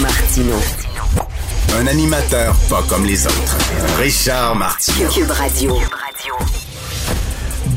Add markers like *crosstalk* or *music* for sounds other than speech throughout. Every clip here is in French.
Martino. Un animateur pas comme les autres. Richard Martineau. Cube Radio.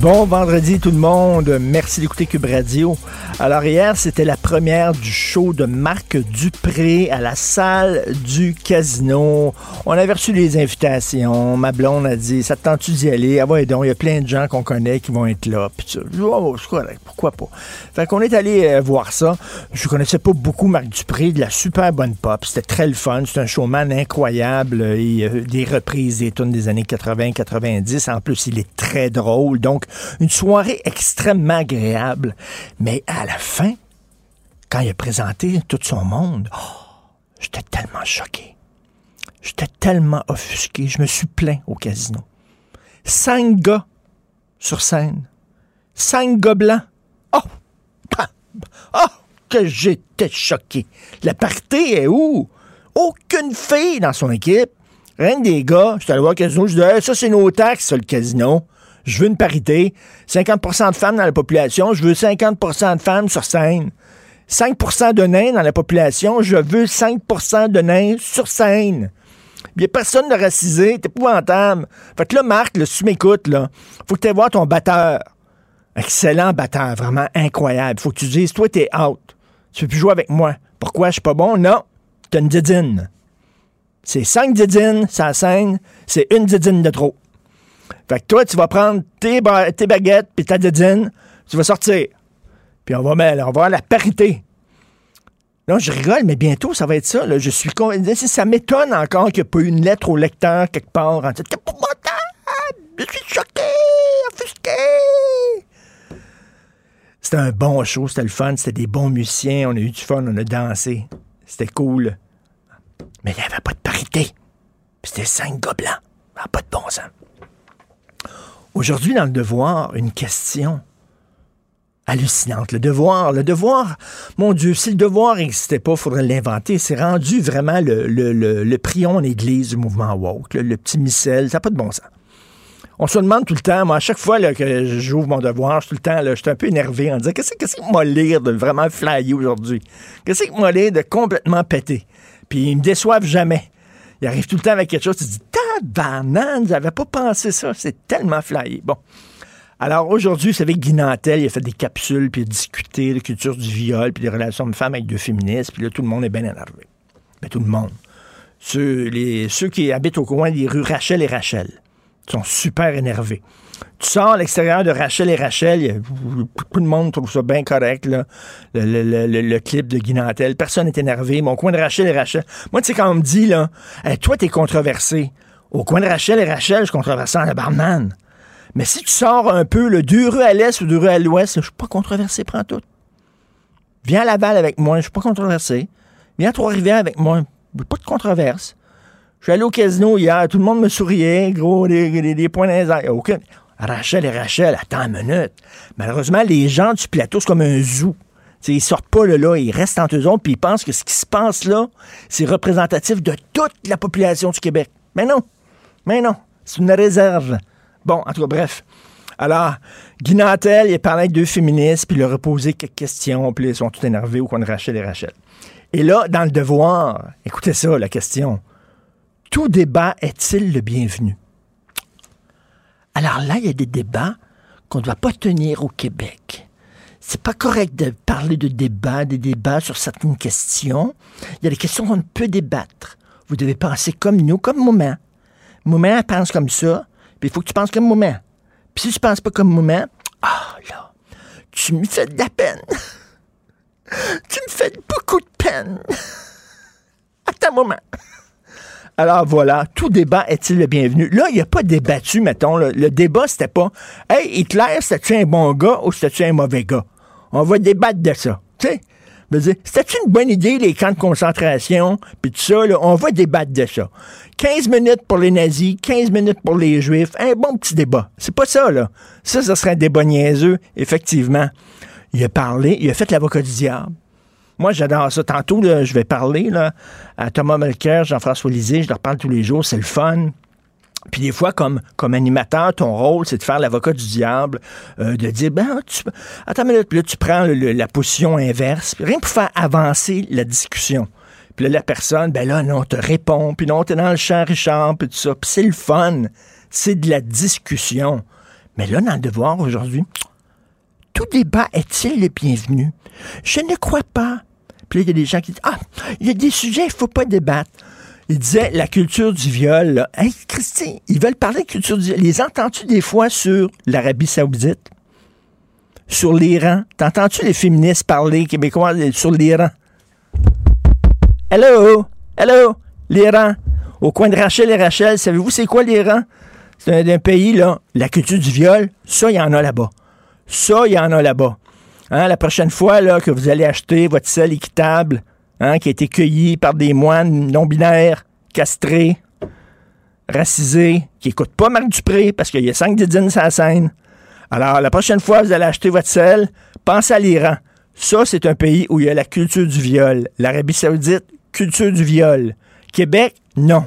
Bon vendredi tout le monde, merci d'écouter Cube Radio. Alors hier, c'était la première du show de Marc Dupré à la salle du casino. On avait reçu les invitations. Ma blonde a dit, ça te tente-tu d'y aller? Ah ouais, donc, il y a plein de gens qu'on connaît qui vont être là. Puis oh, c'est correct, pourquoi pas? Fait qu'on est allé euh, voir ça. Je connaissais pas beaucoup Marc Dupré, de la super bonne pop. C'était très le fun. C'est un showman incroyable. Et, euh, des reprises des tunes des années 80-90. En plus, il est très drôle. Donc, une soirée extrêmement agréable. Mais à la fin, quand il a présenté tout son monde, oh, j'étais tellement choqué. J'étais tellement offusqué. Je me suis plaint au casino. Cinq gars sur scène. Cinq gars blancs. Oh! Oh! Que j'étais choqué. La partie est où? Aucune fille dans son équipe. Rien des gars. Je suis allé voir le casino. Je dis, Hey, ça, c'est nos taxes, le casino. Je veux une parité. 50% de femmes dans la population. Je veux 50% de femmes sur scène. 5% de nains dans la population. Je veux 5% de nains sur scène. Il n'y a personne de racisé. T'es épouvantable. Fait que là, Marc, là, si tu m'écoutes, là, faut que tu voir ton batteur. Excellent batteur, vraiment incroyable. Faut que tu dises, toi, t'es out. Tu peux plus jouer avec moi. Pourquoi? Je suis pas bon? Non, t'as une didine. C'est cinq didines, ça scène, c'est une didine de trop. Fait que toi, tu vas prendre tes, ba- tes baguettes puis ta didine, tu vas sortir. Puis on va, mettre, on va avoir la parité. Non, je rigole, mais bientôt, ça va être ça. là. Je suis. Ça m'étonne encore qu'il n'y ait pas eu une lettre au lecteur quelque part en disant! Je suis choqué! Offusqué! C'était un bon show, c'était le fun, c'était des bons musiciens, on a eu du fun, on a dansé. C'était cool. Mais il n'y avait pas de parité. C'était cinq. Ça n'a pas de bon sens. Aujourd'hui, dans le devoir, une question hallucinante. Le devoir, le devoir, mon Dieu, si le devoir n'existait pas, il faudrait l'inventer. C'est rendu vraiment le, le, le, le prion en église du mouvement woke, le, petit missel, ça n'a pas de bon sens. On se demande tout le temps, moi, à chaque fois que j'ouvre mon devoir, je suis tout le temps, là, je suis un peu énervé en disant qu'est-ce qu'est-ce que moi lire de vraiment flyer aujourd'hui? Qu'est-ce que moi lire de complètement péter? Puis ils me déçoivent jamais. Ils arrivent tout le temps avec quelque chose, tu te dis, tabarnane, j'avais pas pensé ça, c'est tellement flyé. Bon. Alors aujourd'hui, vous savez, Guy Nantel, il a fait des capsules, puis il a discuté de la culture du viol, puis des relations de femmes avec deux féministes, puis là, tout le monde est bien énervé. Ben, tout le monde. Ceux qui habitent au coin des rues Rachel et Rachel sont super énervés. Tu sors à l'extérieur de Rachel et Rachel, tout le monde trouve ça bien correct, là, le, clip de Guy Nantel. Personne n'est énervé. Mon coin de Rachel et Rachel. Moi, tu sais, quand on me dit, là, Hey, toi, t'es controversé. Au coin de Rachel et Rachel, je suis controversé en barman. Mais si tu sors un peu, le deux rues à l'est ou deux rues à l'ouest, je suis pas controversé, prends tout. Viens à Laval avec moi, je suis pas controversé. Viens à Trois-Rivières avec moi, pas de controverse. Je suis allé au casino hier, tout le monde me souriait, gros, des, des- points dans les Rachel et Rachel, attends une minute. Malheureusement, les gens du plateau, c'est comme un zoo. T'sais, ils sortent pas là, là, ils restent entre eux autres, puis ils pensent que ce qui se passe là, c'est représentatif de toute la population du Québec. Mais non, mais non, c'est une réserve. Bon, en tout cas, bref. Alors, Guy Nantel, il a parlé avec deux féministes, puis il leur a posé quelques questions, puis ils sont tous énervés au coin de Rachel et Rachel. Et là, dans le devoir, écoutez ça, la question. Tout débat est-il le bienvenu? Alors là, il y a des débats qu'on ne doit pas tenir au Québec. C'est pas correct de parler de débats, des débats sur certaines questions. Il y a des questions qu'on peut débattre. Vous devez penser comme nous, comme. Moment elle pense comme ça, puis il faut que tu penses comme Moment. Puis si tu penses pas comme Moment, ah là, tu me fais de la peine. *laughs* tu me fais beaucoup de peine. *laughs* Attends un moment. Alors voilà, tout débat est-il le bienvenu? Là, il n'y a pas débattu, mettons. Le débat, c'était pas Hey, Hitler, c'était-tu un bon gars ou c'était-tu un mauvais gars? On va débattre de ça. Tu sais? c'était une bonne idée, les camps de concentration, puis tout ça, là, on va débattre de ça. 15 minutes pour les nazis, 15 minutes pour les juifs, un bon petit débat. C'est pas ça, là. Ça, ça serait un débat niaiseux, effectivement. Il a parlé, il a fait l'avocat du diable. Moi, j'adore ça. Tantôt, je vais parler là, à Thomas Melker, Jean-François Lisée, je leur parle tous les jours, c'est le fun. Puis des fois, comme, comme animateur, ton rôle, c'est de faire l'avocat du diable, euh, de dire, ben, attends une minute, là, tu prends la position inverse, rien pour faire avancer la discussion. Puis là, la personne, ben là, non, te répond, puis non, t'es dans le champ Richard, puis tout ça. Puis c'est le fun, c'est de la discussion. Mais là, dans le devoir aujourd'hui, tout débat est-il le bienvenu? Je ne crois pas. Puis il y a des gens qui disent, ah, il y a des sujets, il faut pas débattre. Il disait la culture du viol. Là. Hey, Christy, ils veulent parler de culture du viol. Les entends-tu des fois sur l'Arabie Saoudite? Sur l'Iran? T'entends-tu les féministes parler québécois sur l'Iran? Hello! Hello! L'Iran. Au coin de Rachel et Rachel, savez-vous c'est quoi l'Iran? C'est un, pays, là. La culture du viol, ça, il y en a là-bas. Ça, il y en a là-bas. Hein, la prochaine fois là, que vous allez acheter votre sel équitable, Hein, qui a été cueilli par des moines non-binaires, castrés, racisés, qui n'écoutent pas Marc Dupré parce qu'il y a cinq dédines sur la scène. Alors, la prochaine fois, vous allez acheter votre sel, pensez à l'Iran. Ça, c'est un pays où il y a la culture du viol. L'Arabie Saoudite, culture du viol. Québec, non.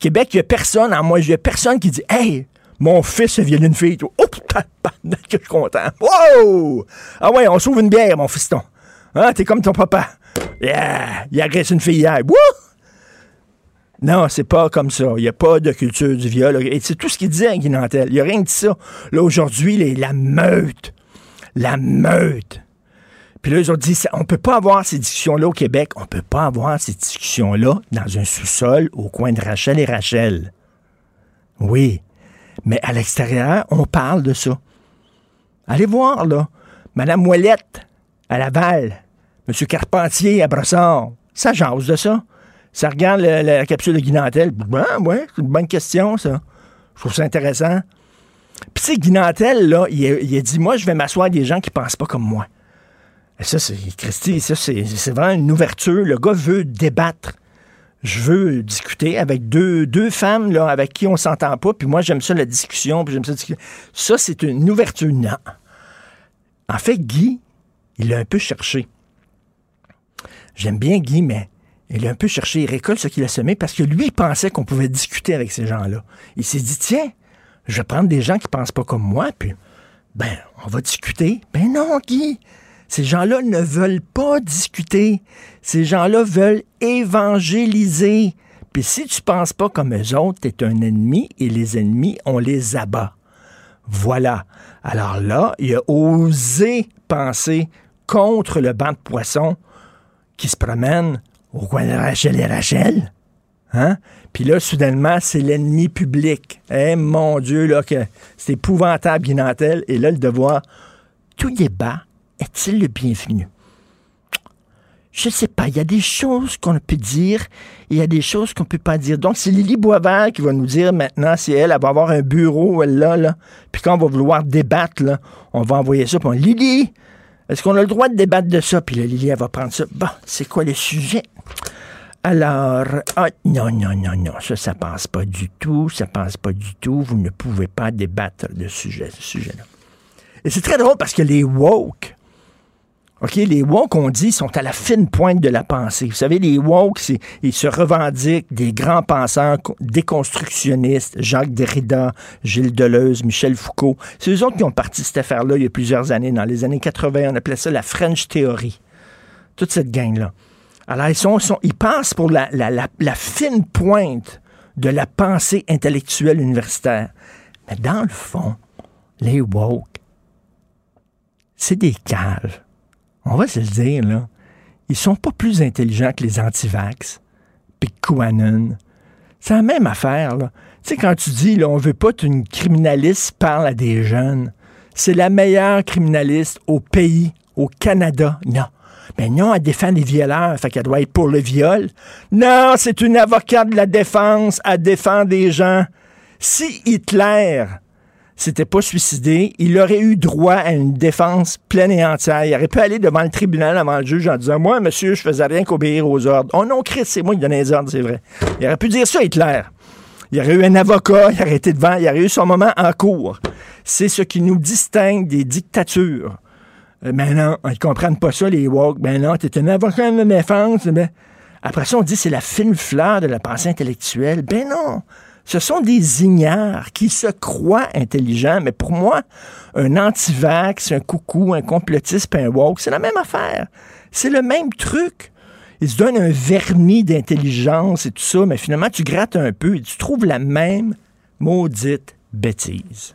Québec, il n'y a personne, en moi, il n'y a personne qui dit Hey, mon fils a violé une fille. Oh putain, que je suis content. Wow! Ah ouais, on s'ouvre une bière, mon fiston. Hein, t'es comme ton papa. Yeah! Il agresse une fille hier. Wouh! Non, c'est pas comme ça. Il n'y a pas de culture du viol. Et c'est tout ce qu'il disait, Guy Nantel. Il n'y a rien de ça. Là, aujourd'hui, la meute. La meute. Puis là, ils ont dit, on ne peut pas avoir ces discussions-là au Québec. On ne peut pas avoir ces discussions-là dans un sous-sol au coin de Rachel et Rachel. Oui. Mais à l'extérieur, on parle de ça. Allez voir, là. Madame Moellette, à Laval, M. Carpentier à Brossard, ça jase de ça. Ça regarde la capsule de Guinantel. Ben, ouais, c'est une bonne question, ça. Je trouve ça intéressant. Puis, sais, Guinantel, là, il a, dit Moi, je vais m'asseoir des gens qui pensent pas comme moi. Et ça, c'est, Christy, ça, c'est, vraiment une ouverture. Le gars veut débattre. Je veux discuter avec deux, femmes là, avec qui on s'entend pas. Puis moi, j'aime ça, la discussion. Puis j'aime ça discuter. Ça, c'est une ouverture. Non. En fait, Guy, il l'a un peu cherché. J'aime bien Guy, mais il a un peu cherché, il récolte ce qu'il a semé parce que lui, il pensait qu'on pouvait discuter avec ces gens-là. Il s'est dit, tiens, je vais prendre des gens qui pensent pas comme moi, puis, ben, on va discuter. Ben non, Guy, ces gens-là ne veulent pas discuter. Ces gens-là veulent évangéliser. Puis si tu penses pas comme eux autres, t'es un ennemi et les ennemis, on les abat. Voilà. Alors là, il a osé penser contre le banc de poissons qui se promène au coin de Rachel et Rachel. Hein? Puis là, soudainement, c'est l'ennemi public. Eh, mon Dieu, là, que c'est épouvantable, Guinantel. Et là, le devoir, tout débat est-il le bienvenu? Je sais pas. Il y a des choses qu'on peut dire et il y a des choses qu'on peut pas dire. Donc, c'est Lily Boisvert qui va nous dire maintenant si elle, elle va avoir un bureau, elle là, là. Puis quand on va vouloir débattre, là, on va envoyer ça. Puis Lily, est-ce qu'on a le droit de débattre de ça? Puis la Lily, elle va prendre ça. Bon, c'est quoi le sujet? Alors, ah, non, non, non, non, ça, ça passe pas du tout, ça passe pas du tout. Vous ne pouvez pas débattre de ce sujet-là. Et c'est très drôle parce que les woke, OK, les woke, on dit, sont à la fine pointe de la pensée. Vous savez, les woke, ils se revendiquent des grands penseurs déconstructionnistes, Jacques Derrida, Gilles Deleuze, Michel Foucault. C'est eux autres qui ont parti cette affaire-là il y a plusieurs années. Dans les années 80, on appelait ça la French Theory. Toute cette gang-là. Alors, ils, sont, ils pensent pour la, la fine pointe de la pensée intellectuelle universitaire. Mais dans le fond, les woke, c'est des caves on va se le dire, là, ils sont pas plus intelligents que les antivax, puis QAnon. C'est la même affaire, là. Tu sais, quand tu dis, là, on veut pas qu'une criminaliste parle à des jeunes, c'est la meilleure criminaliste au pays, au Canada. Non. Mais non, elle défend les violeurs, fait qu'elle doit être pour le viol. Non, c'est une avocate de la défense, elle défend des gens. Si Hitler s'était pas suicidé, il aurait eu droit à une défense pleine et entière. Il aurait pu aller devant le tribunal, avant le juge, en disant Moi, monsieur, je faisais rien qu'obéir aux ordres. Oh non, Christ, c'est moi qui donnais les ordres, c'est vrai. Il aurait pu dire ça, Hitler. Il aurait eu un avocat, il aurait été devant, il aurait eu son moment en cours. C'est ce qui nous distingue des dictatures. Euh, non, ils comprennent pas ça, les woke. Ben non, t'es un avocat de défense. Ben... Après ça, on dit c'est la fine fleur de la pensée intellectuelle. Ben non. Ce sont des ignares qui se croient intelligents, mais pour moi, un anti-vax, un coucou, un complotiste, un woke, c'est la même affaire. C'est le même truc. Ils se donnent un vernis d'intelligence et tout ça, mais finalement, tu grattes un peu et tu trouves la même maudite bêtise.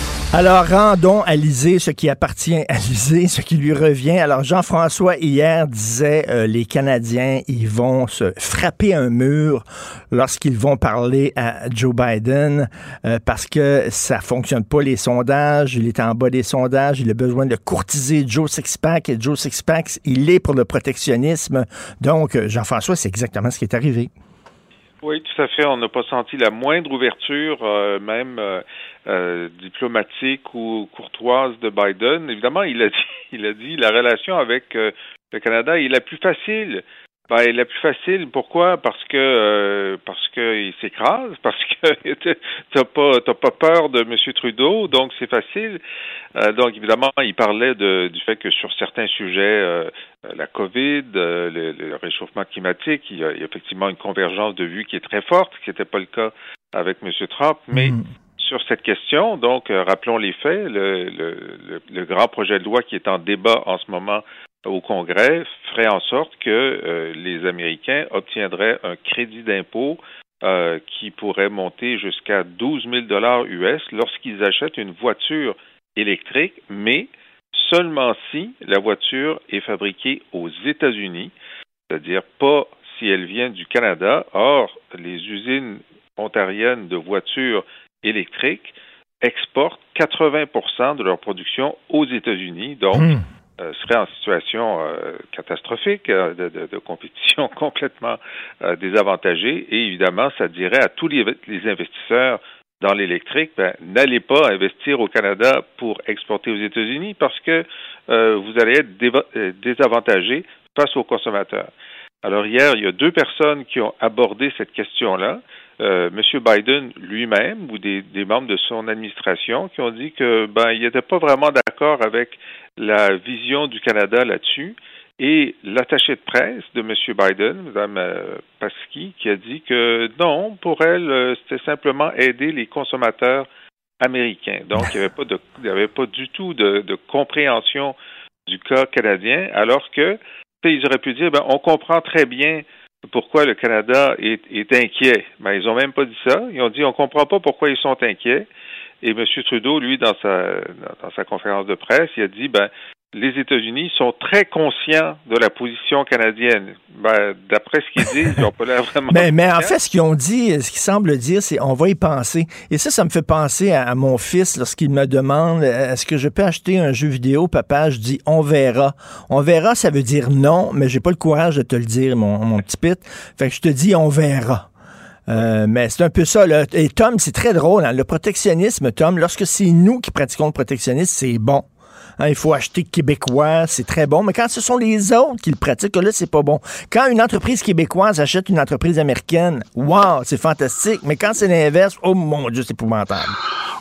Alors, rendons à Lisée ce qui appartient à Lisée, ce qui lui revient. Alors, Jean-François, hier, disait euh, les Canadiens, ils vont se frapper un mur lorsqu'ils vont parler à Joe Biden euh, parce que ça fonctionne pas, les sondages. Il est en bas des sondages. Il a besoin de courtiser Joe Sixpack. Et Joe Sixpack, il est pour le protectionnisme. Donc, euh, Jean-François, c'est exactement ce qui est arrivé. Oui, tout à fait. On n'a pas senti la moindre ouverture, même euh, diplomatique ou courtoise de Biden. Évidemment, il a dit, *laughs* il a dit la relation avec euh, le Canada est la plus facile. Ben, la plus facile, pourquoi? Parce que euh, parce qu'il s'écrase, *laughs* parce que t'as pas t'as pas peur de M. Trudeau, donc c'est facile. donc évidemment, il parlait de, du fait que sur certains sujets, la COVID, le, réchauffement climatique, il y, a, effectivement une convergence de vues qui est très forte, qui n'était pas le cas avec M. Trump, mais mm sur cette question, donc, euh, rappelons les faits, le, grand projet de loi qui est en débat en ce moment au Congrès ferait en sorte que euh, les Américains obtiendraient un crédit d'impôt euh, qui pourrait monter jusqu'à 12 000 dollars US lorsqu'ils achètent une voiture électrique, mais seulement si la voiture est fabriquée aux États-Unis, c'est-à-dire pas si elle vient du Canada. Or, les usines ontariennes de voitures électriques exportent 80% de leur production aux États-Unis, donc euh, seraient en situation euh, catastrophique euh, de, compétition *laughs* complètement désavantagée. Et évidemment, ça dirait à tous les, investisseurs dans l'électrique, ben, n'allez pas investir au Canada pour exporter aux États-Unis parce que vous allez être désavantagé face aux consommateurs. Alors hier, il y a deux personnes qui ont abordé cette question-là. Euh, M. Biden lui-même ou des, membres de son administration qui ont dit que ben il n'était pas vraiment d'accord avec la vision du Canada là-dessus. Et l'attaché de presse de M. Biden, Mme euh, Pasky, qui a dit que non, pour elle, euh, c'était simplement aider les consommateurs américains. Donc, il n'y avait pas du tout de, compréhension du cas canadien, alors que ils auraient pu dire, ben, on comprend très bien pourquoi le Canada est, inquiet. Ben, ils n'ont même pas dit ça. Ils ont dit, on comprend pas pourquoi ils sont inquiets. Et M. Trudeau, lui, dans sa, dans sa conférence de presse, il a dit, ben, les États-Unis sont très conscients de la position canadienne. Ben, D'après ce qu'ils *laughs* disent, ils n'ont pas l'air vraiment. mais, mais en fait, ce qu'ils ont dit, ce qu'ils semblent dire, c'est on va y penser. Et ça, ça me fait penser à, mon fils lorsqu'il me demande est-ce que je peux acheter un jeu vidéo, papa Je dis on verra. On verra, ça veut dire non, mais j'ai pas le courage de te le dire, mon, mon petit pit. Fait que je te dis on verra. Euh, mais c'est un peu ça. Là. Et Tom, c'est très drôle. Hein. Le protectionnisme, Tom, lorsque c'est nous qui pratiquons le protectionnisme, c'est bon. Hein, il faut acheter québécois, c'est très bon. Mais quand ce sont les autres qui le pratiquent, là, c'est pas bon. Quand une entreprise québécoise achète une entreprise américaine, wow, c'est fantastique. Mais quand c'est l'inverse, oh mon Dieu, c'est épouvantable.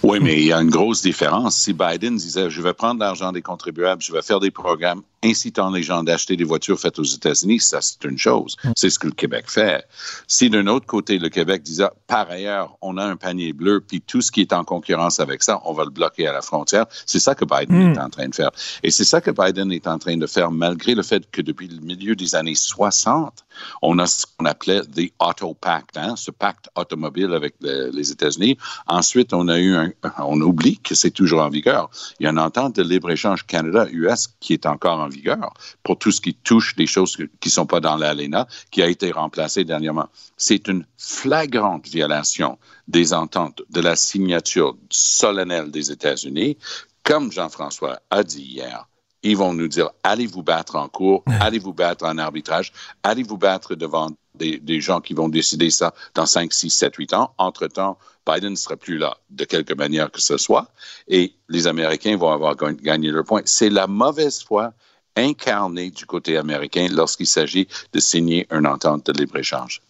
Oui, mais il y a une grosse différence. Si Biden disait, je vais prendre l'argent des contribuables, je vais faire des programmes incitant les gens d'acheter des voitures faites aux États-Unis, ça c'est une chose. Mm. C'est ce que le Québec fait. Si d'un autre côté, le Québec disait, par ailleurs, on a un panier bleu, puis tout ce qui est en concurrence avec ça, on va le bloquer à la frontière, c'est ça que Biden mm. est en train de faire. Et c'est ça que Biden est en train de faire, malgré le fait que depuis le milieu des années 60, on a ce qu'on appelait the Auto Pact, hein, ce pacte automobile avec les États-Unis. Ensuite, on a eu on oublie que c'est toujours en vigueur. Il y a une entente de libre-échange Canada-US qui est encore en vigueur pour tout ce qui touche les choses qui ne sont pas dans l'ALENA, qui a été remplacé dernièrement. C'est une flagrante violation des ententes de la signature solennelle des États-Unis. Comme Jean-François a dit hier, ils vont nous dire allez vous battre en cours, allez vous battre en arbitrage, allez vous battre devant des, gens qui vont décider ça dans 5, 6, 7, 8 ans. Entre-temps, Biden ne sera plus là de quelque manière que ce soit et les Américains vont avoir gagné leur point. C'est la mauvaise foi incarnée du côté américain lorsqu'il s'agit de signer une entente de libre-échange.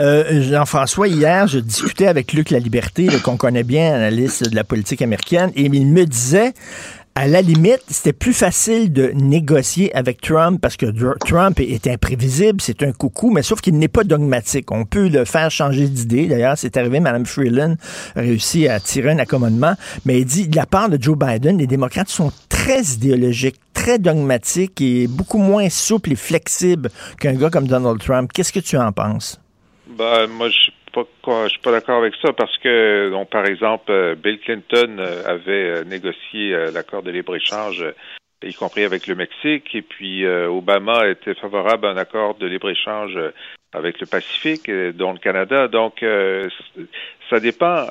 Euh, Jean-François, hier, je discutais avec Luc La Liberté, qu'on connaît bien, analyste de la politique américaine, et il me disait à la limite, c'était plus facile de négocier avec Trump parce que Trump est imprévisible, c'est un coucou, mais sauf qu'il n'est pas dogmatique. On peut le faire changer d'idée. D'ailleurs, c'est arrivé, Mme Freeland a réussi à tirer un accommodement, mais il dit, de la part de Joe Biden, les démocrates sont très idéologiques, très dogmatiques et beaucoup moins souples et flexibles qu'un gars comme Donald Trump. Qu'est-ce que tu en penses? Ben, moi, je pas je suis pas d'accord avec ça parce que, par exemple, euh, Bill Clinton euh, avait euh, négocié l'accord de libre-échange, y compris avec le Mexique, et puis Obama était favorable à un accord de libre-échange avec le Pacifique, dont le Canada. Donc, ça dépend.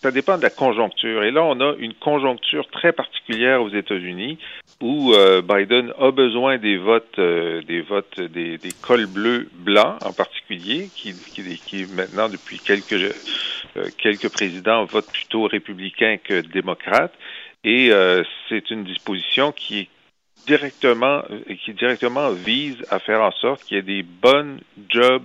Ça dépend de la conjoncture. Et là, on a une conjoncture très particulière aux États-Unis où euh, Biden a besoin des votes, euh, des votes des, cols bleus blancs en particulier, qui, qui, maintenant depuis quelques euh, quelques présidents votent plutôt républicains que démocrates. Et c'est une disposition qui est directement qui directement vise à faire en sorte qu'il y ait des bonnes jobs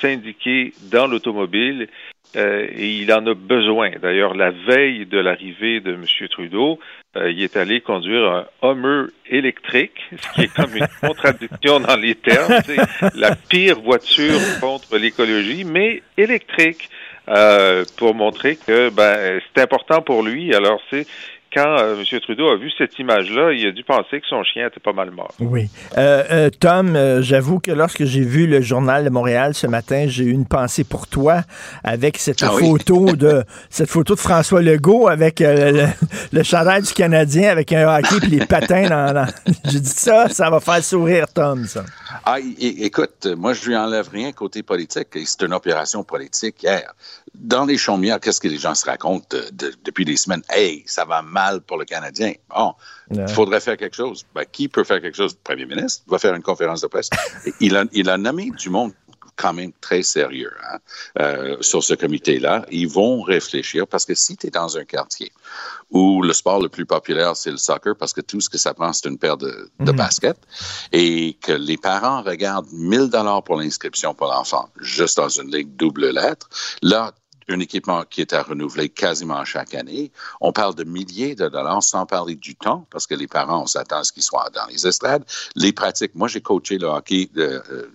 syndiqués dans l'automobile euh, et il en a besoin. D'ailleurs, la veille de l'arrivée de M. Trudeau, euh, il est allé conduire un Hummer électrique, ce qui est comme une *laughs* contradiction dans les termes. C'est la pire voiture contre l'écologie, mais électrique, euh, pour montrer que ben, c'est important pour lui. Alors, c'est quand euh, M. Trudeau a vu cette image-là, il a dû penser que son chien était pas mal mort. Oui. Euh, euh, Tom, j'avoue que lorsque j'ai vu le journal de Montréal ce matin, j'ai eu une pensée pour toi avec cette ah photo de *laughs* cette photo de François Legault avec le, le du Canadien avec un hockey et les patins dans. *laughs* j'ai dit ça, ça va faire sourire Tom, ça. Ah, écoute, moi je lui enlève rien côté politique. C'est une opération politique hier dans les chaumières, qu'est-ce que les gens se racontent depuis des semaines? Hey, ça va mal pour le Canadien. Bon, il faudrait faire quelque chose. Ben, qui peut faire quelque chose? Le premier ministre va faire une conférence de presse. *laughs* il, a, il a nommé du monde quand même très sérieux hein, euh, sur ce comité-là. Ils vont réfléchir parce que si tu es dans un quartier où le sport le plus populaire, c'est le soccer, parce que tout ce que ça prend, c'est une paire de, de mhm. baskets, et que les parents regardent 1000 dollars pour l'inscription pour l'enfant, juste dans une ligue double lettre, là, un équipement qui est à renouveler quasiment chaque année. On parle de milliers de dollars sans parler du temps, parce que les parents, on s'attend à ce qu'ils soient dans les estrades. Les pratiques, moi j'ai coaché le hockey de, euh,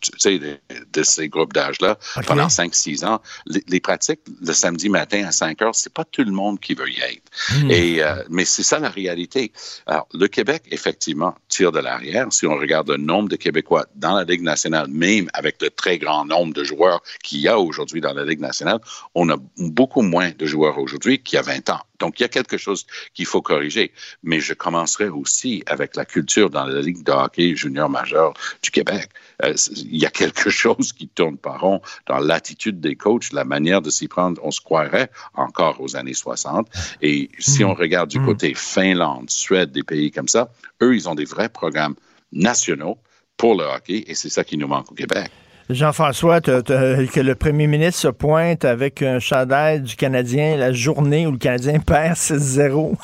tu sais, de, ces groupes d'âge-là pendant 5-6 ans. Les, pratiques, le samedi matin à 5 heures, c'est pas tout le monde qui veut y être. Hmm. Et, euh, mais c'est ça la réalité. Alors, le Québec, effectivement, tire de l'arrière. Si on regarde le nombre de Québécois dans la Ligue nationale, même avec le très grand nombre de joueurs qu'il y a aujourd'hui dans la Ligue nationale, on a beaucoup moins de joueurs aujourd'hui qu'il y a 20 ans. Donc, il y a quelque chose qu'il faut corriger. Mais je commencerai aussi avec la culture dans la Ligue de hockey junior majeur du Québec. Euh, il y a quelque *laughs* chose qui tourne pas rond dans l'attitude des coachs, la manière de s'y prendre. On se croirait encore aux années 60. Et si on regarde du mm. côté Finlande, Suède, des pays comme ça, eux, ils ont des vrais programmes nationaux pour le hockey et c'est ça qui nous manque au Québec. Jean-François, que le premier ministre se pointe avec un chandail du Canadien la journée où le Canadien *laughs* perd 6-0.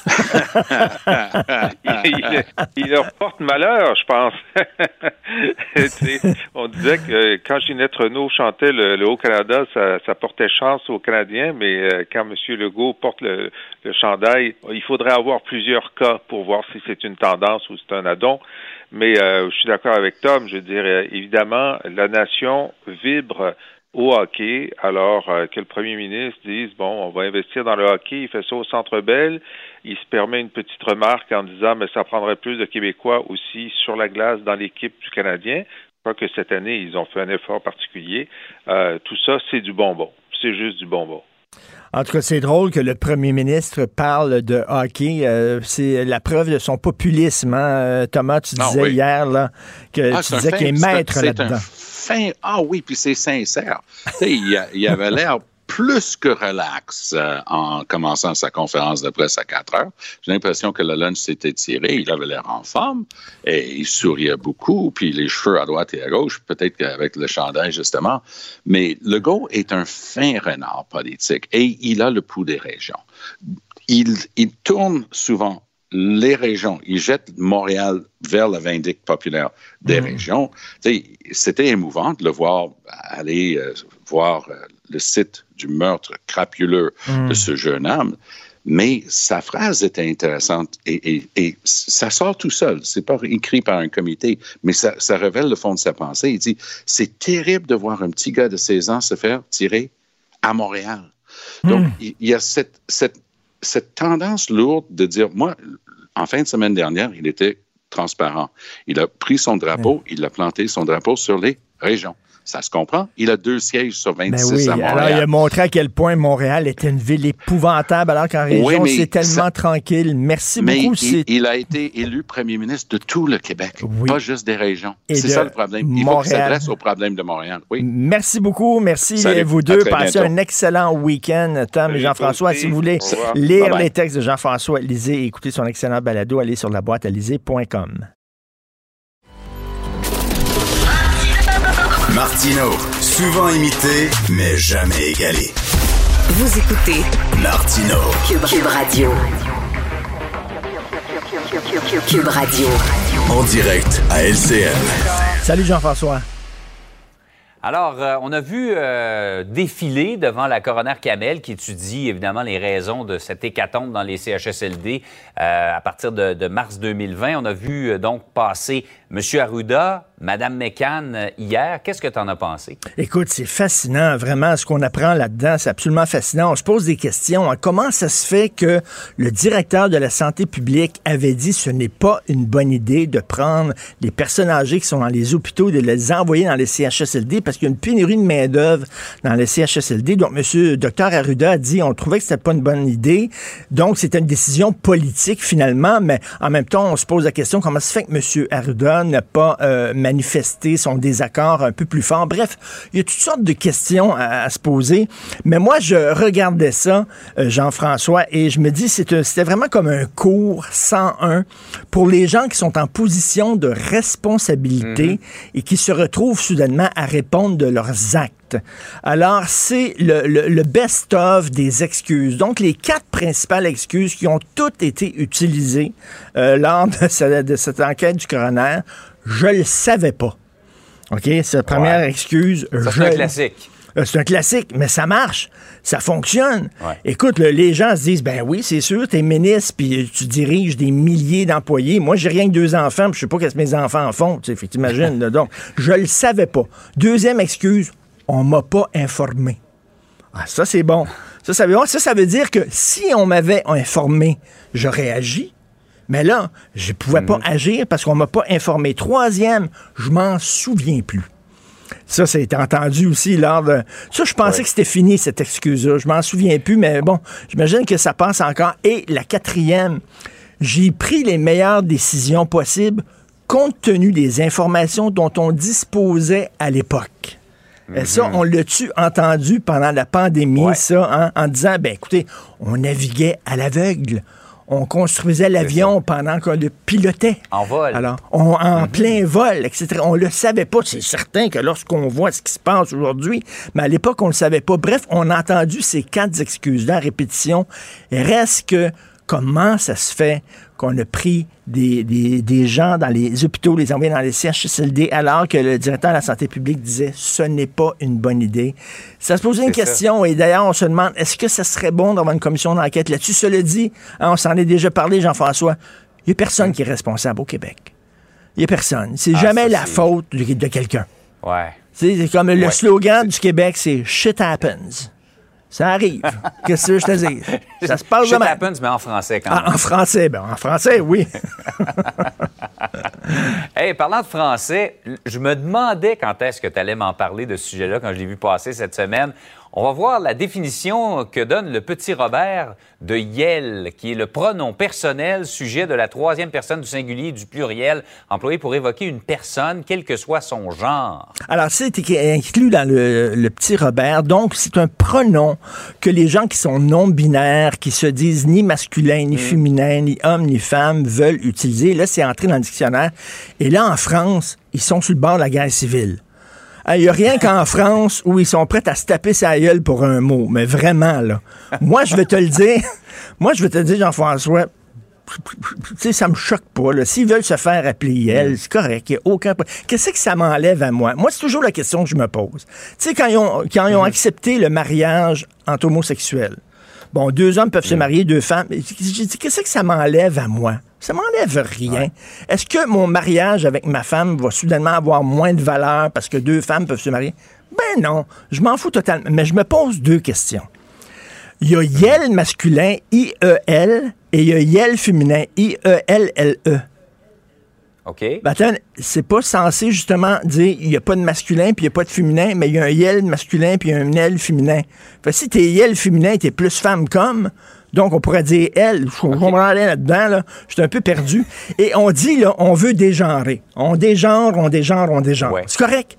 *laughs* il, leur porte malheur, je pense. *laughs* on disait que quand Ginette Renault chantait le, Haut-Canada, ça, portait chance aux Canadiens, mais euh, quand M. Legault porte le, chandail, il faudrait avoir plusieurs cas pour voir si c'est une tendance ou c'est un addon. Mais euh, je suis d'accord avec Tom. Je dirais évidemment, la nation vibre au hockey, alors euh, que le premier ministre dise bon, on va investir dans le hockey, il fait ça au Centre Bell, il se permet une petite remarque en disant mais ça prendrait plus de Québécois aussi sur la glace dans l'équipe du Canadien. Je crois que cette année ils ont fait un effort particulier. Euh, tout ça, c'est du bonbon. C'est juste du bonbon. En tout cas, c'est drôle que le premier ministre parle de hockey. Euh, c'est la preuve de son populisme. hein. Euh, Thomas, tu Ah, disais oui. hier là, que Ah, tu disais qu'il est maître là-dedans. Ah oui, puis c'est sincère. Il, il avait l'air plus que relax euh, en commençant sa conférence de presse à 4 heures. J'ai l'impression que le lunch s'était tiré. Il avait l'air en forme et il souriait beaucoup, puis les cheveux à droite et à gauche, peut-être qu'avec le chandail, justement. Mais Legault est un fin renard politique et il a le pouls des régions. Il, il tourne souvent les régions. Il jette Montréal vers la vindicte populaire des régions. Tu sais, C'était émouvant de le voir aller euh, voir euh, le site du meurtre crapuleux de ce jeune homme. Mais sa phrase était intéressante et, et- et ça sort tout seul. C'est pas écrit par un comité, mais ça, ça révèle le fond de sa pensée. Il dit c'est terrible de voir un petit gars de 16 ans se faire tirer à Montréal. Donc, il il y a cette, cette, cette tendance lourde de dire, moi, en fin de semaine dernière, il était transparent. Il a pris son drapeau, il a planté son drapeau sur les régions. Ça se comprend. Il a deux sièges sur 26 Ben oui, à alors Montréal. il a montré à quel point Montréal était une ville épouvantable, alors qu'en région, Oui, c'est tellement ça- tranquille. Merci Mais beaucoup. il, a été élu premier ministre de tout le Québec, Oui. pas juste des régions. C'est de ça le problème. Il faut qu'il s'adresse au problème de Montréal. Oui. Merci beaucoup. Merci Salut. vous deux. Passez bientôt. un excellent week-end, Tom et Jean-François. Si vous voulez lire Bye bye. les textes de Jean-François Lisée et écouter son excellent balado, allez sur la boîte à Martino, souvent imité, mais jamais égalé. Vous écoutez Martino, Cube, Cube Radio. Cube Radio. en direct à LCN. Salut Jean-François. Alors, euh, on a vu euh, défiler devant la coroner Kamel qui étudie évidemment les raisons de cette hécatombe dans les CHSLD euh, à partir de, de mars 2020. On a vu euh, donc passer M. Arruda, McCann euh, hier. Qu'est-ce que tu en as pensé? Écoute, c'est fascinant, vraiment, ce qu'on apprend là-dedans, c'est absolument fascinant. On se pose des questions. hein. Comment ça se fait que le directeur de la santé publique avait dit ce n'est pas une bonne idée de prendre les personnes âgées qui sont dans les hôpitaux, de les envoyer dans les CHSLD parce qu'il y a une pénurie de main-d'œuvre dans les CHSLD. Donc, M. Dr Arruda a dit on trouvait que c'était pas une bonne idée. Donc, c'était une décision politique finalement, mais en même temps, on se pose la question comment se fait que M. Arruda n'a pas euh, manifesté son désaccord un peu plus fort. Bref, il y a toutes sortes de questions à, à se poser. Mais moi, je regardais ça, euh, Jean-François, et je me dis, c'était vraiment comme un cours 101 pour les gens qui sont en position de responsabilité et qui se retrouvent soudainement à répondre de leurs actes. Alors, c'est le, le- le best-of des excuses. Donc, les quatre principales excuses qui ont toutes été utilisées euh, lors de, ce- de cette enquête du coroner, je le savais pas. OK? C'est la première Ouais. excuse. Ça, je- c'est un classique. euh, C'est un classique, mais ça marche. Ça fonctionne. Ouais. Écoute, le- les gens se disent, ben oui, c'est sûr, t'es ministre, puis tu diriges des milliers d'employés. Moi, j'ai rien que deux enfants, puis je sais pas qu'est-ce que mes enfants font. Tu sais, t'imagines. Donc, *laughs* je le savais pas. Deuxième excuse, on m'a pas informé. Ah, ça, c'est bon. Ça, ça veut, ça, ça veut dire que si on m'avait informé, j'aurais agi. Mais là, je pouvais pas agir parce qu'on m'a pas informé. Troisième, je m'en souviens plus. Ça, c'est entendu aussi lors de... Ça, je pensais que c'était fini, cette excuse-là. Je m'en souviens plus, mais bon, j'imagine que ça passe encore. Et la quatrième, j'ai pris les meilleures décisions possibles compte tenu des informations dont on disposait à l'époque. Et ça, on l'a-tu entendu pendant la pandémie, Ouais. ça, hein, en disant, ben écoutez, on naviguait à l'aveugle. On construisait l'avion pendant qu'on le pilotait. En vol. Alors, on- en plein vol, etc. On le savait pas. C'est certain que lorsqu'on voit ce qui se passe aujourd'hui, mais à l'époque, on le savait pas. Bref, on a entendu ces quatre excuses-là à répétition. Reste que comment ça se fait qu'on a pris des, des- des gens dans les hôpitaux, les envoyés dans les CHSLD, alors que le directeur de la santé publique disait ce n'est pas une bonne idée. Ça se posait une ça. question, et d'ailleurs, on se demande est-ce que ça serait bon d'avoir une commission d'enquête là-dessus? Cela dit, hein, on s'en est déjà parlé, Jean-François, il n'y a personne qui est responsable au Québec. Il n'y a personne. C'est Ah, jamais ça, la faute de, de quelqu'un. Ouais. C'est comme le slogan du Québec, c'est shit happens. Ça arrive. Qu'est-ce que je te dis? Ça se passe même. happens, mais en français quand même. Ah, en français, ben, en français, oui. *laughs* Hey, parlant de français, je me demandais quand est-ce que tu allais m'en parler de ce sujet-là quand je l'ai vu passer cette semaine. On va voir la définition que donne le petit Robert de Yel, qui est le pronom personnel sujet de la troisième personne du singulier du pluriel employé pour évoquer une personne, quel que soit son genre. Alors, c'est inclus dans le, le petit Robert. Donc, c'est un pronom que les gens qui sont non-binaires, qui se disent ni masculin, ni féminin, ni homme, ni femme, veulent utiliser. Là, c'est entré dans le dictionnaire. Et là, en France, ils sont sur le bord de la guerre civile. Il n'y a rien qu'en *laughs* France où ils sont prêts à se taper sa gueule pour un mot. Mais vraiment, là. Moi, je vais te le dire. *laughs* Moi, je vais te le dire, Jean-François. Tu sais, ça me choque pas. S'ils veulent se faire appeler elle, c'est correct. Il a aucun Qu'est-ce que ça m'enlève à moi? Moi, c'est toujours la question que je me pose. Tu sais, quand ils ont, quand ils ont accepté le mariage entre homosexuels, bon, deux hommes peuvent se marier, deux femmes. J'ai dit, qu'est-ce que ça m'enlève à moi? Ça m'enlève rien. Est-ce que mon mariage avec ma femme va soudainement avoir moins de valeur parce que deux femmes peuvent se marier? Ben non, je m'en fous totalement. Mais je me pose deux questions. Il y a Yel masculin, I-E-L, et il y a Yel féminin, I-E-L-L-E. OK? Ben attends, c'est pas censé justement dire il n'y a pas de masculin puis il n'y a pas de féminin, mais il y a un Yel masculin puis il y a un Yel féminin. Fait que si t'es Yel féminin, t'es plus femme comme, donc on pourrait dire elle. Je comprends rien là-dedans, là. Je suis un peu perdu. Et on dit, là, on veut dégenrer. On dégenre, on dégenre, on dégenre. Ouais. C'est correct.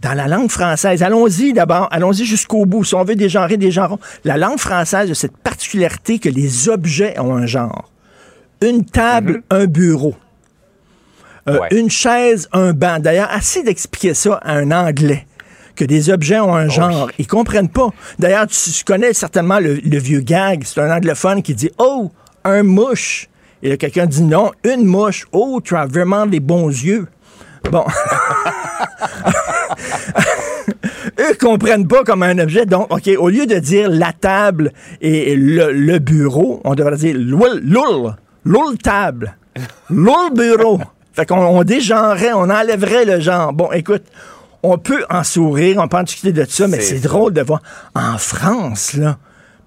Dans la langue française, allons-y d'abord, allons-y jusqu'au bout. Si on veut dégenrer, dégenrons. La langue française a cette particularité que les objets ont un genre. Une table, un bureau. Euh, Ouais. Une chaise, un banc. D'ailleurs, assez d'expliquer ça à un Anglais, que des objets ont un genre. Ils comprennent pas. D'ailleurs, tu, tu connais certainement le, le vieux gag. C'est un anglophone qui dit « Oh, un mouche ». Et là, quelqu'un dit « Non, une mouche. Oh, tu as vraiment des bons yeux ». Bon. *laughs* Eux comprennent pas comme un objet. Donc, OK, au lieu de dire la table et le, le bureau, on devrait dire loul, loul, loul table, loul bureau. Fait qu'on on dégenrerait, on enlèverait le genre. Bon, écoute, on peut en sourire, on peut en discuter de ça, mais C'est drôle de voir. En France, là,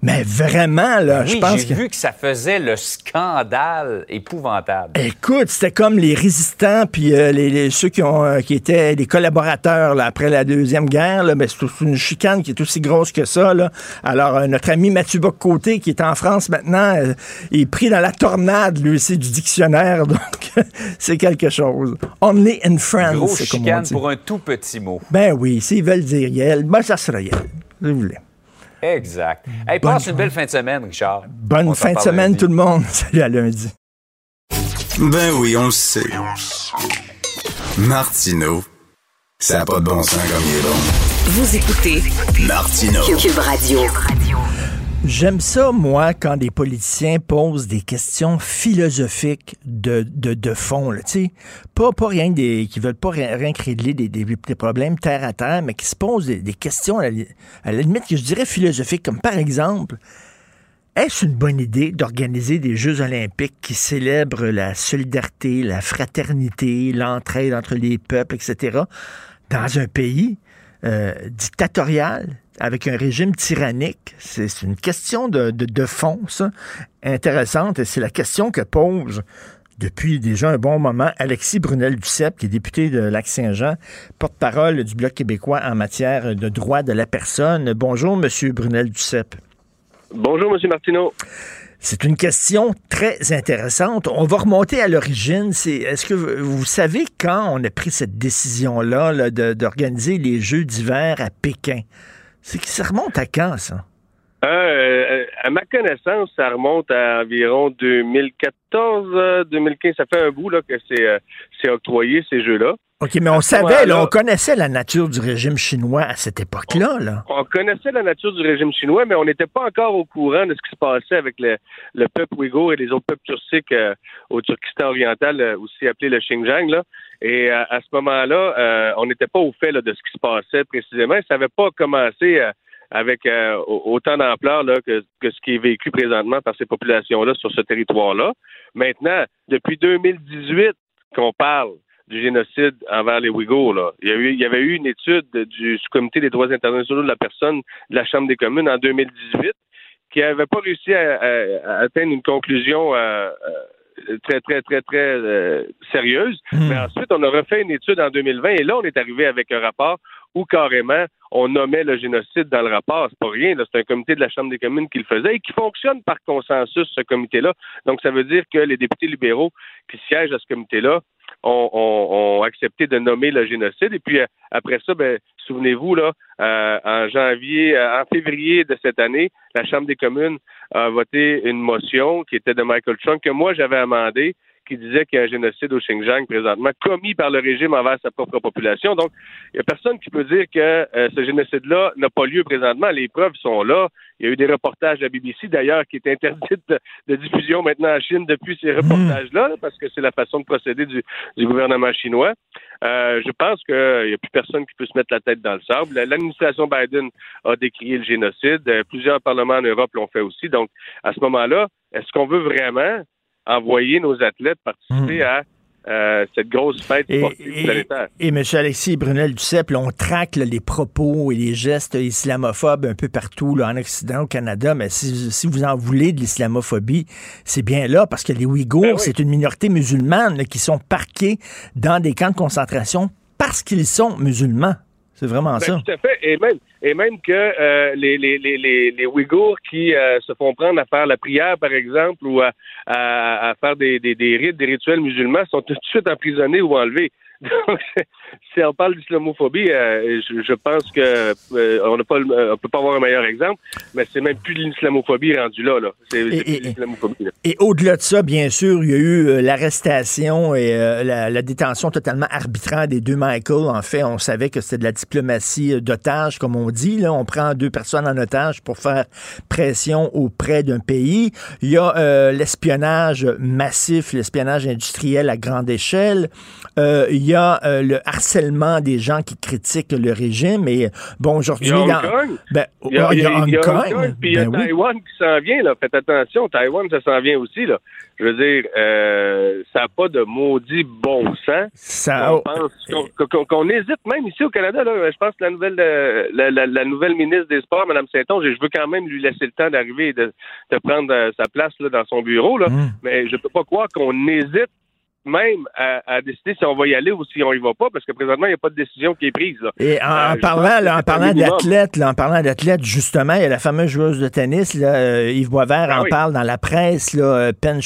mais vraiment, là, je Oui, pense j'ai que... vu que ça faisait le scandale épouvantable. Écoute, c'était comme les résistants puis euh, les, les- ceux qui ont euh, qui étaient des collaborateurs là, après la deuxième guerre. Là, ben, c'est une chicane qui est aussi grosse que ça. Là. Alors euh, notre ami Mathieu Bock-Côté qui est en France maintenant, il est pris dans la tornade lui aussi du dictionnaire. *laughs* Donc c'est quelque chose. Only in France, Gros c'est comme on chicane dit. pour un tout petit mot. Ben oui, s'ils veulent dire Yel, ben ça sera Yel. Si vous voulez. Exact. Hey, passe une belle fin de semaine, Richard. Bonne On fin de semaine lundi. tout le monde. *laughs* Salut à lundi. Ben oui, on le sait. Martineau, ça n'a pas de bon sens comme il est bon. Vous écoutez Martineau. Cube Radio. J'aime ça, moi, quand des politiciens posent des questions philosophiques de, de, de fond, là, tu sais. Pas, pas rien des, qui veulent pas rien, rien régler des, des, des problèmes terre à terre, mais qui se posent des, des questions, à la, à la limite, que je dirais philosophiques, comme par exemple, est-ce une bonne idée d'organiser des Jeux olympiques qui célèbrent la solidarité, la fraternité, l'entraide entre les peuples, etc., dans un pays euh, dictatorial, avec un régime tyrannique? C'est une question de, de, de fond, ça, intéressante, et c'est la question que pose depuis déjà un bon moment Alexis Brunel-Duceppe, qui est député de Lac-Saint-Jean, porte-parole du Bloc québécois en matière de droit de la personne. Bonjour, Monsieur Brunel-Duceppe. Bonjour, M. Martineau. C'est une question très intéressante. On va remonter à l'origine. C'est, est-ce que vous, savez quand on a pris cette décision-là là, d'organiser les Jeux d'hiver à Pékin? C'est que ça remonte à quand, ça? Euh, à ma connaissance, ça remonte à environ 2014, euh, 2015. Ça fait un bout là, que c'est euh, c'est octroyé, ces jeux-là. OK, mais on savait, là, on connaissait la nature du régime chinois à cette époque-là. Là. On connaissait la nature du régime chinois, mais on n'était pas encore au courant de ce qui se passait avec le, le peuple ouïghour et les autres peuples turciques euh, au Turkestan oriental, euh, aussi appelé le Xinjiang. Là. Et euh, à ce moment-là, euh, on n'était pas au fait là, de ce qui se passait précisément. Ça n'avait pas commencé euh, avec euh, au- autant d'ampleur là, que, que ce qui est vécu présentement par ces populations-là sur ce territoire-là. Maintenant, depuis 2018 qu'on parle du génocide envers les Ouïghours. Là. Il, y a eu, il y avait eu une étude du sous-comité des droits internationaux de la personne de la Chambre des communes en 2018 qui n'avait pas réussi à, à- à atteindre une conclusion euh, euh, très, très, très, très euh, sérieuse. Mais ensuite, on a refait une étude en 2020 et là, on est arrivé avec un rapport où carrément on nommait le génocide dans le rapport. C'est pas rien, c'est un comité de la Chambre des communes qui le faisait et qui fonctionne par consensus, ce comité-là. Donc, ça veut dire que les députés libéraux qui siègent à ce comité-là ont, accepté de nommer le génocide. Et puis, après ça, ben, souvenez-vous, là, en janvier, en février de cette année, la Chambre des communes a voté une motion qui était de Michael Trump que moi j'avais amendée qui disait qu'il y a un génocide au Xinjiang présentement commis par le régime envers sa propre population. Donc, il n'y a personne qui peut dire que euh, ce génocide-là n'a pas lieu présentement. Les preuves sont là. Il y a eu des reportages à la BBC, d'ailleurs, qui est interdite de, diffusion maintenant en Chine depuis ces reportages-là, parce que c'est la façon de procéder du, gouvernement chinois. Euh, je pense qu'il n'y a plus personne qui peut se mettre la tête dans le sable. L'administration Biden a décrié le génocide. Euh, plusieurs parlements en Europe l'ont fait aussi. Donc, à ce moment-là, est-ce qu'on veut vraiment envoyer nos athlètes participer hmm. à euh, cette grosse fête sportive planétaire. Et, M. Alexis Brunel Duceppe, on traque les propos et les gestes islamophobes un peu partout là, en Occident, au Canada, mais si, vous en voulez de l'islamophobie, c'est bien là, parce que les Ouïghours, ben c'est une minorité musulmane qui sont parqués dans des camps de concentration parce qu'ils sont musulmans. C'est vraiment ben, ça. Tout à fait. Et même, et même que euh, les, les, les, les, Ouïghours qui euh, se font prendre à faire la prière, par exemple, ou à, à, faire des, des, des rites, des rituels musulmans, sont tout de suite emprisonnés ou enlevés. *laughs* Donc, si on parle d'islamophobie, euh, je, pense que euh, on n'a pas, on peut pas avoir un meilleur exemple, mais c'est même plus de l'islamophobie rendu là. là. C'est, et. Et au-delà de ça, bien sûr, il y a eu euh, l'arrestation et la, détention totalement arbitraire des deux Michael. En fait, on savait que c'était de la diplomatie d'otage, comme on dit. Là, on prend deux personnes en otage pour faire pression auprès d'un pays. Il y a l'espionnage massif, l'espionnage industriel à grande échelle. il y a le harcèlement des gens qui critiquent le régime. Et bon, aujourd'hui, il y a Hong Kong. Ben, il y a, il y a, Hong, Kong. Puis il y a ben Taïwan qui s'en vient. Là. Faites attention, Taïwan, ça s'en vient aussi. Là. Je veux dire, euh, ça n'a pas de maudit bon sens. Ça, on pense qu'on, hésite même ici au Canada. Là, je pense que la nouvelle, euh, la, la, nouvelle ministre des Sports, Mme Saint-Onge, je veux quand même lui laisser le temps d'arriver et de, de prendre euh, sa place là, dans son bureau. Là. Mm. Mais je peux pas croire qu'on hésite même à, décider si on va y aller ou si on y va pas, parce que présentement, il n'y a pas de décision qui est prise. Et en, euh, parlant, en parlant d'athlètes, en parlant d'athlètes, justement, il y a la fameuse joueuse de tennis, là, euh, Yves Boisvert ah en parle dans la presse, là, euh, Pen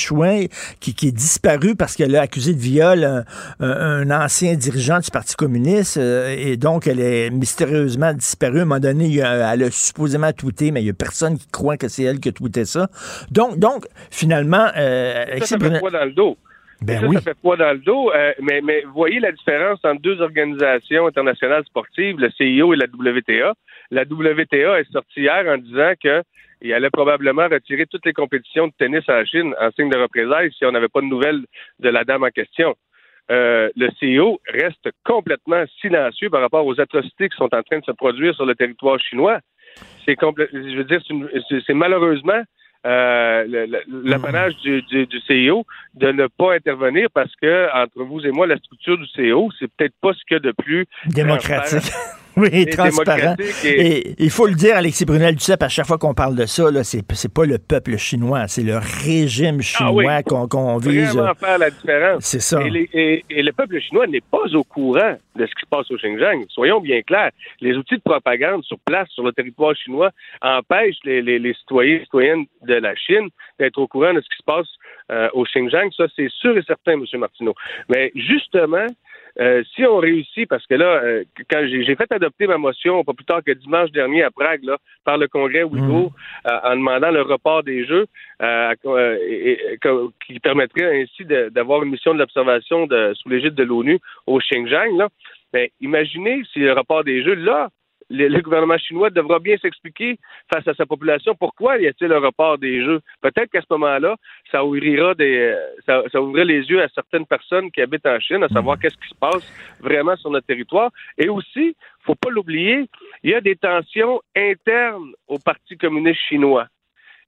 qui, qui est disparue parce qu'elle a accusé de viol un, ancien dirigeant du Parti communiste, et donc elle est mystérieusement disparue. À un moment donné, elle a supposément tweeté, mais il n'y a personne qui croit que c'est elle qui a tweeté ça. Donc, donc finalement... ça, ça fait dans le dos. Ben ça, ça fait poids dans le dos. Euh, mais, mais voyez la différence entre deux organisations internationales sportives, le CIO et la WTA. La WTA est sortie hier en disant qu'il allait probablement retirer toutes les compétitions de tennis en Chine en signe de représailles si on n'avait pas de nouvelles de la dame en question. Euh, le CIO reste complètement silencieux par rapport aux atrocités qui sont en train de se produire sur le territoire chinois. C'est je veux dire, c'est malheureusement euh, l'apanage du, du, du, CEO de ne pas intervenir parce que, entre vous et moi, la structure du CEO, c'est peut-être pas ce qu'il y a de plus démocratique. *laughs* oui, transparent. Et... il faut le dire, Alexis Brunel Duceppe, à chaque fois qu'on parle de ça, c'est, c'est pas le peuple chinois, c'est le régime ah chinois qu'on, qu'on vise. Vraiment faire la différence. C'est ça. Et, et, le peuple chinois n'est pas au courant de ce qui se passe au Xinjiang. Soyons bien clairs. Les outils de propagande sur place, sur le territoire chinois, empêchent les, les, les citoyens et citoyennes de la Chine d'être au courant de ce qui se passe euh, au Xinjiang. Ça, c'est sûr et certain, M. Martineau. Mais justement, euh, si on réussit, parce que là, euh, quand j'ai fait adopter ma motion, pas plus tard que dimanche dernier à Prague, là, par le Congrès Ouïghour, mmh. en demandant le report des Jeux, qui permettrait ainsi d'avoir une mission de l'observation sous l'égide de l'ONU au Xinjiang, là, ben, imaginez si le report des Jeux, là, le, gouvernement chinois devra bien s'expliquer face à sa population pourquoi y a-t-il un report des Jeux? Peut-être qu'à ce moment-là, ça ouvrira des, ça, ça ouvrirait les yeux à certaines personnes qui habitent en Chine, à savoir mhm. qu'est-ce qui se passe vraiment sur notre territoire. Et aussi, faut pas l'oublier, il y a des tensions internes au Parti communiste chinois.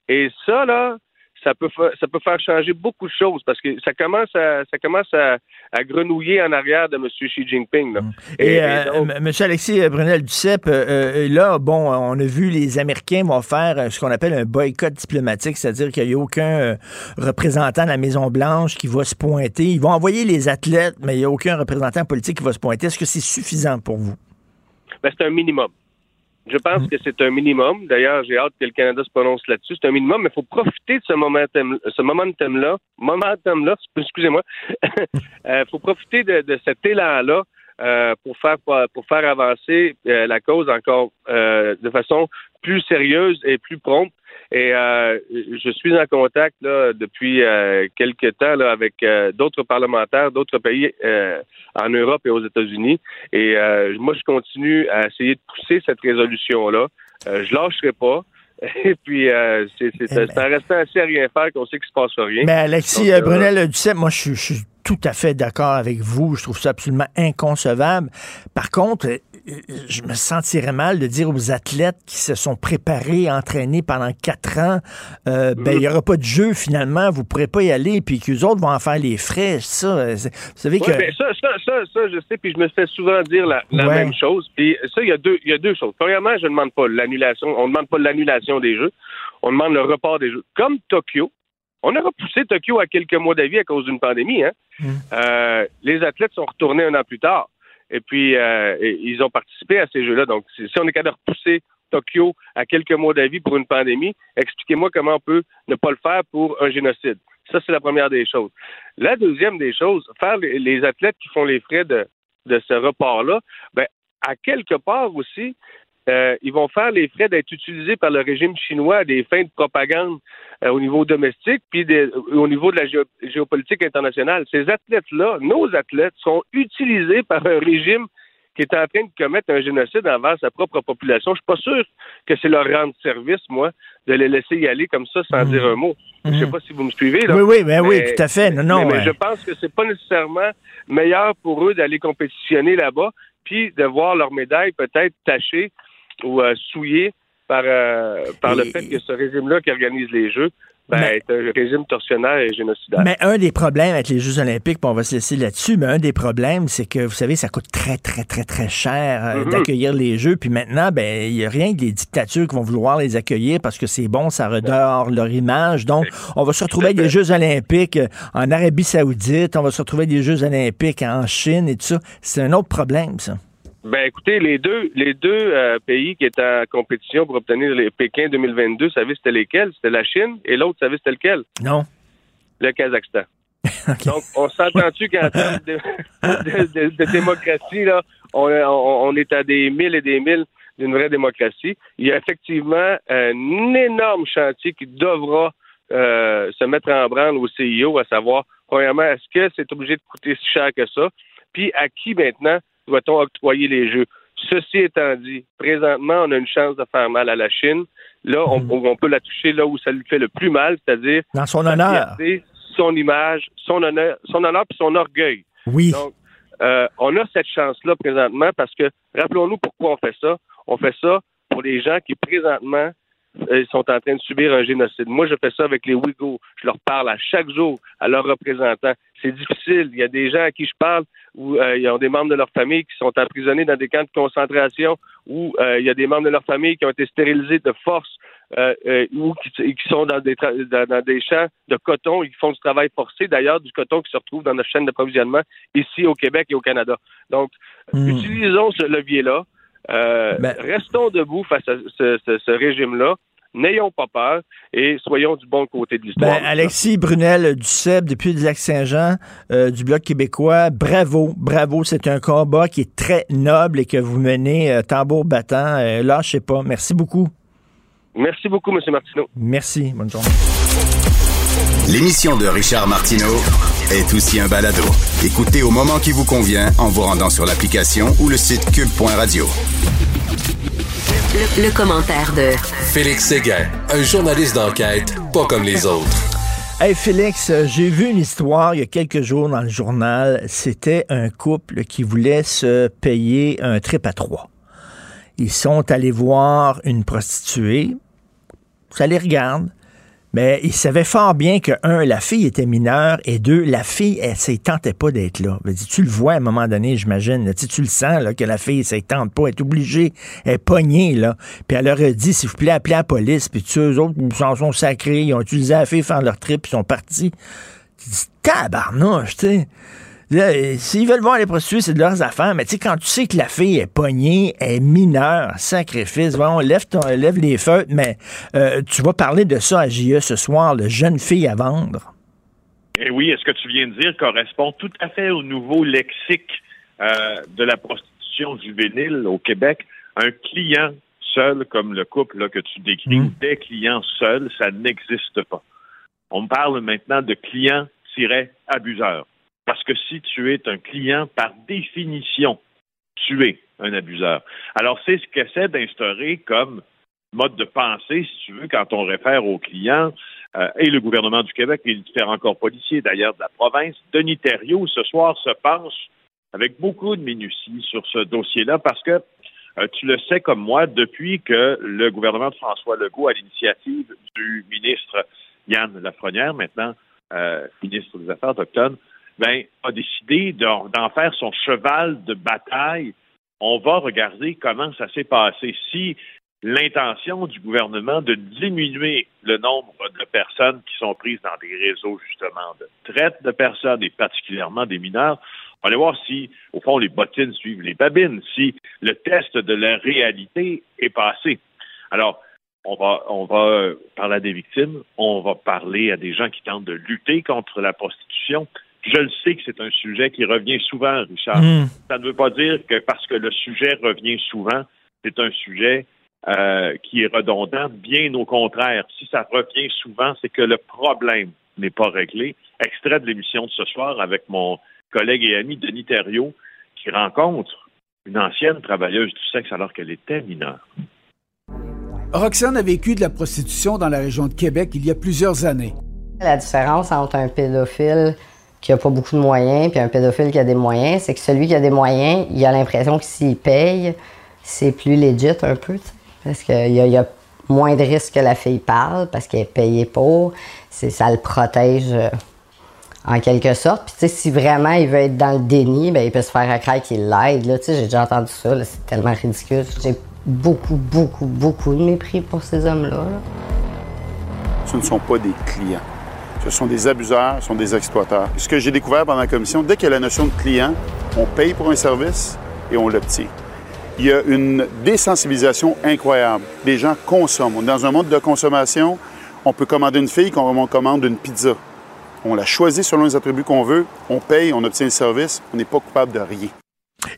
Et ça, là, ça peut fa- ça peut faire changer beaucoup de choses parce que ça commence à ça commence à, à grenouiller en arrière de M. Xi Jinping. Là. Et, Et- et euh, donc- M. Alexis Brunel-Duceppe, euh, euh, là, bon, on a vu les Américains vont faire euh, ce qu'on appelle un boycott diplomatique, c'est-à-dire qu'il n'y a aucun euh, représentant de la Maison-Blanche qui va se pointer. Ils vont envoyer les athlètes, mais il n'y a aucun représentant politique qui va se pointer. Est-ce que c'est suffisant pour vous? Ben, c'est un minimum. Je pense que c'est un minimum. D'ailleurs, j'ai hâte que le Canada se prononce là-dessus. C'est un minimum, mais il faut profiter de ce momentum, ce momentum-là, momentum-là, excusez-moi. Il *laughs* faut profiter de, de cet élan-là euh, pour faire pour faire avancer euh, la cause encore euh, de façon plus sérieuse et plus prompte. Et euh, je suis en contact là, depuis euh, quelques temps là, avec euh, d'autres parlementaires d'autres pays euh, en Europe et aux États-Unis. Et euh, moi, je continue à essayer de pousser cette résolution-là. Euh, je lâcherai pas. *laughs* Et puis, euh, c'est c'est- c'est en restant assis à rien faire qu'on sait qu'il se passe rien. Mais Alexis Donc, euh, Brunel Duceppe, moi, je, suis- je suis tout à fait d'accord avec vous. Je trouve ça absolument inconcevable. Par contre, je me sentirais mal de dire aux athlètes qui se sont préparés, entraînés pendant quatre ans, euh, ben, il n'y aura pas de jeu finalement, vous ne pourrez pas y aller, puis qu'eux autres vont en faire les frais. Ça, euh, vous savez Ouais, que. ben, ça, ça, ça, ça, je sais, puis je me fais souvent dire la, la Ouais. même chose. Puis ça, il y a deux, y a deux choses. Premièrement, je ne demande pas l'annulation. On ne demande pas l'annulation des jeux. On demande le report des jeux. Comme Tokyo, on a repoussé Tokyo à quelques mois d'avis à cause d'une pandémie. Hein? Euh, les athlètes sont retournés un an plus tard. Et puis, euh, ils ont participé à ces jeux-là. Donc, si on est capable de repousser Tokyo à quelques mois d'avis pour une pandémie, expliquez-moi comment on peut ne pas le faire pour un génocide. Ça, c'est la première des choses. La deuxième des choses, faire les, les athlètes qui font les frais de, de ce report-là, ben, à quelque part aussi, euh, ils vont faire les frais d'être utilisés par le régime chinois à des fins de propagande euh, au niveau domestique, puis au niveau de la géo- géopolitique internationale. Ces athlètes-là, nos athlètes, sont utilisés par un régime qui est en train de commettre un génocide envers sa propre population. Je suis pas sûr que c'est leur rendre service, moi, de les laisser y aller comme ça sans Mhm. dire un mot. Je sais pas si vous me suivez. Là. Oui, oui, ben oui, Mais- tout à fait. Non, non. mais, mais je pense que c'est pas nécessairement meilleur pour eux d'aller compétitionner là-bas, puis de voir leur médaille peut-être tachée ou euh, souillée par, euh, par le fait que ce régime-là qui organise les Jeux ben, un régime tortionnaire et génocidaire. Mais un des problèmes avec les Jeux olympiques, puis on va se laisser là-dessus, mais un des problèmes, c'est que, vous savez, ça coûte très, très, très, très cher euh, Mhm. d'accueillir les Jeux. Puis maintenant, ben, il n'y a rien que les dictatures qui vont vouloir les accueillir parce que c'est bon, ça redore leur image. Donc, on va se retrouver avec des Jeux olympiques en Arabie saoudite, on va se retrouver avec des Jeux olympiques en Chine et tout ça. C'est un autre problème, ça. Ben écoutez, les deux, les deux euh, pays qui étaient en compétition pour obtenir les Pékin 2022, vous savez c'était lesquels? C'était la Chine et l'autre, vous savez c'était lequel? Non? Le Kazakhstan. *laughs* Donc, on s'entend-tu qu'en termes de, *laughs* de- de- de démocratie, là, on, on- on est à des milles et des milles d'une vraie démocratie. Il y a effectivement un énorme chantier qui devra euh, se mettre en branle au CIO, à savoir, premièrement, est-ce que c'est obligé de coûter si cher que ça? Puis, à qui maintenant doit-on octroyer les jeux? Ceci étant dit, présentement, on a une chance de faire mal à la Chine. Là, on, on peut la toucher là où ça lui fait le plus mal, c'est-à-dire Dans son honneur. fierté, son image, son honneur, son honneur puis son orgueil. Oui. Donc, euh, on a cette chance-là présentement parce que, rappelons-nous pourquoi on fait ça. On fait ça pour les gens qui, présentement, euh, sont en train de subir un génocide. Moi, je fais ça avec les Ouïghours. Je leur parle à chaque jour à leurs représentants. C'est difficile. Il y a des gens à qui je parle où euh, ils ont des membres de leur famille qui sont emprisonnés dans des camps de concentration, où euh, il y a des membres de leur famille qui ont été stérilisés de force, euh, ou qui, qui sont dans des, dans, dans des champs de coton qui font du travail forcé, d'ailleurs, du coton qui se retrouve dans notre chaîne d'approvisionnement ici au Québec et au Canada. Donc, Hmm. utilisons ce levier-là. Euh, Ben- Restons debout face à ce, ce- ce régime-là. N'ayons pas peur et soyons du bon côté de l'histoire. Ben, Alexis Brunel du CEB, depuis le Lac-Saint-Jean, euh, du Bloc québécois, bravo, bravo. C'est un combat qui est très noble et que vous menez euh, tambour battant. Euh, lâchez pas. Merci beaucoup. Merci beaucoup, M. Martineau. Merci. Bonne journée. L'émission de Richard Martineau est aussi un balado. Écoutez au moment qui vous convient en vous rendant sur l'application ou le site cube.radio. Le, le commentaire de Félix Séguin, un journaliste d'enquête pas comme les autres. Hey Félix, euh, j'ai vu une histoire il y a quelques jours dans le journal. C'était un couple qui voulait se payer un trip à trois. Ils sont allés voir une prostituée. Ça les regarde. Mais il savait fort bien que, un, la fille était mineure, et deux, la fille, elle ne tentait pas d'être là. tu le vois à un moment donné, j'imagine. Tu, le sens là, que la fille, ne tente pas, elle est obligée, elle est pognée. Là. Puis elle leur a dit, s'il vous plaît, appelez la police. Puis tu eux autres, ils s'en sont sacrés, ils ont utilisé la fille faire leur trip, ils sont partis. Tu dis, tabarnouche, tu sais. S'ils veulent voir les prostituées, c'est de leurs affaires. Mais tu sais, quand tu sais que la fille est pognée, est mineure, sacrifice, bon, lève, ton, lève les feux, mais euh, tu vas parler de ça à JE ce soir, le jeune fille à vendre. Eh oui, est-ce que tu viens de dire correspond tout à fait au nouveau lexique euh, de la prostitution juvénile au Québec? Un client seul, comme le couple là, que tu décris, mmh. des clients seuls, ça n'existe pas. On parle maintenant de clients-abuseurs. Parce que si tu es un client, par définition, tu es un abuseur. Alors, c'est ce qu'essaie d'instaurer comme mode de pensée, si tu veux, quand on réfère aux clients, euh, et le gouvernement du Québec et les différents corps policiers, d'ailleurs, de la province. Denis Thériault, ce soir, se penche avec beaucoup de minutie sur ce dossier-là parce que euh, tu le sais comme moi, depuis que le gouvernement de François Legault, à l'initiative du ministre Yann Lafrenière, maintenant euh, ministre des Affaires autochtones, ben, a décidé d'en faire son cheval de bataille. On va regarder comment ça s'est passé. Si l'intention du gouvernement de diminuer le nombre de personnes qui sont prises dans des réseaux justement de traite de personnes et particulièrement des mineurs, on va voir si, au fond, les bottines suivent les babines, si le test de la réalité est passé. Alors, on va, on va parler à des victimes, on va parler à des gens qui tentent de lutter contre la prostitution. Je le sais que c'est un sujet qui revient souvent, Richard. Hmm. Ça ne veut pas dire que parce que le sujet revient souvent, c'est un sujet euh, qui est redondant. Bien au contraire, si ça revient souvent, c'est que le problème n'est pas réglé. Extrait de l'émission de ce soir avec mon collègue et ami Denis Thériault, qui rencontre une ancienne travailleuse du sexe alors qu'elle était mineure. Roxane a vécu de la prostitution dans la région de Québec il y a plusieurs années. La différence entre un pédophile qui a pas beaucoup de moyens, puis un pédophile qui a des moyens, c'est que celui qui a des moyens, il a l'impression que s'il paye, c'est plus legit un peu, parce qu'il y, a moins de risques que la fille parle, parce qu'elle est payée pour, ça le protège euh, en quelque sorte. Puis, tu sais, si vraiment il veut être dans le déni, ben, il peut se faire craquer qu'il l'aide. Là, j'ai déjà entendu ça. C'est tellement ridicule. J'ai beaucoup, beaucoup, beaucoup de mépris pour ces hommes-là. Là. Ce ne sont pas des clients. Ce sont des abuseurs, ce sont des exploiteurs. Ce que j'ai découvert pendant la commission, dès qu'il y a la notion de client, on paye pour un service et on l'obtient. Il y a une désensibilisation incroyable. Les gens consomment. Dans un monde de consommation, on peut commander une fille comme on commande une pizza. On la choisit selon les attributs qu'on veut, on paye, on obtient le service, on n'est pas coupable de rien.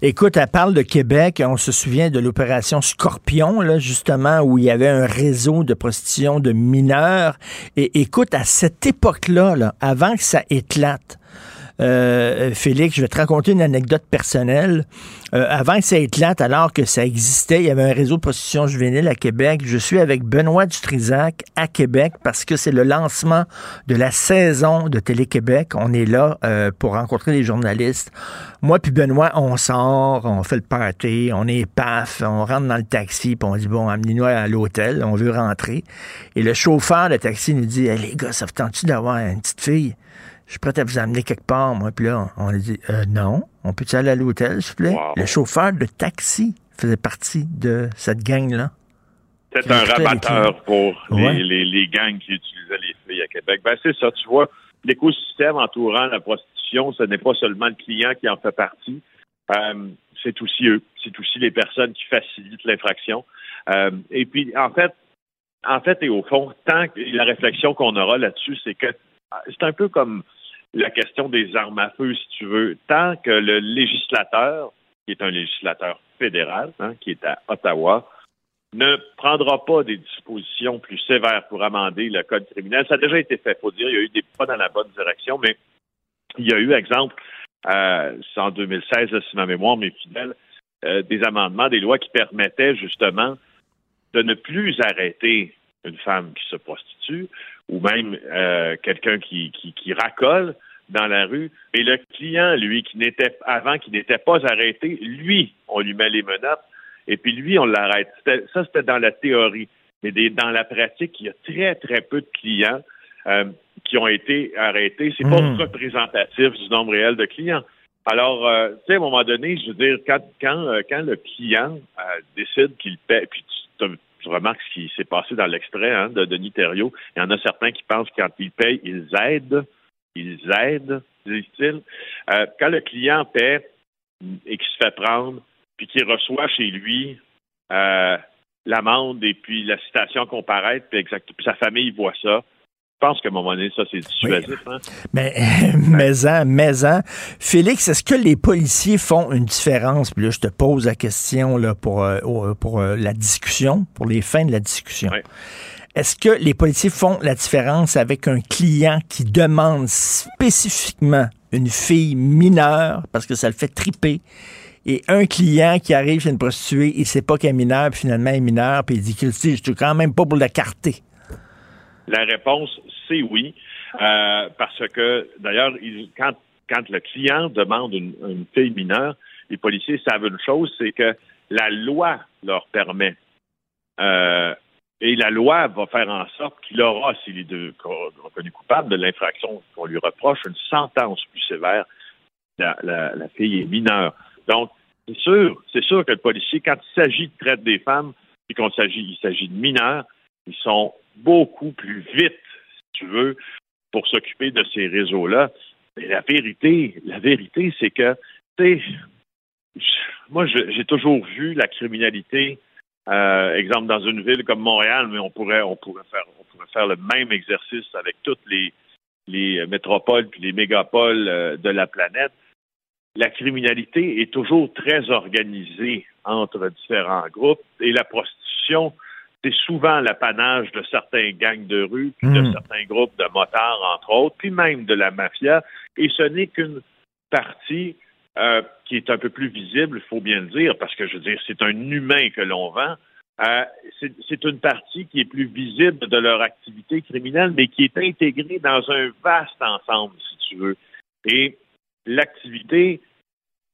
Écoute, elle parle de Québec. On se souvient de l'opération Scorpion, là, justement, où il y avait un réseau de prostitution de mineurs. Et écoute, à cette époque-là, là, avant que ça éclate, euh, Félix, je vais te raconter une anecdote personnelle. Euh, avant que ça éclate, alors que ça existait, il y avait un réseau de prostitution juvénile à Québec. Je suis avec Benoît Dutrisac à Québec parce que c'est le lancement de la saison de Télé-Québec. On est là euh, pour rencontrer les journalistes. Moi puis Benoît, on sort, on fait le party, on est paf, on rentre dans le taxi, puis on dit, bon, amenez-nous à l'hôtel, on veut rentrer. Et le chauffeur de taxi nous dit, les gars, ça vous tente-tu d'avoir une petite fille? Je suis prêt à vous amener quelque part, moi. Puis là, on a dit, euh, non, on peut-tu aller à l'hôtel, s'il vous plaît? Le chauffeur de taxi faisait partie de cette gang-là. C'est un rabatteur pour les, gangs qui utilisaient les filles à Québec. Ben, c'est ça, tu vois, l'écosystème entourant la prostitution, ce n'est pas seulement le client qui en fait partie, euh, c'est aussi eux, c'est aussi les personnes qui facilitent l'infraction. Euh, et puis, en fait, en fait et au fond, tant que la réflexion qu'on aura là-dessus, c'est que c'est un peu comme la question des armes à feu, si tu veux. Tant que le législateur, qui est un législateur fédéral, hein, qui est à Ottawa, ne prendra pas des dispositions plus sévères pour amender le code criminel. Ça a déjà été fait, faut dire. Il y a eu des pas dans la bonne direction, mais il y a eu, exemple, euh, en 2016, si ma mémoire m'est fidèle, euh, des amendements, des lois qui permettaient justement de ne plus arrêter une femme qui se prostitue ou même euh, quelqu'un qui, qui, racole dans la rue. Et le client, lui, qui n'était avant, qui n'était pas arrêté, lui, on lui met les menottes et puis lui, on l'arrête. Ça, c'était dans la théorie. mais des, dans la pratique, il y a très, très peu de clients euh, qui ont été arrêtés. C'est pas Mm. représentatif du nombre réel de clients. Alors, euh, tu sais, à un moment donné, je veux dire, quand, quand, euh, quand le client décide qu'il paie, puis tu, tu- remarques ce qui s'est passé dans l'extrait hein, de Denis Thériault, il y en a certains qui pensent que quand ils payent, ils aident. Ils aident, disent-ils. Euh, quand le client paie et qu'il se fait prendre, puis qu'il reçoit chez lui euh, l'amende et puis la citation comparaître, puis, exact, puis sa famille voit ça, pense qu'à un moment donné, ça, c'est dissuasif. Hein? Mais, *laughs* mais, en, mais en. Félix, est-ce que les policiers font une différence? Puis là, je te pose la question là, pour, euh, pour euh, la discussion, pour les fins de la discussion. Est-ce que les policiers font la différence avec un client qui demande spécifiquement une fille mineure parce que ça le fait triper et un client qui arrive chez une prostituée, il sait pas qu'elle est mineure, puis finalement elle est mineure, puis il dit que je suis quand même pas pour la carter. La réponse, c'est oui. Euh, parce que, d'ailleurs, quand, quand le client demande une, une fille mineure, les policiers savent une chose, c'est que la loi leur permet. euh, et la loi va faire en sorte qu'il aura, s'il est reconnu coupable de l'infraction qu'on lui reproche, une sentence plus sévère. La, la- la fille est mineure. Donc, c'est sûr, c'est sûr que le policier, quand il s'agit de traite des femmes et qu'on s'agit, il s'agit de mineurs, ils sont beaucoup plus vite, si tu veux, pour s'occuper de ces réseaux-là. Mais la vérité, la vérité, c'est que, tu sais, moi, j'ai toujours vu la criminalité, euh, exemple dans une ville comme Montréal, mais on pourrait, on pourrait faire, on pourrait faire le même exercice avec toutes les, les métropoles puis les mégapoles euh, de la planète. La criminalité est toujours très organisée entre différents groupes et la prostitution, c'est souvent l'apanage de certains gangs de rue, puis de Mm. certains groupes de motards, entre autres, puis même de la mafia. Et ce n'est qu'une partie euh, qui est un peu plus visible, il faut bien le dire, parce que je veux dire, c'est un humain que l'on vend. Euh, c'est c'est une partie qui est plus visible de leur activité criminelle, mais qui est intégrée dans un vaste ensemble, si tu veux. Et l'activité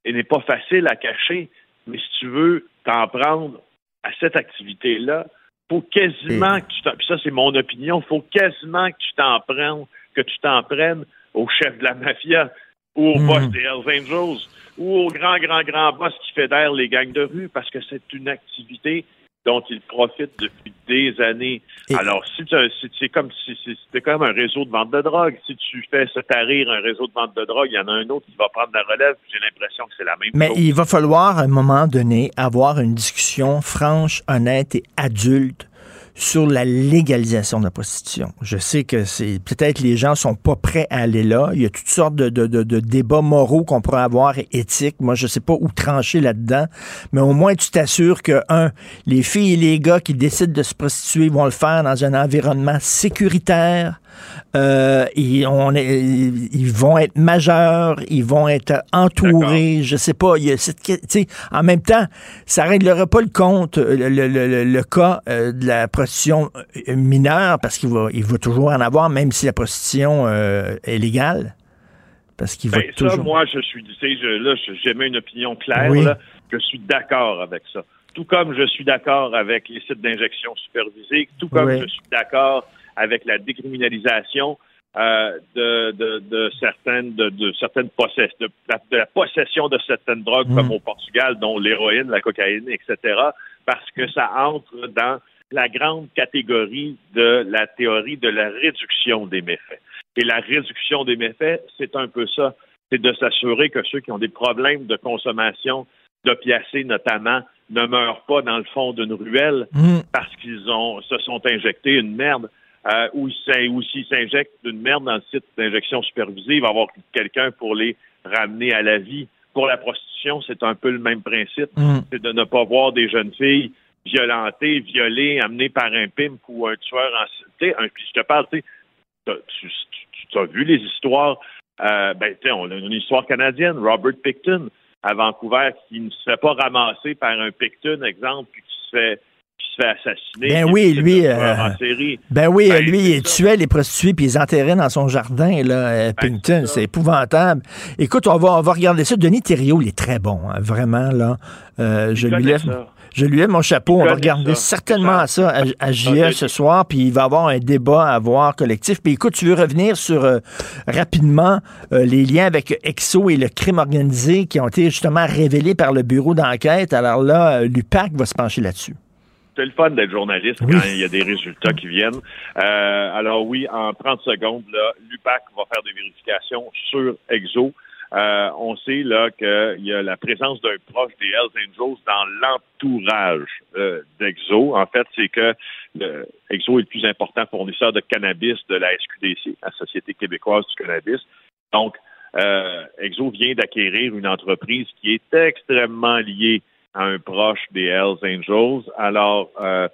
elle n'est pas facile à cacher, mais si tu veux t'en prendre à cette activité-là, faut quasiment que tu t'en, puis ça c'est mon opinion, faut quasiment que tu t'en prennes, que tu t'en prennes au chef de la mafia ou au Hmm. boss des Hells Angels ou au grand, grand, grand boss qui fédère les gangs de rue parce que c'est une activité dont ils profitent depuis des années. Alors, si tu si- c'est comme si si c'était comme un réseau de vente de drogue. Si tu fais se tarir un réseau de vente de drogue, il y en a un autre qui va prendre la relève. J'ai l'impression que c'est la même Mais chose. il va falloir, à un moment donné, avoir une discussion franche, honnête et adulte sur la légalisation de la prostitution. Je sais que c'est peut-être les gens sont pas prêts à aller là. Il y a toutes sortes de, de- de- de débats moraux qu'on pourrait avoir et éthiques. Moi, je sais pas où trancher là-dedans, mais au moins tu t'assures que un, les filles et les gars qui décident de se prostituer vont le faire dans un environnement sécuritaire. Euh, et on est- ils vont être majeurs, ils vont être entourés, je sais pas. Il y a cette, tu sais, en même temps, ça réglera pas le compte, le, le- le- le cas euh, de la prostitution euh, mineure, parce qu'il va, il va toujours en avoir, même si la prostitution euh, est légale. Parce qu'il va Ben, ça, toujours. moi, je suis, je, là, j'émets une opinion claire, Oui. là, je suis d'accord avec ça. Tout comme je suis d'accord avec les sites d'injection supervisés, tout comme Oui. je suis d'accord avec la décriminalisation euh, de, de, de certaines de, de certaines possessions, de, la- de la possession de certaines drogues Mm. comme au Portugal, dont l'héroïne, la cocaïne, etc., parce que ça entre dans la grande catégorie de la théorie de la réduction des méfaits. Et la réduction des méfaits, c'est un peu ça. C'est de s'assurer que ceux qui ont des problèmes de consommation d'opiacés, notamment, ne meurent pas dans le fond d'une ruelle Mm. parce qu'ils ont se sont injectés une merde. Euh, ou ils s'in- ou s'ils s'injectent une merde dans le site d'injection supervisée, il va y avoir quelqu'un pour les ramener à la vie. Pour la prostitution, c'est un peu le même principe. Mm. C'est de ne pas voir des jeunes filles violentées, violées, amenées par un pimp ou un tueur en cité. Puis je te parle, tu tu, as vu les histoires, euh, ben, on a une histoire canadienne, Robert Picton, à Vancouver, qui ne se fait pas ramasser par un Picton, exemple, puis qui se fait, se fait assassiner. Ben oui, lui, euh, en série. Ben oui, Ben, lui, il tuait les prostituées puis il les enterrait dans son jardin, là, Ben, euh, Pinkton. c'est épouvantable. Écoute, on va, on va regarder ça. Denis Thériault, il est très bon, hein, vraiment, là. Euh, je lui lève. ça. Je lui lève mon chapeau. On va regarder ça. certainement ça à, à JE ce soir, puis il va y avoir un débat à avoir collectif. Puis écoute, tu veux revenir sur euh, rapidement euh, les liens avec Exo et le crime organisé qui ont été justement révélés par le bureau d'enquête. Alors là, l'UPAC va se pencher là-dessus. C'est le fun d'être journaliste Oui. quand il y a des résultats qui viennent. Euh, alors oui, en 30 secondes, là, l'UPAC va faire des vérifications sur Exo. Euh, on sait là qu'il y a la présence d'un proche des Hells Angels dans l'entourage euh, d'Exo. En fait, c'est que le, Exo est le plus important fournisseur de cannabis de la SQDC, la Société québécoise du cannabis. Donc, euh, Exo vient d'acquérir une entreprise qui est extrêmement liée à un proche des Hells Angels. Alors, euh,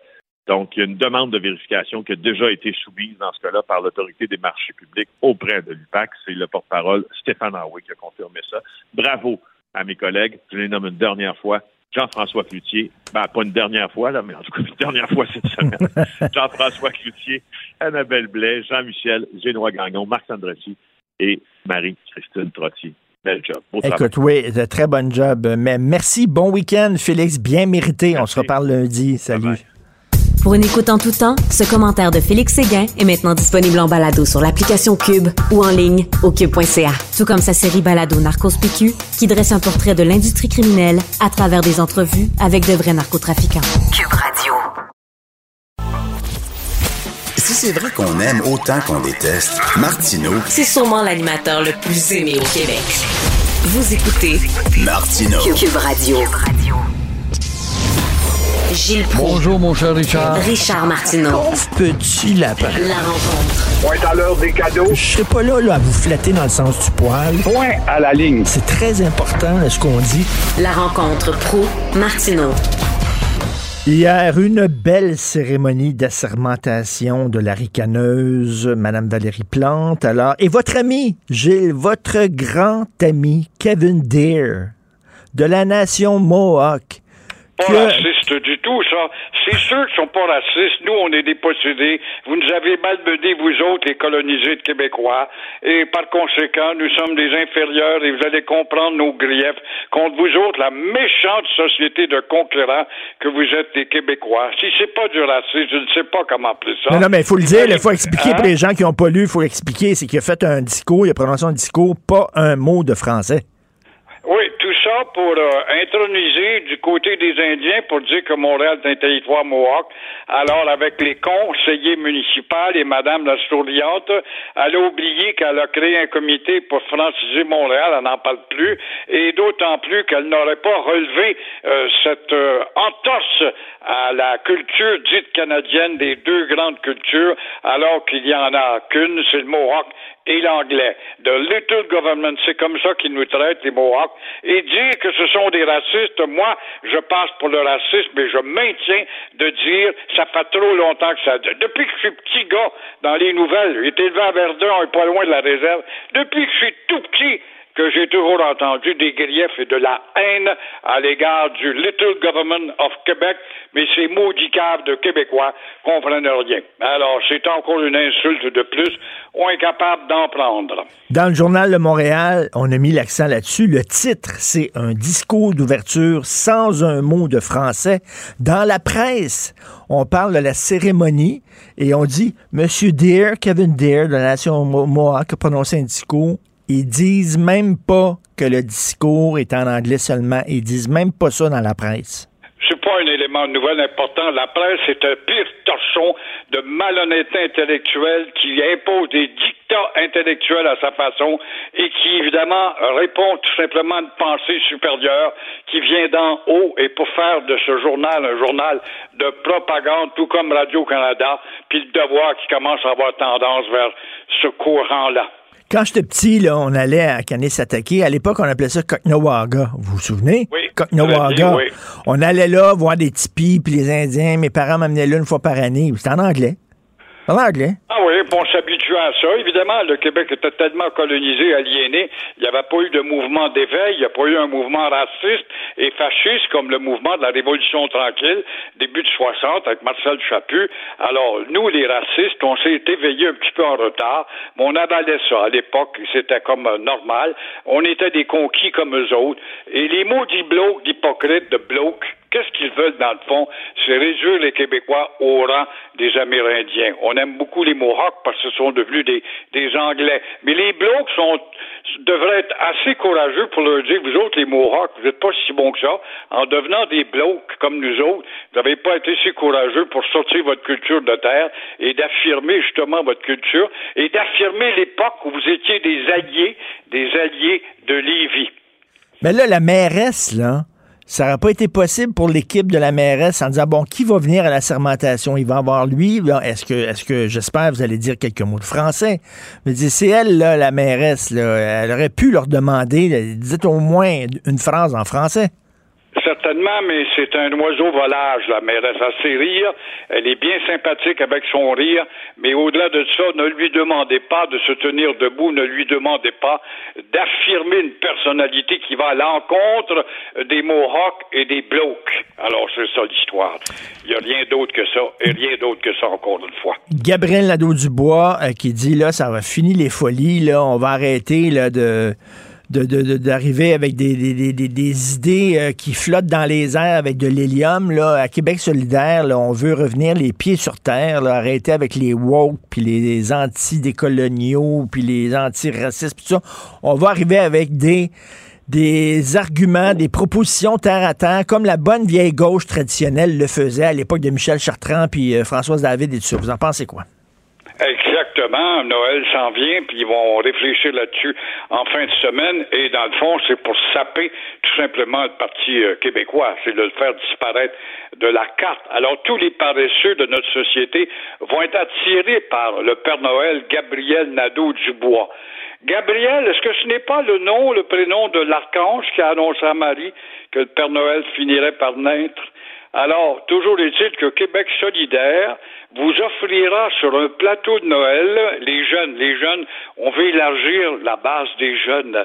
donc, il y a une demande de vérification qui a déjà été soumise dans ce cas-là par l'autorité des marchés publics auprès de l'UPAC. C'est le porte-parole Stéphane Harway qui a confirmé ça. Bravo à mes collègues. Je les nomme une dernière fois. Jean-François Cloutier, ben, pas une dernière fois, là, mais en tout cas une dernière fois cette semaine. *laughs* Jean-François Cloutier, Annabelle Blais, Jean-Michel Génois Gagnon, Marc Sandretti et Marie-Christine Trottier. Bel job. Beau travail. Écoute, oui, de très bon job. Mais merci, bon week-end, Félix, bien mérité. On se reparle lundi. Salut. Pour une écoute en tout temps, ce commentaire de Félix Séguin est maintenant disponible en balado sur l'application Cube ou en ligne au cube.ca. Tout comme sa série balado Narcos PQ qui dresse un portrait de l'industrie criminelle à travers des entrevues avec de vrais narcotrafiquants. Cube Radio. Si c'est vrai qu'on aime autant qu'on déteste, Martineau, C'est sûrement l'animateur le plus aimé au Québec. Vous écoutez Martineau. Cube Radio. Gilles Proulx. Bonjour, mon cher Richard. Richard Martineau. Pauvre petit lapin. La rencontre. Point à l'heure des cadeaux. Je serai pas là, là à vous flatter dans le sens du poil. Point à la ligne. C'est très important là, ce qu'on dit. La rencontre pro Martineau. Hier, une belle cérémonie d'assermentation de la ricaneuse, Madame Valérie Plante. Alors, et votre ami, Gilles, votre grand ami, Kevin Deere, de la nation Mohawk. Pas que- raciste du tout, ça. C'est sûr qu'ils sont pas racistes. Nous, on est des possédés. Vous nous avez malmenés, vous autres, les colonisés de Québécois. Et par conséquent, nous sommes des inférieurs et vous allez comprendre nos griefs contre vous autres, la méchante société de concurrents que vous êtes les Québécois. Si c'est pas du racisme, je ne sais pas comment appeler ça. Non, non, mais il faut le dire, il faut expliquer Hein? pour les gens qui n'ont pas lu, il faut expliquer, c'est qu'il a fait un discours, il a prononcé un discours, pas un mot de français. Oui, tout ça pour euh, introniser du côté des Indiens pour dire que Montréal est un territoire Mohawk. Alors, avec les conseillers municipaux et Madame la souriante, elle a oublié qu'elle a créé un comité pour franciser Montréal, elle n'en parle plus, et d'autant plus qu'elle n'aurait pas relevé euh, cette euh, entorse à la culture dite canadienne des deux grandes cultures, alors qu'il y en a qu'une, c'est le Mohawk et l'anglais. The little government, c'est comme ça qu'ils nous traitent, les Mohawks. Et dire que ce sont des racistes, moi, je passe pour le racisme, mais je maintiens de dire, ça fait trop longtemps que ça... Depuis que je suis petit gars dans les nouvelles, j'ai été élevé à Verdun, on est pas loin de la réserve, depuis que je suis tout petit, que j'ai toujours entendu des griefs et de la haine à l'égard du Little Government of Québec, mais ces maudits caves de Québécois comprennent rien. Alors, c'est encore une insulte de plus. On est capable d'en prendre. Dans le journal de Montréal, on a mis l'accent là-dessus. Le titre, c'est un discours d'ouverture sans un mot de français. Dans la presse, on parle de la cérémonie et on dit Monsieur Deere, Kevin Deere de la nation Mo- Mohawk a prononcé un discours. Ils disent même pas que le discours est en anglais seulement. Ils disent même pas ça dans la presse. C'est pas un élément de nouvelle important. La presse est un pire torchon de malhonnêteté intellectuelle qui impose des dictats intellectuels à sa façon et qui, évidemment, répond tout simplement à une pensée supérieure qui vient d'en haut et pour faire de ce journal un journal de propagande, tout comme Radio-Canada, puis le devoir qui commence à avoir tendance vers ce courant-là. Quand j'étais petit, là, on allait à Kanesatake. À l'époque, on appelait ça Koknawaga. Vous vous souvenez? Oui. Koknawaga. Oui. On allait là voir des tipis, puis les Indiens. Mes parents m'amenaient là une fois par année. C'était en anglais. Ah oui, on s'habitue à ça. Évidemment, le Québec était tellement colonisé, aliéné, il n'y avait pas eu de mouvement d'éveil, il n'y a pas eu un mouvement raciste et fasciste comme le mouvement de la Révolution tranquille, début de 60, avec Marcel Chaput. Alors, nous, les racistes, on s'est éveillés un petit peu en retard, mais on avalait ça. À l'époque, c'était comme euh, normal. On était des conquis comme eux autres. Et les maudits blocs d'hypocrites, de blocs, qu'est-ce qu'ils veulent dans le fond? C'est réduire les Québécois au rang des Amérindiens. On aime beaucoup les Mohawks parce que ce sont devenus des, Anglais. Mais les Blocs sont, devraient être assez courageux pour leur dire, vous autres, les Mohawks, vous n'êtes pas si bons que ça. En devenant des Blocs comme nous autres, vous n'avez pas été si courageux pour sortir votre culture de terre et d'affirmer justement votre culture et d'affirmer l'époque où vous étiez des alliés, des alliés de Lévis. Mais là, la mairesse, là, ça n'aurait pas été possible pour l'équipe de la mairesse en disant bon, qui va venir à la sermentation? Il va avoir lui. Est-ce que, est-ce que j'espère vous allez dire quelques mots de français? Mais c'est elle la mairesse là, elle aurait pu leur demander, dites au moins une phrase en français. Certainement, mais c'est un oiseau volage, la mairesse. Elle sait rire, elle est bien sympathique avec son rire, mais au-delà de ça, ne lui demandez pas de se tenir debout, ne lui demandez pas d'affirmer une personnalité qui va à l'encontre des Mohawks et des Blocs. Alors, c'est ça l'histoire. Il n'y a rien d'autre que ça, et rien d'autre que ça, encore une fois. Gabriel Nadeau-Dubois euh, qui dit, là, ça va finir les folies, là, on va arrêter, là, de d'arriver avec des, des, idées euh, qui flottent dans les airs avec de l'hélium. À Québec solidaire, là, on veut revenir les pieds sur terre, là, arrêter avec les woke, puis les anti-décoloniaux, puis les anti-racistes, tout ça. On va arriver avec des des arguments, des propositions terre à terre, comme la bonne vieille gauche traditionnelle le faisait à l'époque de Michel Chartrand puis euh, Françoise David et tout ça. Vous en pensez quoi? Exactement. Noël s'en vient, puis ils vont réfléchir là-dessus en fin de semaine. Et dans le fond, c'est pour saper tout simplement le Parti euh, québécois. C'est de le faire disparaître de la carte. Alors, tous les paresseux de notre société vont être attirés par le Père Noël Gabriel Nadeau-Dubois. Gabriel, est-ce que ce n'est pas le nom, le prénom de l'archange qui a annoncé à Marie que le Père Noël finirait par naître? Alors, toujours est-il que Québec solidaire vous offrira sur un plateau de Noël, les jeunes, les jeunes, on veut élargir la base des jeunes,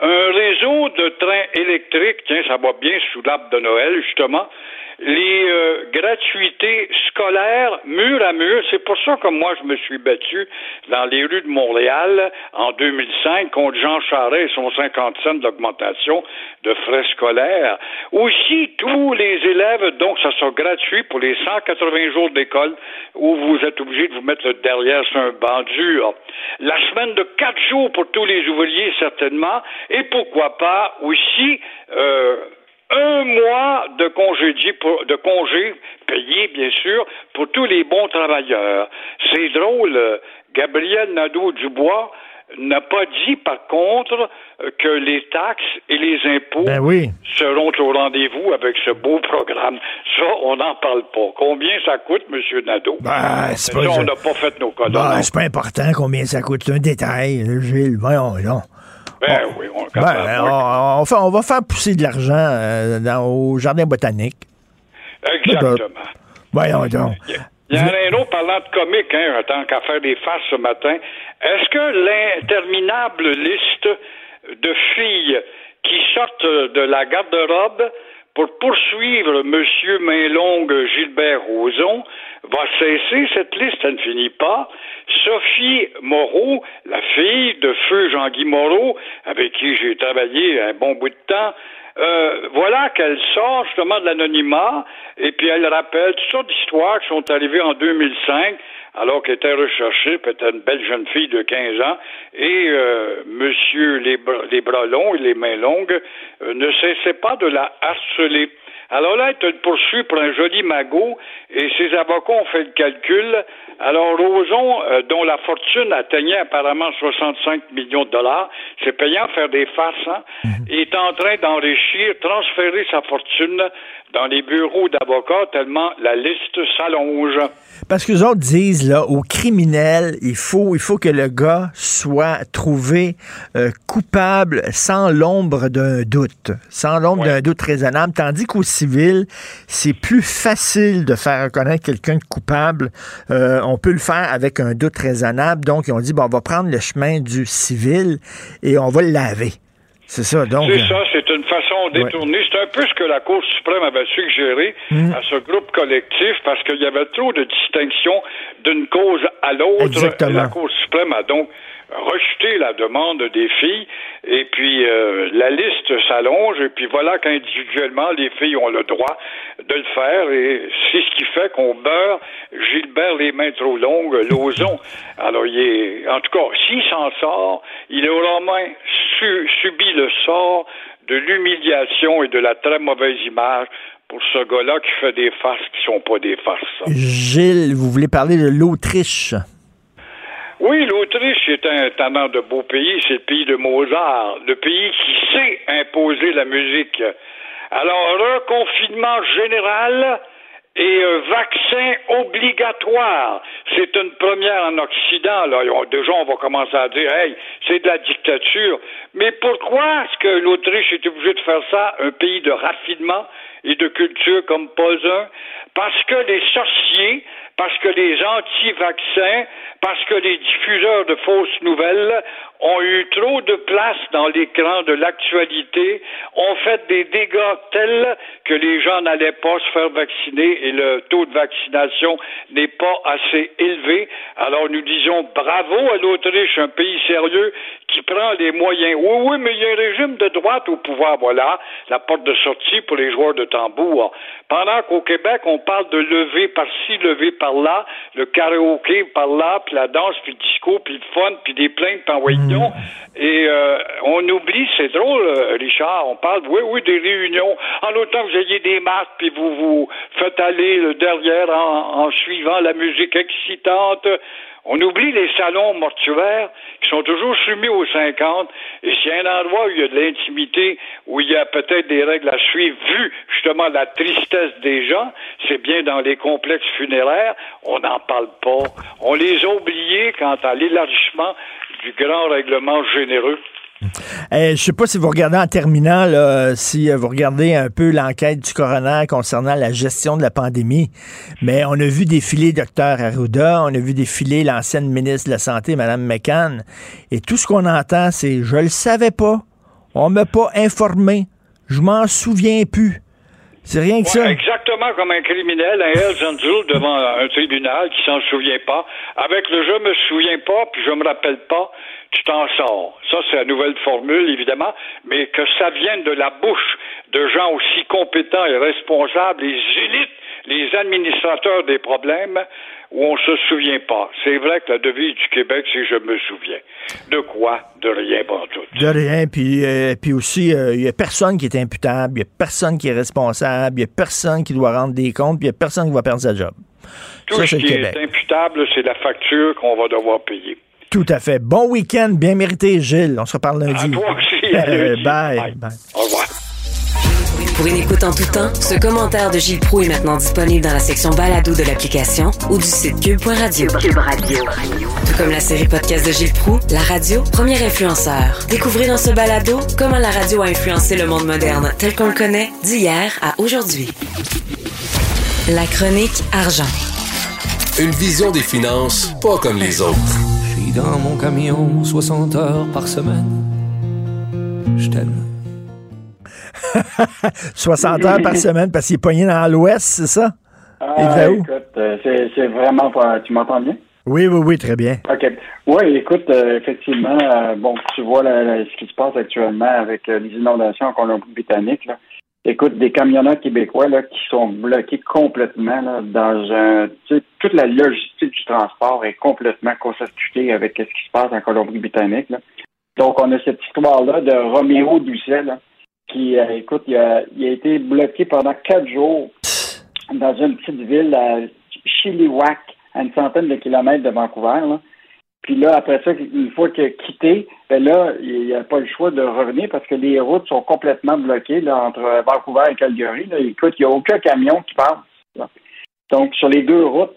un réseau de trains électriques, tiens, ça va bien sous l'arbre de Noël, justement, les euh, gratuités scolaires mur à mur. C'est pour ça que moi, je me suis battu dans les rues de Montréal en 2005 contre Jean Charest et son 50 cents d'augmentation de frais scolaires. Aussi, tous les élèves, donc ça sera gratuit pour les 180 jours d'école où vous êtes obligé de vous mettre derrière sur un banc dur. La semaine de quatre jours pour tous les ouvriers, certainement. Et pourquoi pas aussi... Euh, un mois de congé, de congé payé, bien sûr, pour tous les bons travailleurs. C'est drôle, Gabriel Nadeau-Dubois n'a pas dit, par contre, que les taxes et les impôts ben oui. seront au rendez-vous avec ce beau programme. Ça, on n'en parle pas. Combien ça coûte, M. Nadeau? Ben, c'est pas... Ça, on n'a pas fait nos codes. Ben, c'est pas important combien ça coûte. C'est un détail, Gilles. Voyons, non. Ben oui, on, ben, on, va faire pousser de l'argent euh, au jardin botanique. Exactement. Voyons donc. Il y a un autre parlant de comique, hein, en tant qu'à faire des farces ce matin. Est-ce que l'interminable liste de filles qui sortent de la garde-robe pour poursuivre M. Mainlongue Gilbert Rozon va cesser. Cette liste, elle ne finit pas. Sophie Moreau, la fille de feu Jean-Guy Moreau, avec qui j'ai travaillé un bon bout de temps, euh, voilà qu'elle sort justement de l'anonymat et puis elle rappelle toutes sortes d'histoires qui sont arrivées en 2005 alors qu'elle était recherchée, peut-être une belle jeune fille de 15 ans, et euh, Monsieur les, bras longs et les mains longues euh, ne cessait pas de la harceler. Alors là, elle te poursuit pour un joli magot et ses avocats ont fait le calcul. Alors Roson, euh, dont la fortune atteignait apparemment 65 millions de dollars, c'est payant faire des farces, hein, mhm. est en train d'enrichir, transférer sa fortune dans les bureaux d'avocats tellement la liste s'allonge. Parce que les autres disent, là, aux criminels, il faut, il faut que le gars soit trouvé euh, coupable sans l'ombre d'un doute, sans l'ombre d'un doute raisonnable, tandis qu'au civil, c'est plus facile de faire reconnaître quelqu'un de coupable. Euh, on peut le faire avec un doute raisonnable. Donc, ils ont dit, bon, on va prendre le chemin du civil et on va le laver. C'est ça, donc. C'est ça, c'est une façon détournée. C'est un peu ce que la Cour suprême avait suggéré Mm. à ce groupe collectif parce qu'il y avait trop de distinctions d'une cause à l'autre. Exactement. La Cour suprême a donc rejeté la demande des filles et puis euh, la liste s'allonge et puis voilà qu'individuellement les filles ont le droit de le faire et c'est ce qui fait qu'on beurre Gilbert les mains trop longues, Lozon. *laughs* Alors il est, en tout cas, s'il s'en sort, il aura au moins su- subi le sort de l'humiliation et de la très mauvaise image pour ce gars-là qui fait des farces qui sont pas des farces. Gilles, vous voulez parler de l'Autriche? Oui, l'Autriche est un talent de beau pays, c'est le pays de Mozart, le pays qui sait imposer la musique. Alors, reconfinement général et un vaccin obligatoire. C'est une première en Occident. Là. Déjà, on va commencer à dire, hey, c'est de la dictature. Mais pourquoi est-ce que l'Autriche est obligée de faire ça, un pays de raffinement et de culture comme pas? Parce que les sorciers, parce que les anti-vaccins, parce que les diffuseurs de fausses nouvelles ont eu trop de place dans l'écran de l'actualité, ont fait des dégâts tels que les gens n'allaient pas se faire vacciner et le taux de vaccination n'est pas assez élevé. Alors nous disons bravo à l'Autriche, un pays sérieux qui prend les moyens. Oui, oui, mais il y a un régime de droite au pouvoir, voilà, la porte de sortie pour les joueurs de tambour. Pendant qu'au Québec, on parle de lever par-ci, lever par-là, le karaoké par-là, puis la danse, puis le disco, puis le fun, puis des plaintes, puis en Et euh, on oublie, c'est drôle, euh, Richard, on parle, oui, oui, des réunions. En autant que vous ayez des masques, puis vous vous faites aller le derrière en, en suivant la musique excitante. On oublie les salons mortuaires qui sont toujours soumis aux 50. Et s'il y a un endroit où il y a de l'intimité, où il y a peut-être des règles à suivre, vu justement la tristesse des gens, c'est bien dans les complexes funéraires. On n'en parle pas. On les a oubliés quant à l'élargissement du grand règlement généreux. Eh, je sais pas si vous regardez en terminant, là, si euh, vous regardez un peu l'enquête du coroner concernant la gestion de la pandémie, mais on a vu défiler Dr Arruda, on a vu défiler l'ancienne ministre de la Santé, Mme McCann, et tout ce qu'on entend, c'est « je le savais pas, on m'a pas informé, je m'en souviens plus ». C'est rien que ça. Ouais, comme un criminel, un Hells Angel devant un tribunal qui s'en souvient pas. Avec le je me souviens pas, puis je me rappelle pas, tu t'en sors. Ça, c'est la nouvelle formule, évidemment, mais que ça vienne de la bouche de gens aussi compétents et responsables, les élites, les administrateurs des problèmes, où on se souvient pas. C'est vrai que la devise du Québec, c'est je me souviens. De quoi? De rien, pas tout. De rien. Puis, euh, puis aussi, il n'y a personne qui est imputable, il n'y a personne qui est responsable, il n'y a personne qui doit rendre des comptes, puis il n'y a personne qui va perdre sa job. Tout Ça, ce qui Québec. est imputable, c'est la facture qu'on va devoir payer. Tout à fait. Bon week-end, bien mérité, Gilles. On se reparle lundi. À toi aussi, à *laughs* Euh, lundi. bye. Bye. bye. Au revoir. Pour une écoute en tout temps, ce commentaire de Gilles Proux est maintenant disponible dans la section balado de l'application ou du site cube.radio. Cube Radio. Tout comme la série podcast de Gilles Proux, la radio, premier influenceur. Découvrez dans ce balado comment la radio a influencé le monde moderne tel qu'on le connaît d'hier à aujourd'hui. La chronique argent. Une vision des finances pas comme les autres. Je suis dans mon camion 60 heures par semaine. Je t'aime. *laughs* 60 heures par semaine parce qu'il est pogné dans l'Ouest, c'est ça? Ah, écoute, euh, c'est vraiment pas. Tu m'entends bien? Oui, oui, oui, très bien. OK. Oui, écoute, euh, effectivement, euh, bon, tu vois ce qui se passe actuellement avec les inondations en Colombie-Britannique. Écoute, des camionneurs québécois là, qui sont bloqués complètement là, dans un. Toute la logistique du transport est complètement concertée avec ce qui se passe en Colombie-Britannique. Donc, on a cette histoire-là de Roméo Doucet, là, qui, euh, écoute, il a, été bloqué pendant quatre jours dans une petite ville à Chilliwack, à une centaine de kilomètres de Vancouver. Puis là, après ça, une fois qu'il a quitté, ben là, il n'y a pas le choix de revenir parce que les routes sont complètement bloquées entre Vancouver et Calgary. Écoute, il n'y a aucun camion qui passe. Donc, sur les deux routes.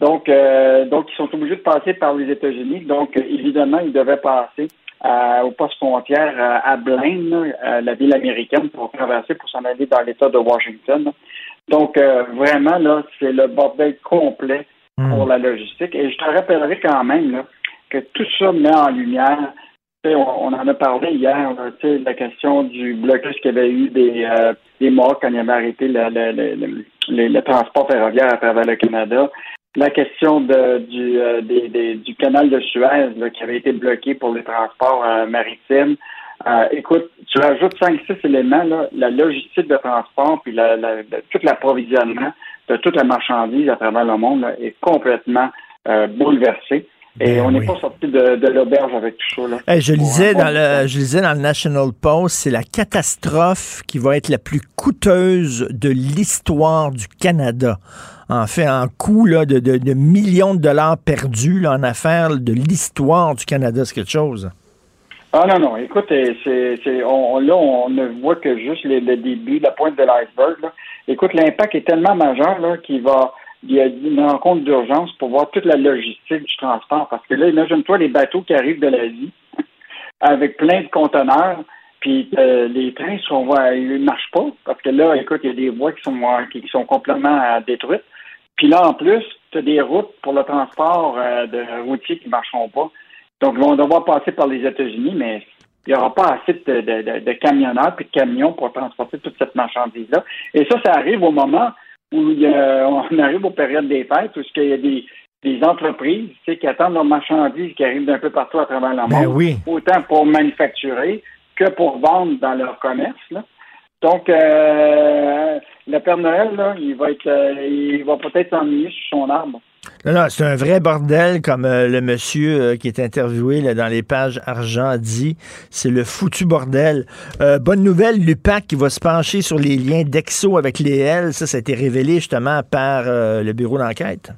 Donc, euh, donc, ils sont obligés de passer par les États-Unis. Donc, évidemment, ils devaient passer à- au poste frontière à, à Blaine, là, à la ville américaine, pour traverser, pour s'en aller dans l'État de Washington. Donc, euh, vraiment, là, c'est le bordel complet pour la logistique. Et je te rappellerai quand même là, que tout ça met en lumière, on, en a parlé hier, sais, la question du blocage qu'il y avait eu des, euh, des morts quand il avait arrêté le, le, le, le- le- le transport ferroviaire à travers le Canada. La question de, du, euh, des- des- du canal de Suez là, qui avait été bloqué pour les transports euh, maritimes. Euh, écoute, tu rajoutes 5-6 éléments, là, la logistique de transport, puis la, tout l'approvisionnement de toute la marchandise à travers le monde là, est complètement euh, bouleversé. Et on n'est pas sorti de, de l'auberge avec tout ça. Là. Je, lisais dans le, je lisais dans le National Post, c'est la catastrophe qui va être la plus coûteuse de l'histoire du Canada. En fait, en coût de, de- millions de dollars perdus là, en affaires de l'histoire du Canada, c'est quelque chose? Ah non, non, écoute, euh, c'est, on, là, on ne voit que juste le, le début, la pointe de l'iceberg. Écoute, l'impact est tellement majeur qu'il va, il y a une rencontre d'urgence pour voir toute la logistique du transport. Parce que là, imagine-toi les bateaux qui arrivent de l'Asie *laughs* avec plein de conteneurs, puis euh, les trains sont, ils marchent pas. Parce que là, écoute, il y a des voies qui sont, qui, qui sont complètement euh, détruites. Puis là, en plus, tu as des routes pour le transport euh, de routiers qui ne marcheront pas. Donc, ils vont devoir passer par les États-Unis, mais il n'y aura pas assez de, de, camionneurs puis de camions pour transporter toute cette marchandise-là. Et ça, ça arrive au moment où on arrive aux périodes des fêtes, où il y a des, des entreprises tu sais, qui attendent leurs marchandises qui arrivent d'un peu partout à travers le monde, Ben oui. autant pour manufacturer que pour vendre dans leur commerce. Là. Donc, euh, le Père Noël, là, il va être, euh, il va peut-être s'ennuyer sur son arbre. C'est un vrai bordel, comme euh, le monsieur qui est interviewé dans les pages argent dit. C'est le foutu bordel. Bonne nouvelle, l'UPAC qui va se pencher sur les liens d'Exo avec les L. Ça, ça a été révélé justement par le bureau d'enquête.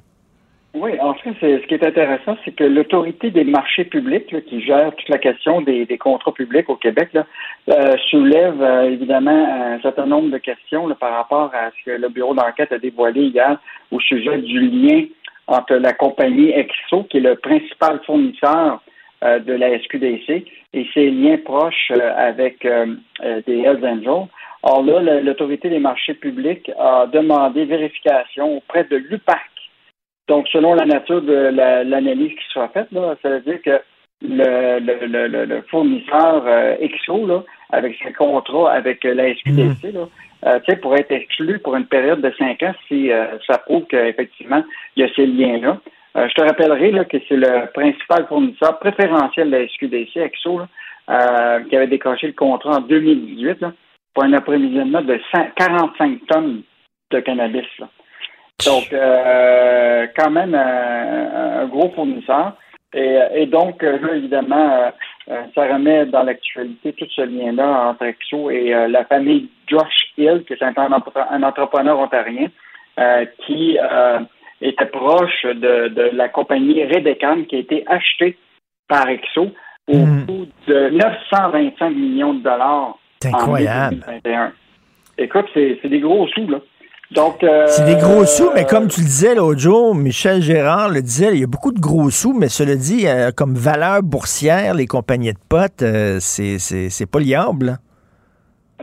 Oui, en fait, ce qui est intéressant, c'est que l'autorité des marchés publics, là, qui gère toute la question des, des contrats publics au Québec, là, euh, soulève euh, évidemment un certain nombre de questions là, par rapport à ce que le bureau d'enquête a dévoilé hier au sujet du lien entre la compagnie Exo, qui est le principal fournisseur euh, de la SQDC, et ses liens proches euh, avec euh, des Hells Angels. Or là, l'autorité des marchés publics a demandé vérification auprès de l'UPAC, donc, selon la nature de la- l'analyse qui sera faite, là, ça veut dire que le, le, le, le- le fournisseur euh, EXO, là, avec ses contrats avec euh, la SQDC, là, euh, pourrait être exclu pour une période de cinq ans si euh, ça prouve qu'effectivement, il y a ces liens-là. Je te rappellerai là, que c'est le principal fournisseur préférentiel de la SQDC, EXO, là, qui avait décroché le contrat en 2018 là, pour un approvisionnement de 100 45 tonnes de cannabis. Là. Donc, euh, quand même euh, un gros fournisseur. Et, et donc, euh, là, évidemment, euh, euh, ça remet dans l'actualité tout ce lien-là entre Exo et euh, la famille Josh Hill, qui est un, entre- un entrepreneur ontarien, euh, qui euh, était proche de, de la compagnie Redecam, qui a été achetée par Exo au coût de 925 millions de dollars. C'est en incroyable. 2021. Écoute, c'est des gros sous, là. Donc, euh, C'est des gros sous, mais comme tu le disais l'autre jour, Michel Gérard le disait, il y a beaucoup de gros sous, mais cela dit, euh, comme valeur boursière, les compagnies de potes, euh, c'est c'est- c'est pas liable.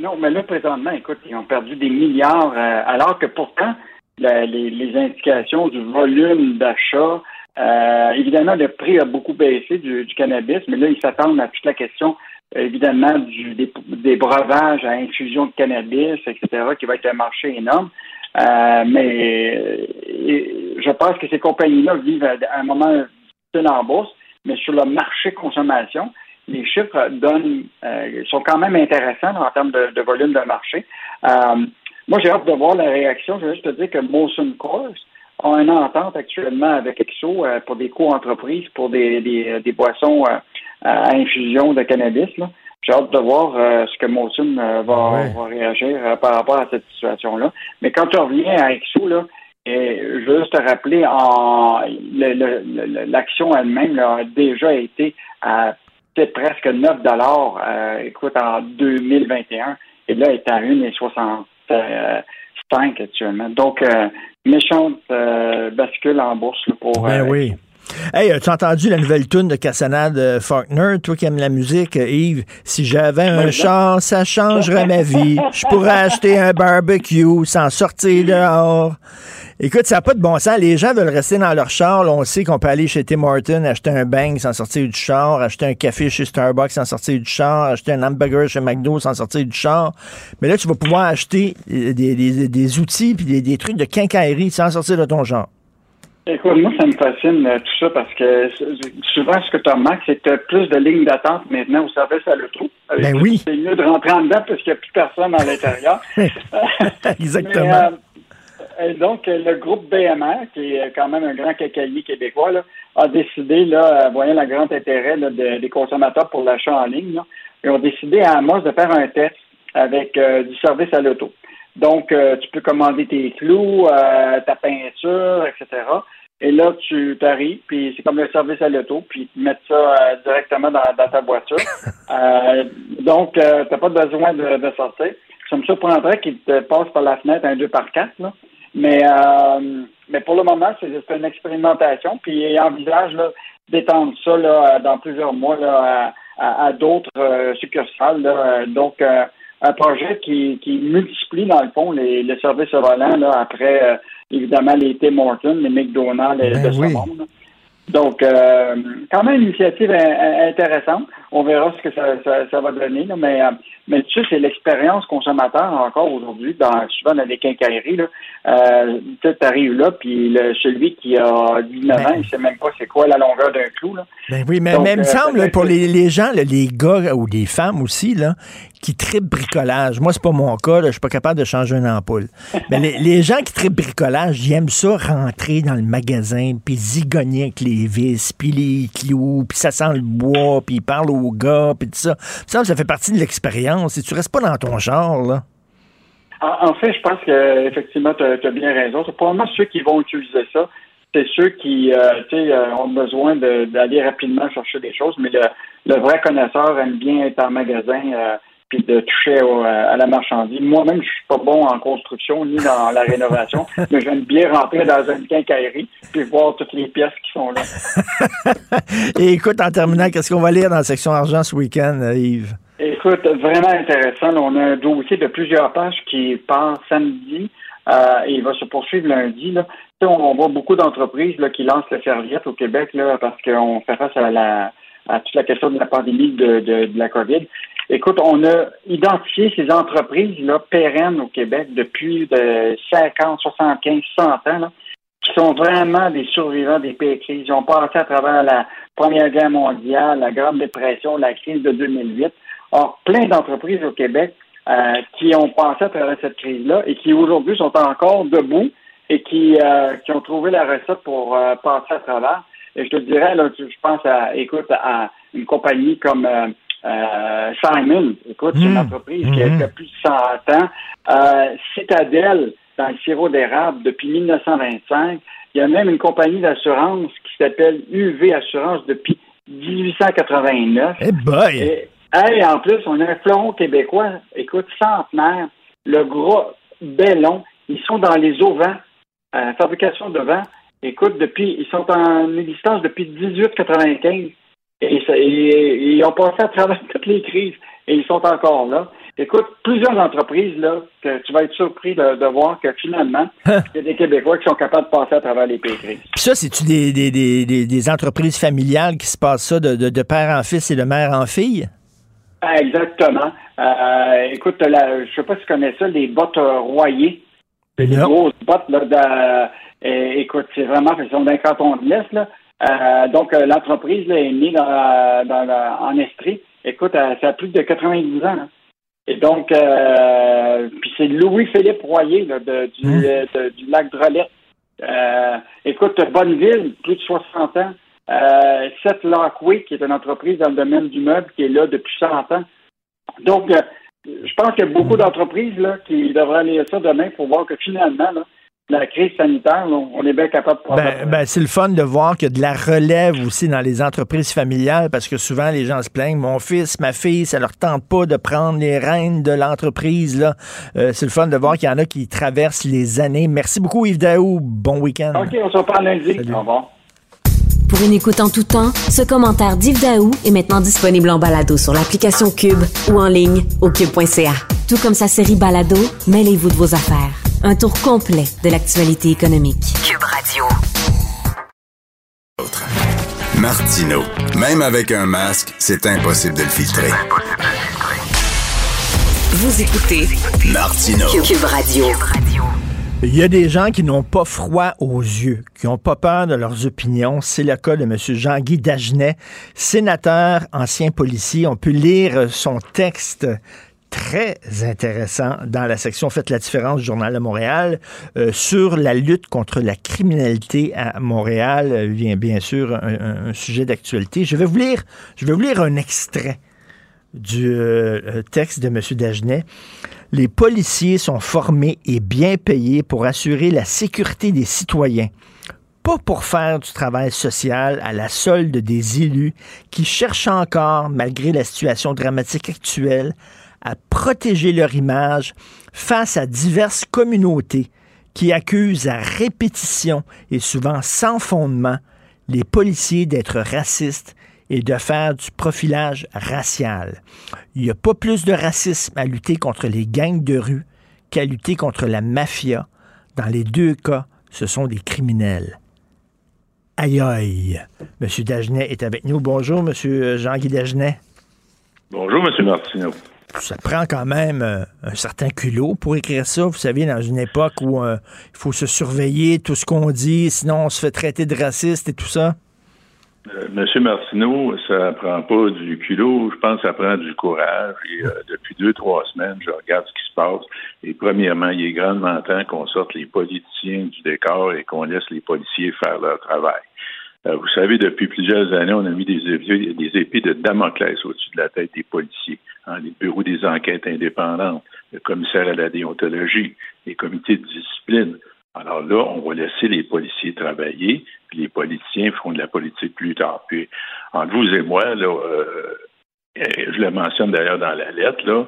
Non, mais là, présentement, écoute, ils ont perdu des milliards, euh, alors que pourtant, la- les, les indications du volume d'achat, euh, évidemment, le prix a beaucoup baissé du, du cannabis, mais là, ils s'attendent à toute la question, évidemment, du, des, des breuvages à infusion de cannabis, etc., qui va être un marché énorme. Euh, mais euh, je pense que ces compagnies-là vivent à un moment difficile en mais sur le marché consommation, les chiffres donnent euh, sont quand même intéressants en termes de, volume de marché. Euh, moi, j'ai hâte de voir la réaction. Je vais juste te dire que Molson Coors a une entente actuellement avec Exo euh, pour des co-entreprises, pour des, des, des boissons à infusion de cannabis. là. J'ai hâte de voir euh, ce que Molson euh, va, va réagir euh, par rapport à cette situation-là. Mais quand tu reviens à Exo, là, et je veux juste te rappeler, l'action elle-même a déjà été à peut-être presque 9 dollars, euh, écoute, en 2021. Et là, elle est à 1,65 actuellement. Donc, euh, méchante euh, bascule en bourse là, pour... Ben oui. Hey, as-tu entendu la nouvelle tune de Cassonade euh, Faulkner? Toi qui aimes la musique, euh, Yves, si j'avais un char, ça changerait ma vie. Je pourrais acheter un barbecue sans sortir dehors. Écoute, ça n'a pas de bon sens. Les gens veulent rester dans leur char. Là, on sait qu'on peut aller chez Tim Horton, acheter un bang sans sortir du char, acheter un café chez Starbucks sans sortir du char, acheter un hamburger chez McDo sans sortir du char. Mais là, tu vas pouvoir acheter euh, des, des- des outils puis des, des trucs de quincaillerie sans sortir de ton char. Écoute, moi, ça me fascine euh, tout ça parce que souvent, ce que tu remarques, c'est que tu as plus de lignes d'attente maintenant au service à l'auto. Ben oui. C'est mieux de rentrer en dedans parce qu'il n'y a plus personne à l'intérieur. *laughs* Exactement. Mais, euh, donc, le groupe BMR, qui est quand même un grand cacaillier québécois, là, a décidé, là, euh, voyant le grand intérêt là, de- des consommateurs pour l'achat en ligne, là, ils ont décidé à Amos de faire un test avec euh, du service à l'auto. Donc, euh, tu peux commander tes clous, euh, ta peinture, etc. Et là, tu t'arrives, puis c'est comme le service à l'auto, puis ils te mettent ça euh, directement dans, dans ta voiture. *laughs* Euh, donc, euh, tu n'as pas besoin de, de sortir. Ça me surprendrait qu'ils te passent par la fenêtre un 2 par 4 là. Mais, euh, mais pour le moment, c'est c'est une expérimentation, puis ils envisagent là, d'étendre ça là, dans plusieurs mois là, à, à- à d'autres euh, succursales. là. Donc, euh, un projet qui, qui multiplie, dans le fond, les, les services au volant là, après, euh, évidemment, les Tim Hortons, les McDonald's Ben de oui. ce monde. Donc, euh, quand même une initiative in- in- intéressante. On verra ce que ça, ça, ça va donner. là. Mais, euh, mais tu sais, c'est l'expérience consommateur encore aujourd'hui, dans, souvent dans les quincailleries. Là. Euh, tu arrives là, puis le, celui qui a 19 ans, il sait même pas c'est quoi la longueur d'un clou. Là. Ben oui, mais, Donc, mais il me euh, semble, là, pour les, les gens, là, les gars ou les femmes aussi, là, qui tripent bricolage. Moi, c'est pas mon cas, je suis pas capable de changer une ampoule. *laughs* Mais les, les gens qui tripent bricolage, ils aiment ça rentrer dans le magasin, puis zigogner avec les vis, puis les clous, puis ça sent le bois, puis ils parlent puis tout ça. Ça, ça fait partie de l'expérience. Et tu restes pas dans ton genre, là. En, fait, je pense que effectivement, tu as, bien raison. C'est probablement ceux qui vont utiliser ça. C'est ceux qui euh, euh, ont besoin d'aller rapidement chercher des choses, mais le, le vrai connaisseur aime bien être en magasin euh, puis de toucher au- à la marchandise. Moi-même, je suis pas bon en construction ni dans la rénovation, *laughs* mais j'aime bien rentrer dans une quincaillerie puis voir toutes les pièces qui sont là. *laughs* Et écoute, en terminant, qu'est-ce qu'on va lire dans la section argent ce week-end, euh, Yves? Écoute, vraiment intéressant. On a un dossier de plusieurs pages qui part samedi euh, et il va se poursuivre lundi. Là. On, on voit beaucoup d'entreprises là, qui lancent la serviette au Québec là, parce qu'on fait face à, la, à toute la question de la pandémie de, de, de la COVID. Écoute, on a identifié ces entreprises là, pérennes au Québec depuis de 50, 75, 100 ans. Là qui sont vraiment des survivants des crises. Ils ont passé à travers la Première Guerre mondiale, la Grande Dépression, la crise de 2008. Or, plein d'entreprises au Québec euh, qui ont passé à travers cette crise-là et qui aujourd'hui sont encore debout et qui, euh, qui ont trouvé la recette pour euh, passer à travers. Et je te dirais, là, je pense à, écoute, à une compagnie comme euh, euh, Simon. Écoute, c'est une Mmh. entreprise qui a Mmh. qui a plus de 100 ans. Euh, Citadel, dans le sirop d'érable depuis 1925. Il y a même une compagnie d'assurance qui s'appelle UV Assurance depuis 1889. Eh boy! Et, hey, en plus, on a un fleuron québécois, écoute, centenaire, le gros Bellon. Ils sont dans les auvents, euh, fabrication de vent. Écoute, depuis, ils sont en existence depuis 1895. Et, ça- et- ils ont passé à travers *laughs* toutes les crises et ils sont encore là. Écoute, plusieurs entreprises, là, que tu vas être surpris de, de voir que finalement, *laughs* il y a des Québécois qui sont capables de passer à travers les pires crises. Puis ça, c'est-tu des, des, des, des, entreprises familiales qui se passent ça de, de, de père en fils et de mère en fille? Ah, Exactement. Euh, écoute, la, je sais pas si tu connais ça, les bottes royées. Les Non. grosses bottes, là, de- euh, écoute, c'est vraiment, ils sont d'un canton de l'Est, là. Euh, donc, euh, l'entreprise est née dans, en Estrie. Écoute, euh, ça a plus de 90 ans. là. Et donc, euh, puis c'est Louis-Philippe Royer là, de- du, de- du lac Drolet. Euh, écoute, Bonneville, plus de 60 ans. Euh, Seth Lockway, qui est une entreprise dans le domaine du meuble, qui est là depuis 100 ans. Donc, euh, je pense qu'il y a beaucoup d'entreprises là, qui devraient aller à ça demain pour voir que finalement, là, la crise sanitaire, on est bien capable de Ben, ben, c'est le fun de voir qu'il y a de la relève aussi dans les entreprises familiales parce que souvent les gens se plaignent. Mon fils, ma fille, ça leur tente pas de prendre les rênes de l'entreprise. là. Euh, c'est le fun de voir qu'il y en a qui traversent les années. Merci beaucoup Yves Daou. Bon week-end. OK, on se reparle lundi. Au revoir. Pour une écoute en tout temps, ce commentaire d'Yves Daou est maintenant disponible en balado sur l'application Cube ou en ligne au cube.ca. Tout comme sa série Balado, mêlez-vous de vos affaires. Un tour complet de l'actualité économique. Cube Radio. Martino. Même avec un masque, c'est impossible de le filtrer. Vous écoutez Martino. Cube Radio. Il y a des gens qui n'ont pas froid aux yeux, qui n'ont pas peur de leurs opinions. C'est le cas de M. Jean-Guy Dagenet, sénateur, ancien policier. On peut lire son texte très intéressant dans la section Faites la différence du Journal de Montréal euh, sur la lutte contre la criminalité à Montréal. Euh, bien, bien sûr, un, un sujet d'actualité. Je vais vous lire, je vais vous lire un extrait du euh, texte de M. Dagenet. Les policiers sont formés et bien payés pour assurer la sécurité des citoyens, pas pour faire du travail social à la solde des élus qui cherchent encore, malgré la situation dramatique actuelle, à protéger leur image face à diverses communautés qui accusent à répétition et souvent sans fondement les policiers d'être racistes et de faire du profilage racial. Il n'y a pas plus de racisme à lutter contre les gangs de rue qu'à lutter contre la mafia. Dans les deux cas, ce sont des criminels. Aïe aïe. Monsieur Dagenet est avec nous. Bonjour, Monsieur Jean-Guy Dagenet. Bonjour, Monsieur Martineau. Ça prend quand même euh, un certain culot pour écrire ça. Vous savez, dans une époque où euh, il faut se surveiller tout ce qu'on dit, sinon on se fait traiter de raciste et tout ça. Euh, Monsieur Martineau, ça prend pas du culot, je pense que ça prend du courage. Et euh, depuis deux, trois semaines, je regarde ce qui se passe. Et premièrement, il est grandement temps qu'on sorte les politiciens du décor et qu'on laisse les policiers faire leur travail. Euh, vous savez, depuis plusieurs années, on a mis des des épées de Damoclès au-dessus de la tête des policiers. Hein, les bureaux des enquêtes indépendantes, le commissaire à la déontologie, les comités de discipline. Alors là, on va laisser les policiers travailler, puis les politiciens feront de la politique plus tard. Puis, entre vous et moi, là, euh, je le mentionne d'ailleurs dans la lettre, là,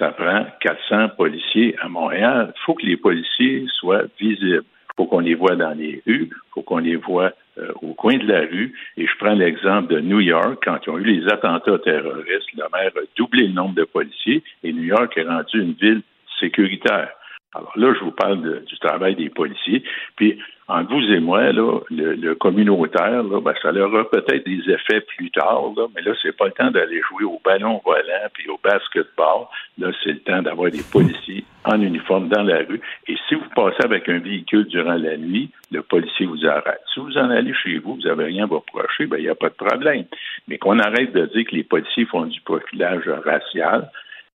ça prend 400 policiers à Montréal. Il faut que les policiers soient visibles. Il faut qu'on les voit dans les rues, il faut qu'on les voit euh, au coin de la rue. Et je prends l'exemple de New York, quand ils ont eu les attentats terroristes, le maire a doublé le nombre de policiers et New York est rendu une ville sécuritaire. Alors là, je vous parle du travail des policiers. Puis, entre vous et moi, là, le, communautaire, là, ben, ça aura peut-être des effets plus tard, là, mais là, c'est pas le temps d'aller jouer au ballon volant puis au basketball. Là, c'est le temps d'avoir des policiers en uniforme dans la rue. Et si vous passez avec un véhicule durant la nuit, le policier vous arrête. Si vous en allez chez vous, vous n'avez rien à vous reprocher, ben, il n'y a pas de problème. Mais qu'on arrête de dire que les policiers font du profilage racial,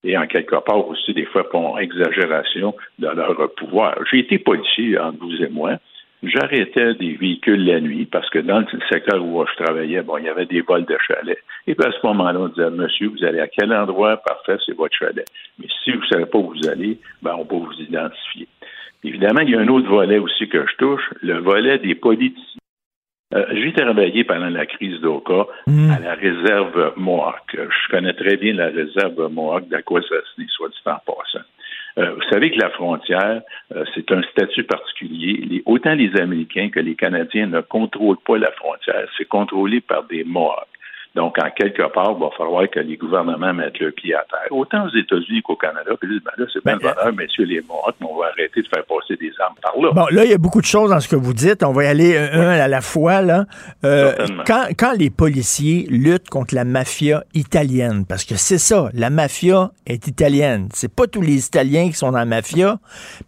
et en quelque part aussi des fois pour exagération de leur pouvoir. J'ai été policier entre vous et moi. J'arrêtais des véhicules la nuit parce que dans le secteur où je travaillais, bon, il y avait des vols de chalets. Et puis à ce moment-là, on disait, monsieur, vous allez à quel endroit? Parfait, c'est votre chalet. Mais si vous ne savez pas où vous allez, ben, on peut vous identifier. Évidemment, il y a un autre volet aussi que je touche, le volet des politiciens. Euh, j'ai travaillé pendant la crise d'Oka Hmm. à la réserve Mohawk. Je connais très bien la réserve Mohawk d'Aquasasne, soit dit en passant. Euh, vous savez que la frontière, euh, c'est un statut particulier. Les- autant les Américains que les Canadiens ne contrôlent pas la frontière. C'est contrôlé par des Mohawks. Donc, en quelque part, il va falloir que les gouvernements mettent le pied à terre. Autant aux États-Unis qu'au Canada. Puis disent, ben là, c'est bien le bonheur, messieurs les Mohawks, mais on va arrêter de faire passer des armes par là. Bon, là, il y a beaucoup de choses dans ce que vous dites. On va y aller un, un à la fois. Là. Euh, quand, quand les policiers luttent contre la mafia italienne, parce que c'est ça, la mafia est italienne. C'est pas tous les Italiens qui sont dans la mafia,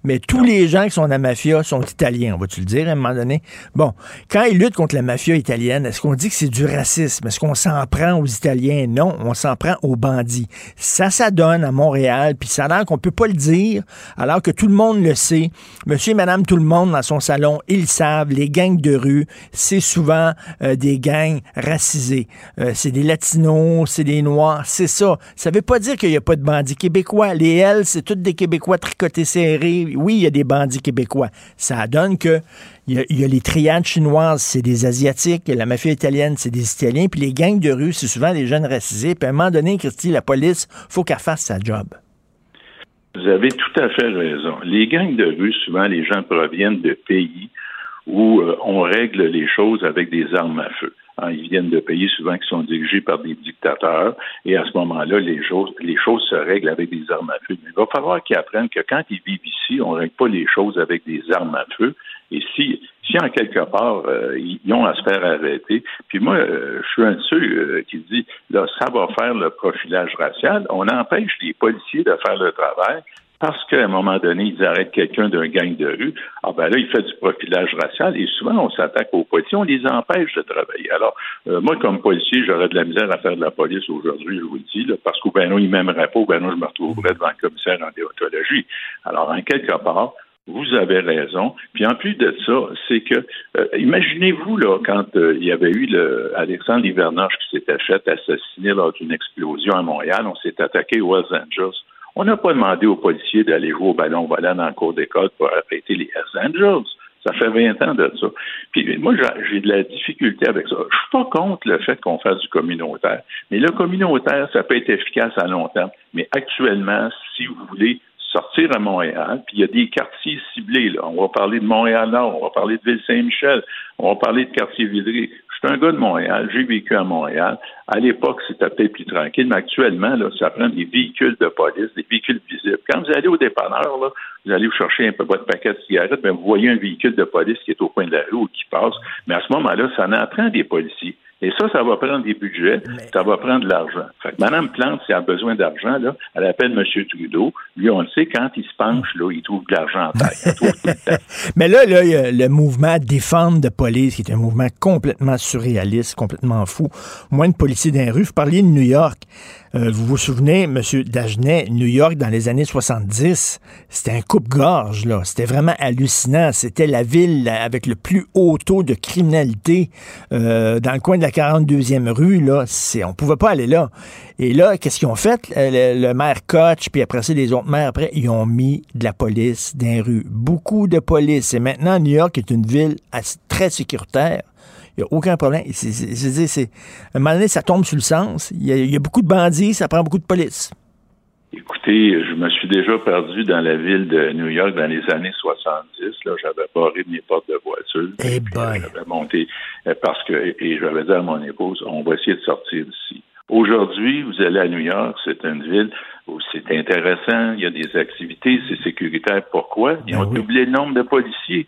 mais tous les gens qui sont dans la mafia sont italiens, on va-tu le dire à un moment donné? Bon, quand ils luttent contre la mafia italienne, est-ce qu'on dit que c'est du racisme? Est-ce qu'on s'en prend aux Italiens? Non, on s'en prend aux bandits. Ça s'adonne à Montréal, puis ça a l'air qu'on peut pas le dire, alors que tout le monde le sait. Monsieur et madame tout le monde dans son salon, ils savent, les gangs de rue, c'est souvent euh, des gangs racisés. Euh, c'est des latinos, c'est des noirs, c'est ça. Ça veut pas dire qu'il y a pas de bandits québécois. Les L, c'est tous des Québécois tricotés serrés. Oui, il y a des bandits québécois. Ça donne que il y, a, les triades chinoises, c'est des Asiatiques. La mafia italienne, c'est des Italiens. Puis les gangs de rue, c'est souvent des jeunes racisés. Puis à un moment donné, Christy, la police, faut qu'elle fasse sa job. Vous avez tout à fait raison. Les gangs de rue, souvent, les gens proviennent de pays où euh, on règle les choses avec des armes à feu. Hein, ils viennent de pays souvent qui sont dirigés par des dictateurs et à ce moment-là, les choses, les choses se règlent avec des armes à feu. Mais il va falloir qu'ils apprennent que quand ils vivent ici, on ne règle pas les choses avec des armes à feu. Et si, si en quelque part, euh, ils ont à se faire arrêter, puis moi, euh, je suis un de ceux euh, qui dit, là, ça va faire le profilage racial, on empêche les policiers de faire le travail, parce qu'à un moment donné, ils arrêtent quelqu'un d'un gang de rue, ah ben là, il fait du profilage racial et souvent on s'attaque aux policiers, on les empêche de travailler. Alors, moi, comme policier, j'aurais de la misère à faire de la police aujourd'hui, je vous le dis, parce qu'au ben non, il m'aimerait pas, ou ben non, je me retrouverais devant le commissaire en déontologie. Alors, en quelque part, vous avez raison. Puis en plus de ça, c'est que euh, imaginez-vous là quand euh, il y avait eu le Alexandre Livernoche qui s'était fait assassiner lors d'une explosion à Montréal, on s'est attaqué aux Hells Angels. On n'a pas demandé aux policiers d'aller jouer au ballon volant dans le cours d'école pour arrêter les Hells Angels. Ça fait 20 ans de ça. Puis moi, j'ai de la difficulté avec ça. Je suis pas contre le fait qu'on fasse du communautaire. Mais le communautaire, ça peut être efficace à long terme. Mais actuellement, si vous voulez sortir à Montréal, puis il y a des quartiers ciblés. Là. On va parler de Montréal-Nord, on va parler de Ville-Saint-Michel, on va parler de quartier Villeray. Je suis un gars de Montréal, j'ai vécu à Montréal. À l'époque, c'était peut-être plus tranquille, mais actuellement, là, ça prend des véhicules de police, des véhicules visibles. Quand vous allez au dépanneur, là, vous allez vous chercher un peu votre paquet de cigarettes, bien, vous voyez un véhicule de police qui est au coin de la rue ou qui passe. Mais à ce moment-là, ça en prend des policiers. Et ça, ça va prendre des budgets, ça va prendre de l'argent. Fait que Mme Plante, si elle a besoin d'argent, là, elle appelle M. Trudeau. Lui, on le sait, quand il se penche, là, il trouve de l'argent en taille. *laughs* Mais là, le mouvement Défendre de police, qui est un mouvement complètement surréaliste, complètement fou. Moins de policiers dans les rues. Vous parliez de New York. Euh, vous vous souvenez, M. Dagenet, New York dans les années 70, c'était un coupe-gorge, là. C'était vraiment hallucinant. C'était la ville avec le plus haut taux de criminalité euh, dans le coin de la 42e rue, là. C'est, on pouvait pas aller là. Et là, qu'est-ce qu'ils ont fait? Le, le, maire Koch, puis après ça, les autres maires, après, ils ont mis de la police dans les rues. Beaucoup de police. Et maintenant, New York est une ville très sécuritaire. Il n'y a aucun problème. C'est, c'est, c'est, à un moment donné, ça tombe sur le sens. Il y, a, il y, a, beaucoup de bandits, ça prend beaucoup de police. Écoutez, je me suis déjà perdu dans la ville de New York dans les années 70. Là, j'avais barré mes portes de voiture. Eh ben. J'avais monté parce que, et j'avais dit à mon épouse, on va essayer de sortir d'ici. Aujourd'hui, vous allez à New York, c'est une ville où c'est intéressant, il y a des activités, c'est sécuritaire. Pourquoi? Ils ont ben oui. doublé le nombre de policiers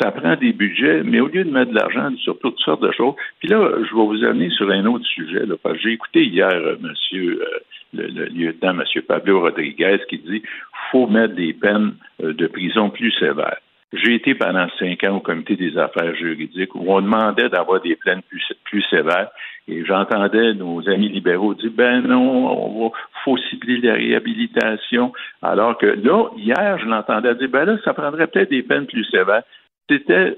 ça prend des budgets, mais au lieu de mettre de l'argent sur toutes sortes de choses, puis là, je vais vous amener sur un autre sujet, parce que j'ai écouté hier euh, monsieur, euh, le, lieutenant, monsieur Pablo Rodriguez, qui dit faut mettre des peines euh, de prison plus sévères. J'ai été pendant cinq ans au comité des affaires juridiques où on demandait d'avoir des peines plus, sévères et j'entendais nos amis libéraux dire ben non, il faut cibler la réhabilitation. Alors que là, hier, je l'entendais dire ben là, ça prendrait peut-être des peines plus sévères c'était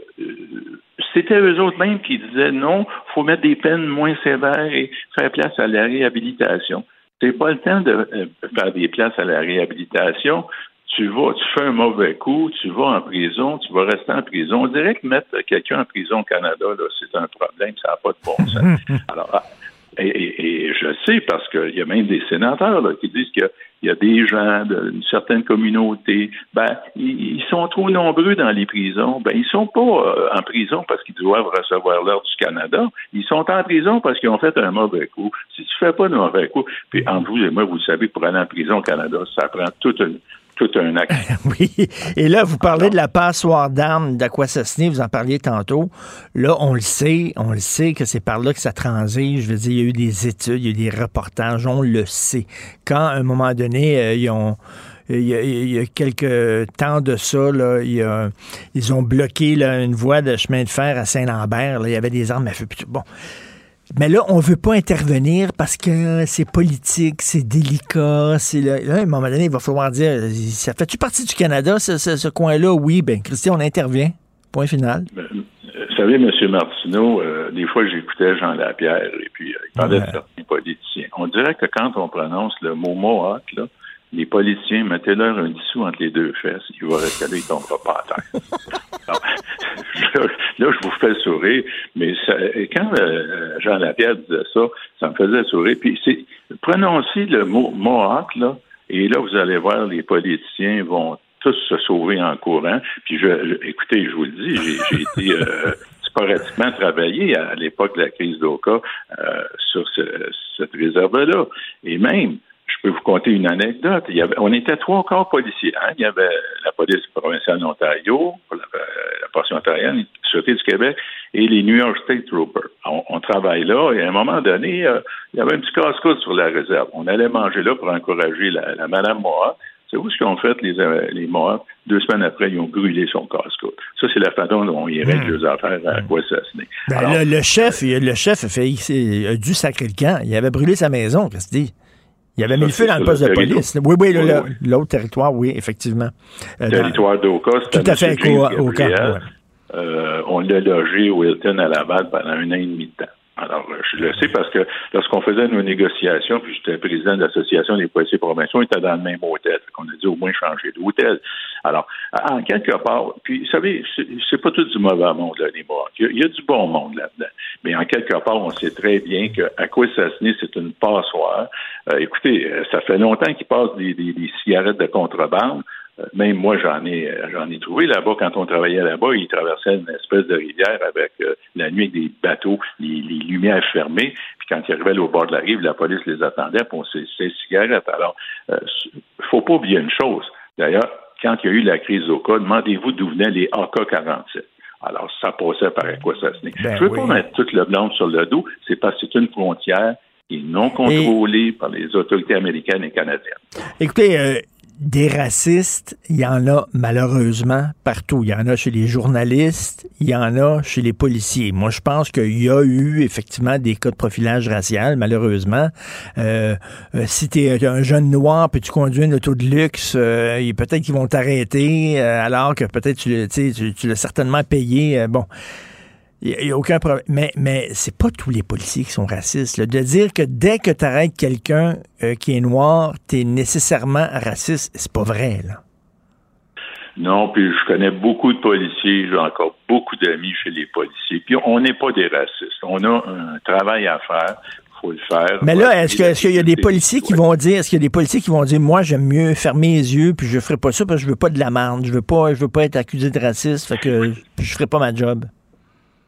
c'était eux autres mêmes qui disaient non, faut mettre des peines moins sévères et faire place à la réhabilitation. C'est pas le temps de faire des places à la réhabilitation. Tu vas, tu fais un mauvais coup, tu vas en prison, tu vas rester en prison. On dirait que mettre quelqu'un en prison au Canada, c'est un problème, ça n'a pas de bon sens. *laughs* Alors, et, je sais parce qu'il y a même des sénateurs qui disent qu'il y a des gens d'une certaine communauté, ben, ils, sont trop nombreux dans les prisons. Ben, ils sont pas euh, en prison parce qu'ils doivent recevoir l'ordre du Canada. Ils sont en prison parce qu'ils ont fait un mauvais coup. Si tu fais pas de mauvais coup, puis entre vous et moi, vous savez, pour aller en prison au Canada, ça prend toute une, *laughs* oui. Et là, vous parlez de la passoire d'armes d'Aquassassiné, vous en parliez tantôt. Là, on le sait, on le sait que c'est par là que ça transige. Je veux dire, il y a eu des études, il y a eu des reportages, on le sait. Quand, à un moment donné, euh, ils ont... Il y, a, quelques temps de ça, ils ont bloqué une voie de chemin de fer à Saint-Lambert. Il y avait des armes à feu. Bon. Mais là, on veut pas intervenir parce que c'est politique, c'est délicat. C'est là, à un moment donné, il va falloir dire, ça fait-tu partie du Canada, ce, ce, ce coin-là? Oui, ben, Christian, on intervient. Point final. Ben, vous savez, M. Martineau, euh, des fois, j'écoutais Jean Lapierre et puis euh, il parlait ouais. de certains politiciens. On dirait que quand on prononce le mot Mohawk, là, les politiciens, mettez-leur un dissous entre les deux fesses, il va rester là, il tombera pas à terre. *laughs* là, là, je vous fais sourire, mais ça, quand euh, Jean Lapierre disait ça, ça me faisait sourire. Puis c'est prononcez le mot Mohawk, là, et là, vous allez voir, les politiciens vont tous se sauver en courant. Puis je, je écoutez, je vous le dis, j'ai été euh, *laughs* sporadiquement travaillé à, l'époque de la crise d'Oka euh, sur ce, cette réserve-là. Et même, je peux vous conter une anecdote. Il y avait, on était trois corps policiers. Hein? Il y avait la police provinciale d'Ontario, la, la portion ontarienne, Sûreté du Québec et les New York State Troopers. On, travaille là et à un moment donné, euh, il y avait un petit casse-croûte sur la réserve. On allait manger là pour encourager la, la Madame Moa. C'est où ce qu'ont fait les, euh, les Mohawks? Deux semaines après, ils ont brûlé son casse-croûte. Ça, c'est la façon dont ils règlent leurs affaires à quoi assassiner. Ben, le, le chef, le chef a, fait, a dû sacrer le camp. Il avait brûlé sa maison, qu'est-ce que tu Il avait mis le feu dans le poste de police. Oui, oui, l'autre territoire, oui, effectivement. Euh, territoire d'Oka, Tout à fait. James Oka, Oka, Gabriel. ouais. Euh, on l'a logé au Hilton à Laval pendant un an et demi de temps. Alors, euh, je le sais parce que lorsqu'on faisait nos négociations, puis j'étais président de l'Association des policiers provinciaux, on était dans le même hôtel. On a dit au moins changer d'hôtel. Alors, en quelque part, puis vous savez, c'est- pas tout du mauvais monde, là, les morts. Il y, a, du bon monde là-dedans. Mais en quelque part, on sait très bien quoi assassiner, c'est une passoire. Euh, écoutez, euh, ça fait longtemps qu'ils passent des, cigarettes de contrebande. Même moi, j'en ai, j'en ai trouvé là-bas. Quand on travaillait là-bas, ils traversaient une espèce de rivière avec la nuit des bateaux, les lumières fermées. Puis quand ils arrivaient au bord de la rive, la police les attendait pour ces, ces cigarettes. Alors, il faut pas oublier une chose. D'ailleurs, quand il y a eu la crise au cas, demandez-vous d'où venaient les AK-47. Alors, ça passait par quoi ça se Ben Je veux pas mettre toute le blanc sur le dos. C'est parce que c'est une frontière qui est non contrôlée par les autorités américaines et canadiennes. Écoutez, euh, des racistes, il y en a malheureusement partout. Il y en a chez les journalistes, il y en a chez les policiers. Moi, je pense qu'il y a eu effectivement des cas de profilage racial, malheureusement. Euh, euh, si tu es un jeune noir puis tu conduis une auto de luxe, euh, peut-être qu'ils vont t'arrêter euh, alors que peut-être tu, tu- tu l'as certainement payé. euh, bon. Il n'y a, aucun problème. Mais, mais c'est pas tous les policiers qui sont racistes. là. De dire que dès que tu arrêtes quelqu'un euh, qui est noir, tu es nécessairement raciste, c'est pas vrai. Là. Non, puis je connais beaucoup de policiers, j'ai encore beaucoup d'amis chez les policiers. Puis on n'est pas des racistes. On a un travail à faire. Il faut le faire. Mais là, est-ce que- est-ce qu'il y a des policiers qui vont dire, est-ce qu'il y a des policiers qui vont dire, moi, j'aime mieux fermer les yeux, puis je ferai pas ça parce que je veux pas de la merde, je veux pas, je veux pas être accusé de racisme, fait que je ferai pas ma job?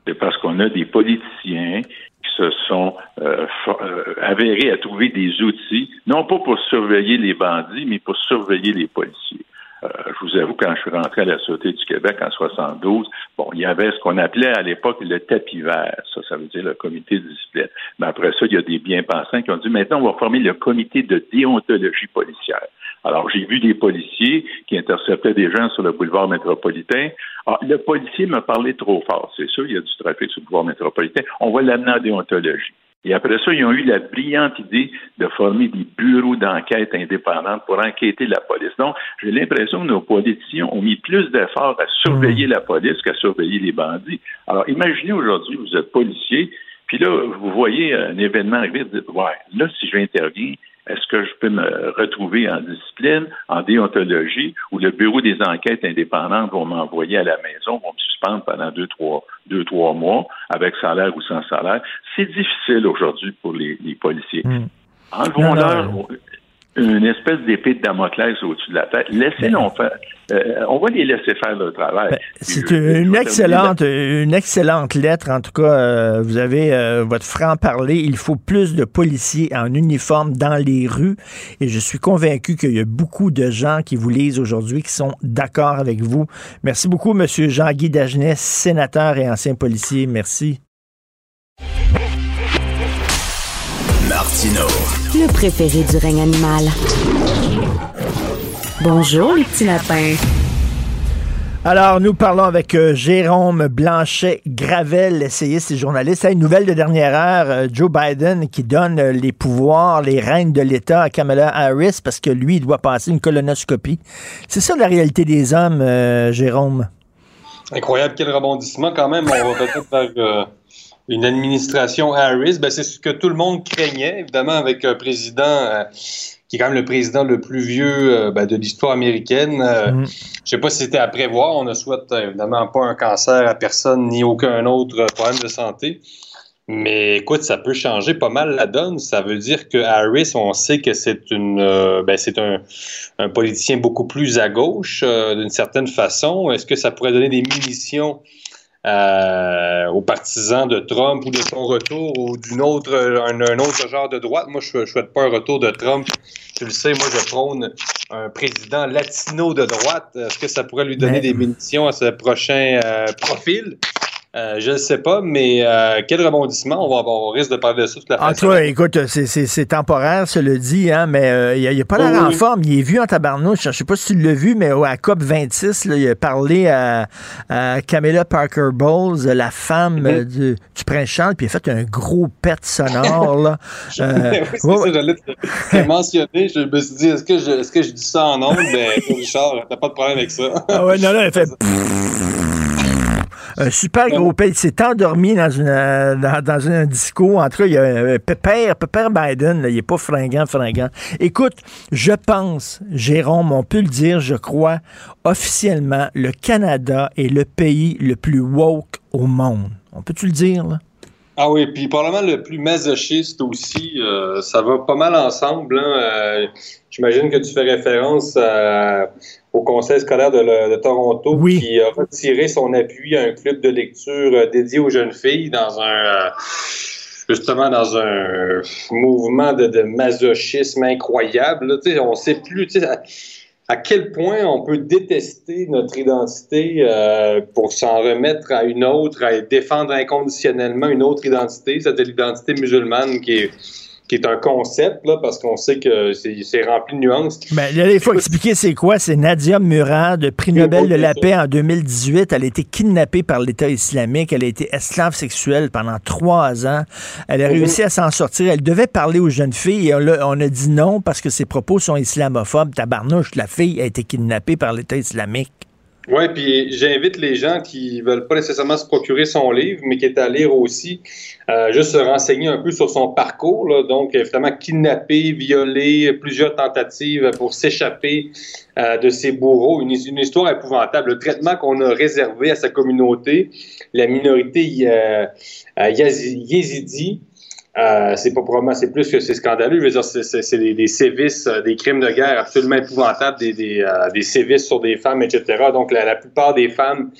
C'est parce qu'on a des politiciens qui se sont euh, euh, avérés à trouver des outils, non pas pour surveiller les bandits, mais pour surveiller les policiers. Euh, je vous avoue, quand je suis rentré à la Sûreté du Québec en 72, bon, il y avait ce qu'on appelait à l'époque le tapis vert. Ça, ça veut dire le comité de discipline. Mais après ça, il y a des bien-pensants qui ont dit, maintenant, on va former le comité de déontologie policière. Alors, j'ai vu des policiers qui interceptaient des gens sur le boulevard métropolitain. Ah, le policier m'a parlé trop fort. C'est sûr, il y a du trafic sur le boulevard métropolitain. On va l'amener en déontologie. Et après ça, ils ont eu la brillante idée de former des bureaux d'enquête indépendants pour enquêter la police. Donc, j'ai l'impression que nos politiciens ont mis plus d'efforts à surveiller la police qu'à surveiller les bandits. Alors, imaginez aujourd'hui, vous êtes policier, puis là, vous voyez un événement arriver, vous dites, ouais, là, si j'interviens, est-ce que je peux me retrouver en discipline, en déontologie, ou le bureau des enquêtes indépendantes vont m'envoyer à la maison, vont me suspendre pendant deux, trois, deux, trois mois, avec salaire ou sans salaire? C'est difficile aujourd'hui pour les, les policiers. Enlevons-leur une espèce d'épée de Damoclès au-dessus de la tête. Laissez-les faire. Euh, on va les laisser faire leur travail. C'est une excellente, une excellente lettre. En tout cas, euh, vous avez euh, votre franc-parler. Il faut plus de policiers en uniforme dans les rues. Et je suis convaincu qu'il y a beaucoup de gens qui vous lisent aujourd'hui qui sont d'accord avec vous. Merci beaucoup, Monsieur Jean-Guy Dagenet, sénateur et ancien policier. Merci. Martino. Le préféré du règne animal. Bonjour, les petits lapins. Alors, nous parlons avec euh, Jérôme Blanchet-Gravel, essayiste et journaliste. Une nouvelle de dernière heure, euh, Joe Biden qui donne euh, les pouvoirs, les règnes de l'État à Kamala Harris parce que lui, il doit passer une colonoscopie. C'est ça la réalité des hommes, euh, Jérôme? Incroyable, quel rebondissement quand même. On va peut-être vers euh, une administration Harris. Ben, c'est ce que tout le monde craignait, évidemment, avec un président euh, qui est quand même le président le plus vieux euh, ben, de l'histoire américaine. Euh, Mm. Je sais pas si c'était à prévoir. On ne souhaite euh, évidemment pas un cancer à personne ni aucun autre problème de santé. Mais écoute, ça peut changer pas mal la donne. Ça veut dire que Harris, on sait que c'est une, euh, ben, c'est un, un politicien beaucoup plus à gauche euh, d'une certaine façon. Est-ce que ça pourrait donner des munitions euh, aux partisans de Trump ou de son retour ou d'une autre, un, un autre genre de droite? Moi, je ne souhaite pas un retour de Trump. Tu le sais, moi, je prône un président latino de droite. Est-ce que ça pourrait lui donner Mais- des munitions à ce prochain euh, profil? Euh, je ne sais pas, mais euh, quel rebondissement. On, va, on risque de parler de ça toute la En tout cas, écoute, c'est- temporaire, ça le dit, hein, mais euh, il n'a pas l'air Oui, en forme. Il est vu en tabarnouche. Je ne sais pas si tu l'as vu, mais à COP26, là, il a parlé à, à Camilla Parker Bowles, la femme Mhm. euh, du, du prince Charles, puis il a fait un gros pet sonore. là. *laughs* Euh, oui, c'est ouais, ça, j'allais mentionner. Je me suis dit, est-ce que, je, est-ce que je dis ça en ondes? Ben, Richard, t'as pas de problème avec ça. Ah ouais, non, là, il *laughs* fait. Un super gros pet. Il s'est endormi dans, une, euh, dans, dans un disco. En tout cas, il y a Pepper, Pepper Biden, là, il n'est pas fringant, fringant. Écoute, je pense, Jérôme, on peut le dire, je crois, officiellement, le Canada est le pays le plus woke au monde. On peut-tu le dire, là? Ah oui, puis probablement le plus masochiste aussi, euh, ça va pas mal ensemble. hein. Euh, J'imagine que tu fais référence à- au Conseil scolaire de, le- de Toronto qui a retiré son appui à un club de lecture euh, dédié aux jeunes filles dans un euh, justement dans un mouvement de, de masochisme incroyable. là. On sait plus. à quel point on peut détester notre identité euh, pour s'en remettre à une autre, à défendre inconditionnellement une autre identité, cette l'identité musulmane qui est, qui est un concept, là, parce qu'on sait que c'est rempli de nuances. Ben, là, il faut expliquer c'est quoi. C'est Nadia Murad, prix Nobel de la paix en 2018. Elle a été kidnappée par l'État islamique. Elle a été esclave sexuelle pendant trois ans. Elle a Mhm. réussi à s'en sortir. Elle devait parler aux jeunes filles et on a, on a dit non parce que ses propos sont islamophobes. Tabarnouche, la fille a été kidnappée par l'État islamique. Oui, puis j'invite les gens qui veulent pas nécessairement se procurer son livre, mais qui est à lire aussi, euh, juste se renseigner un peu sur son parcours. Là. Donc, évidemment, kidnappé, violé, plusieurs tentatives pour s'échapper euh, de ses bourreaux. Une, histoire épouvantable. Le traitement qu'on a réservé à sa communauté, la minorité euh, euh, euh, c'est pas probablement, c'est plus que c'est scandaleux. Je veux dire, c'est, des, sévices, euh, des crimes de guerre absolument épouvantables, des, euh, sévices sur des femmes, etc. Donc, la, plupart des femmes,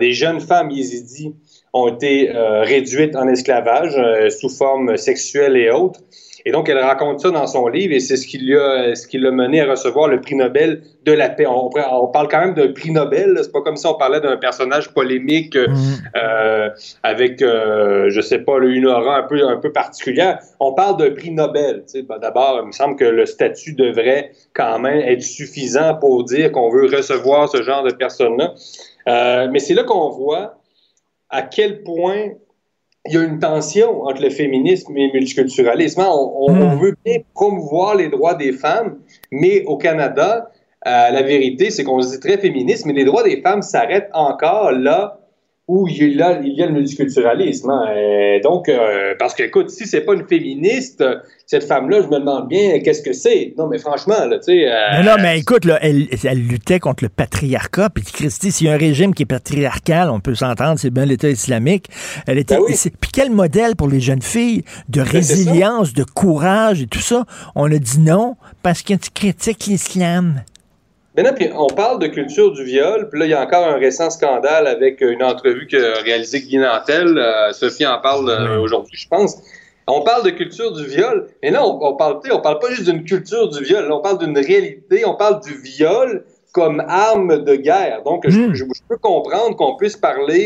des jeunes femmes yézidis, ont été réduites en esclavage sous forme sexuelle et autres. Et donc, elle raconte ça dans son livre et c'est ce qui l'a, ce qui l'a mené à recevoir le prix Nobel de la paix. On, on parle quand même d'un prix Nobel. C'est pas comme si on parlait d'un personnage polémique euh, euh, avec, euh, je sais pas, une aura un peu, un peu particulière. On parle d'un prix Nobel. Ben, D'abord, il me semble que le statut devrait quand même être suffisant pour dire qu'on veut recevoir ce genre de personnes-là. Euh, mais c'est là qu'on voit à quel point il y a une tension entre le féminisme et le multiculturalisme. Hein, On, on veut bien promouvoir les droits des femmes, mais au Canada, euh, la vérité, c'est qu'on se dit très féministe, mais les droits des femmes s'arrêtent encore là où il y a, il y a le multiculturalisme. hein. Donc, euh, parce que, écoute, si c'est pas une féministe, cette femme-là, je me demande bien qu'est-ce que c'est. Non, mais franchement, là, tu sais... euh, Non, non, mais écoute, là, elle, elle luttait contre le patriarcat. Puis, Christy, s'il y a un régime qui est patriarcal, on peut s'entendre, c'est bien l'État islamique. Elle était. c'est- Puis, quel modèle pour les jeunes filles de Ben, résilience, de courage et tout ça? On a dit non parce que tu critiques l'islam. Maintenant, puis on parle de culture du viol, puis là, il y a encore un récent scandale avec une entrevue que réalisé Guy Nantel. Euh, Sophie en parle euh, aujourd'hui, je pense. On parle de culture du viol, mais là, on, on parle, on parle pas juste d'une culture du viol, là, on parle d'une réalité, on parle du viol comme arme de guerre. Donc, je, je- je peux comprendre qu'on puisse parler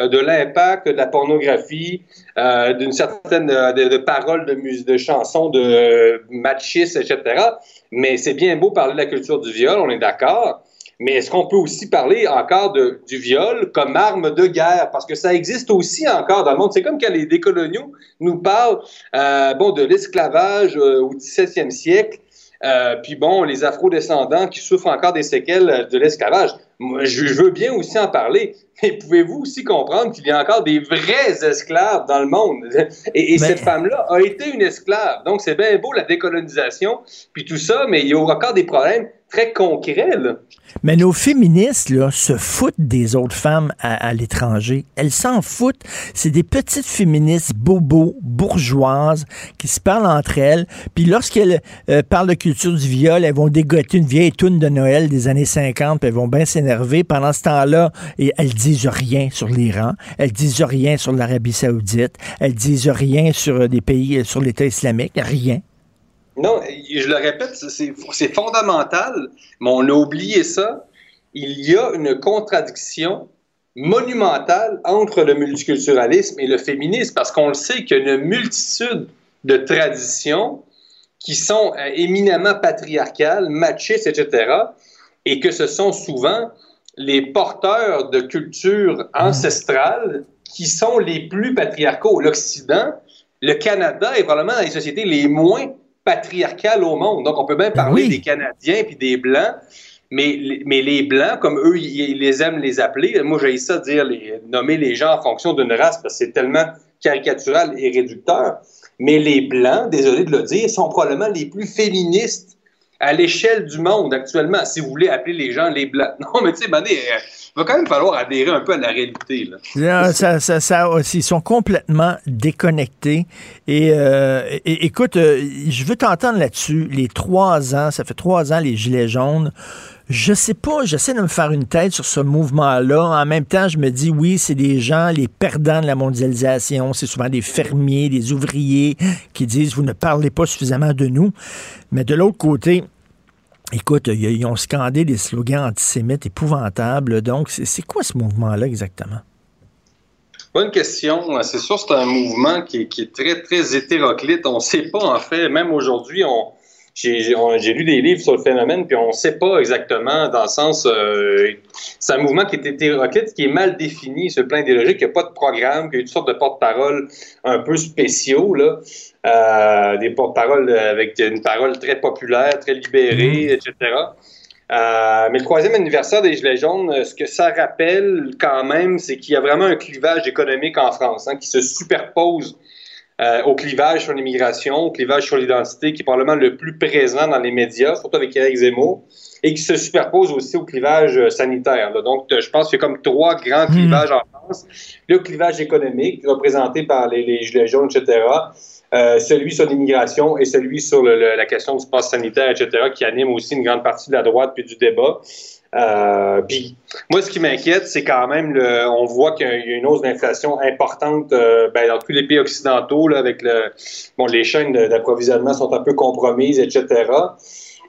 euh, de l'impact de la pornographie, euh, d'une certaine euh, de, de paroles de de chansons, de euh, machistes, etc. Mais c'est bien beau parler de la culture du viol, on est d'accord. Mais est-ce qu'on peut aussi parler encore de, du viol comme arme de guerre? Parce que ça existe aussi encore dans le monde. C'est comme quand les décoloniaux nous parlent euh, bon, de l'esclavage euh, au 17e siècle. Euh, puis bon, les afro-descendants qui souffrent encore des séquelles euh, de l'esclavage. Je, veux bien aussi en parler, *laughs* mais pouvez-vous aussi comprendre qu'il y a encore des vrais esclaves dans le monde? *laughs* Et, et cette femme-là a été une esclave. Donc, c'est bien beau la décolonisation, puis tout ça, mais il y a encore des problèmes très concrets. Là. Mais nos féministes là, se foutent des autres femmes à, à l'étranger. Elles s'en foutent. C'est des petites féministes bobos, bourgeoises, qui se parlent entre elles. Puis lorsqu'elles euh, parlent de culture du viol, elles vont dégoter une vieille toune de Noël des années 50, puis elles vont bien s'énerver. Pendant ce temps-là, et elles disent rien sur l'Iran, elles disent rien sur l'Arabie saoudite, elles disent rien sur euh, des pays, euh, sur l'État islamique, rien. Non, je le répète, c'est fondamental, mais on a oublié ça. Il y a une contradiction monumentale entre le multiculturalisme et le féminisme, parce qu'on le sait qu'il y a une multitude de traditions qui sont euh, éminemment patriarcales, machistes, etc., et que ce sont souvent les porteurs de culture ancestrale qui sont les plus patriarcaux. L'Occident, le Canada est probablement dans les sociétés les moins patriarcales au monde. Donc, on peut même parler des Canadiens puis des Blancs, mais, mais les Blancs, comme eux, ils, les aiment les appeler, moi, j'ai ça dire, les, nommer les gens en fonction d'une race, parce que c'est tellement caricatural et réducteur. Mais les Blancs, désolé de le dire, sont probablement les plus féministes à l'échelle du monde actuellement, si vous voulez appeler les gens les Blancs. *laughs* Non, mais tu sais, Mané, euh, il va quand même falloir adhérer un peu à la réalité. Là. Ça, ça, ils sont complètement déconnectés. Et, euh, écoute, euh, je veux t'entendre là-dessus. Les trois ans, ça fait trois ans, les Gilets jaunes. Je sais pas, j'essaie de me faire une tête sur ce mouvement-là. En même temps, je me dis, oui, c'est des gens, les perdants de la mondialisation. C'est souvent des fermiers, des ouvriers qui disent, vous ne parlez pas suffisamment de nous. Mais de l'autre côté, écoute, ils ont scandé des slogans antisémites épouvantables. Donc, c'est quoi ce mouvement-là exactement? Bonne question. C'est sûr, c'est un mouvement qui qui est, très, très hétéroclite. On ne sait pas, en fait, même aujourd'hui, on, j'ai lu des livres sur le phénomène, puis on ne sait pas exactement, dans le sens, euh, c'est un mouvement qui est hétéroclite, qui est mal défini sur le plan idéologique, il n'y a pas de programme, il y a toutes sortes de porte-parole un peu spéciaux, là, euh, des porte-paroles avec une parole très populaire, très libérée, mm-hmm. etc. Euh, mais le troisième anniversaire des Gilets jaunes, ce que ça rappelle quand même, c'est qu'il y a vraiment un clivage économique en France hein, qui se superpose euh, au clivage sur l'immigration, au clivage sur l'identité, qui est probablement le plus présent dans les médias, surtout avec Eric Zemmour, et qui se superpose aussi au clivage euh, sanitaire. Donc, je pense qu'il y a comme trois grands hmm. clivages en France. Le clivage économique, représenté par les, les Gilets jaunes, etc., euh, celui sur l'immigration et celui sur la question du pass sanitaire, etc., qui anime aussi une grande partie de la droite puis du débat. Euh, puis moi, ce qui m'inquiète, c'est quand même, on voit qu'il y a une hausse d'inflation importante euh, ben, dans tous les pays occidentaux, avec le, bon, les chaînes d'approvisionnement sont un peu compromises, etc.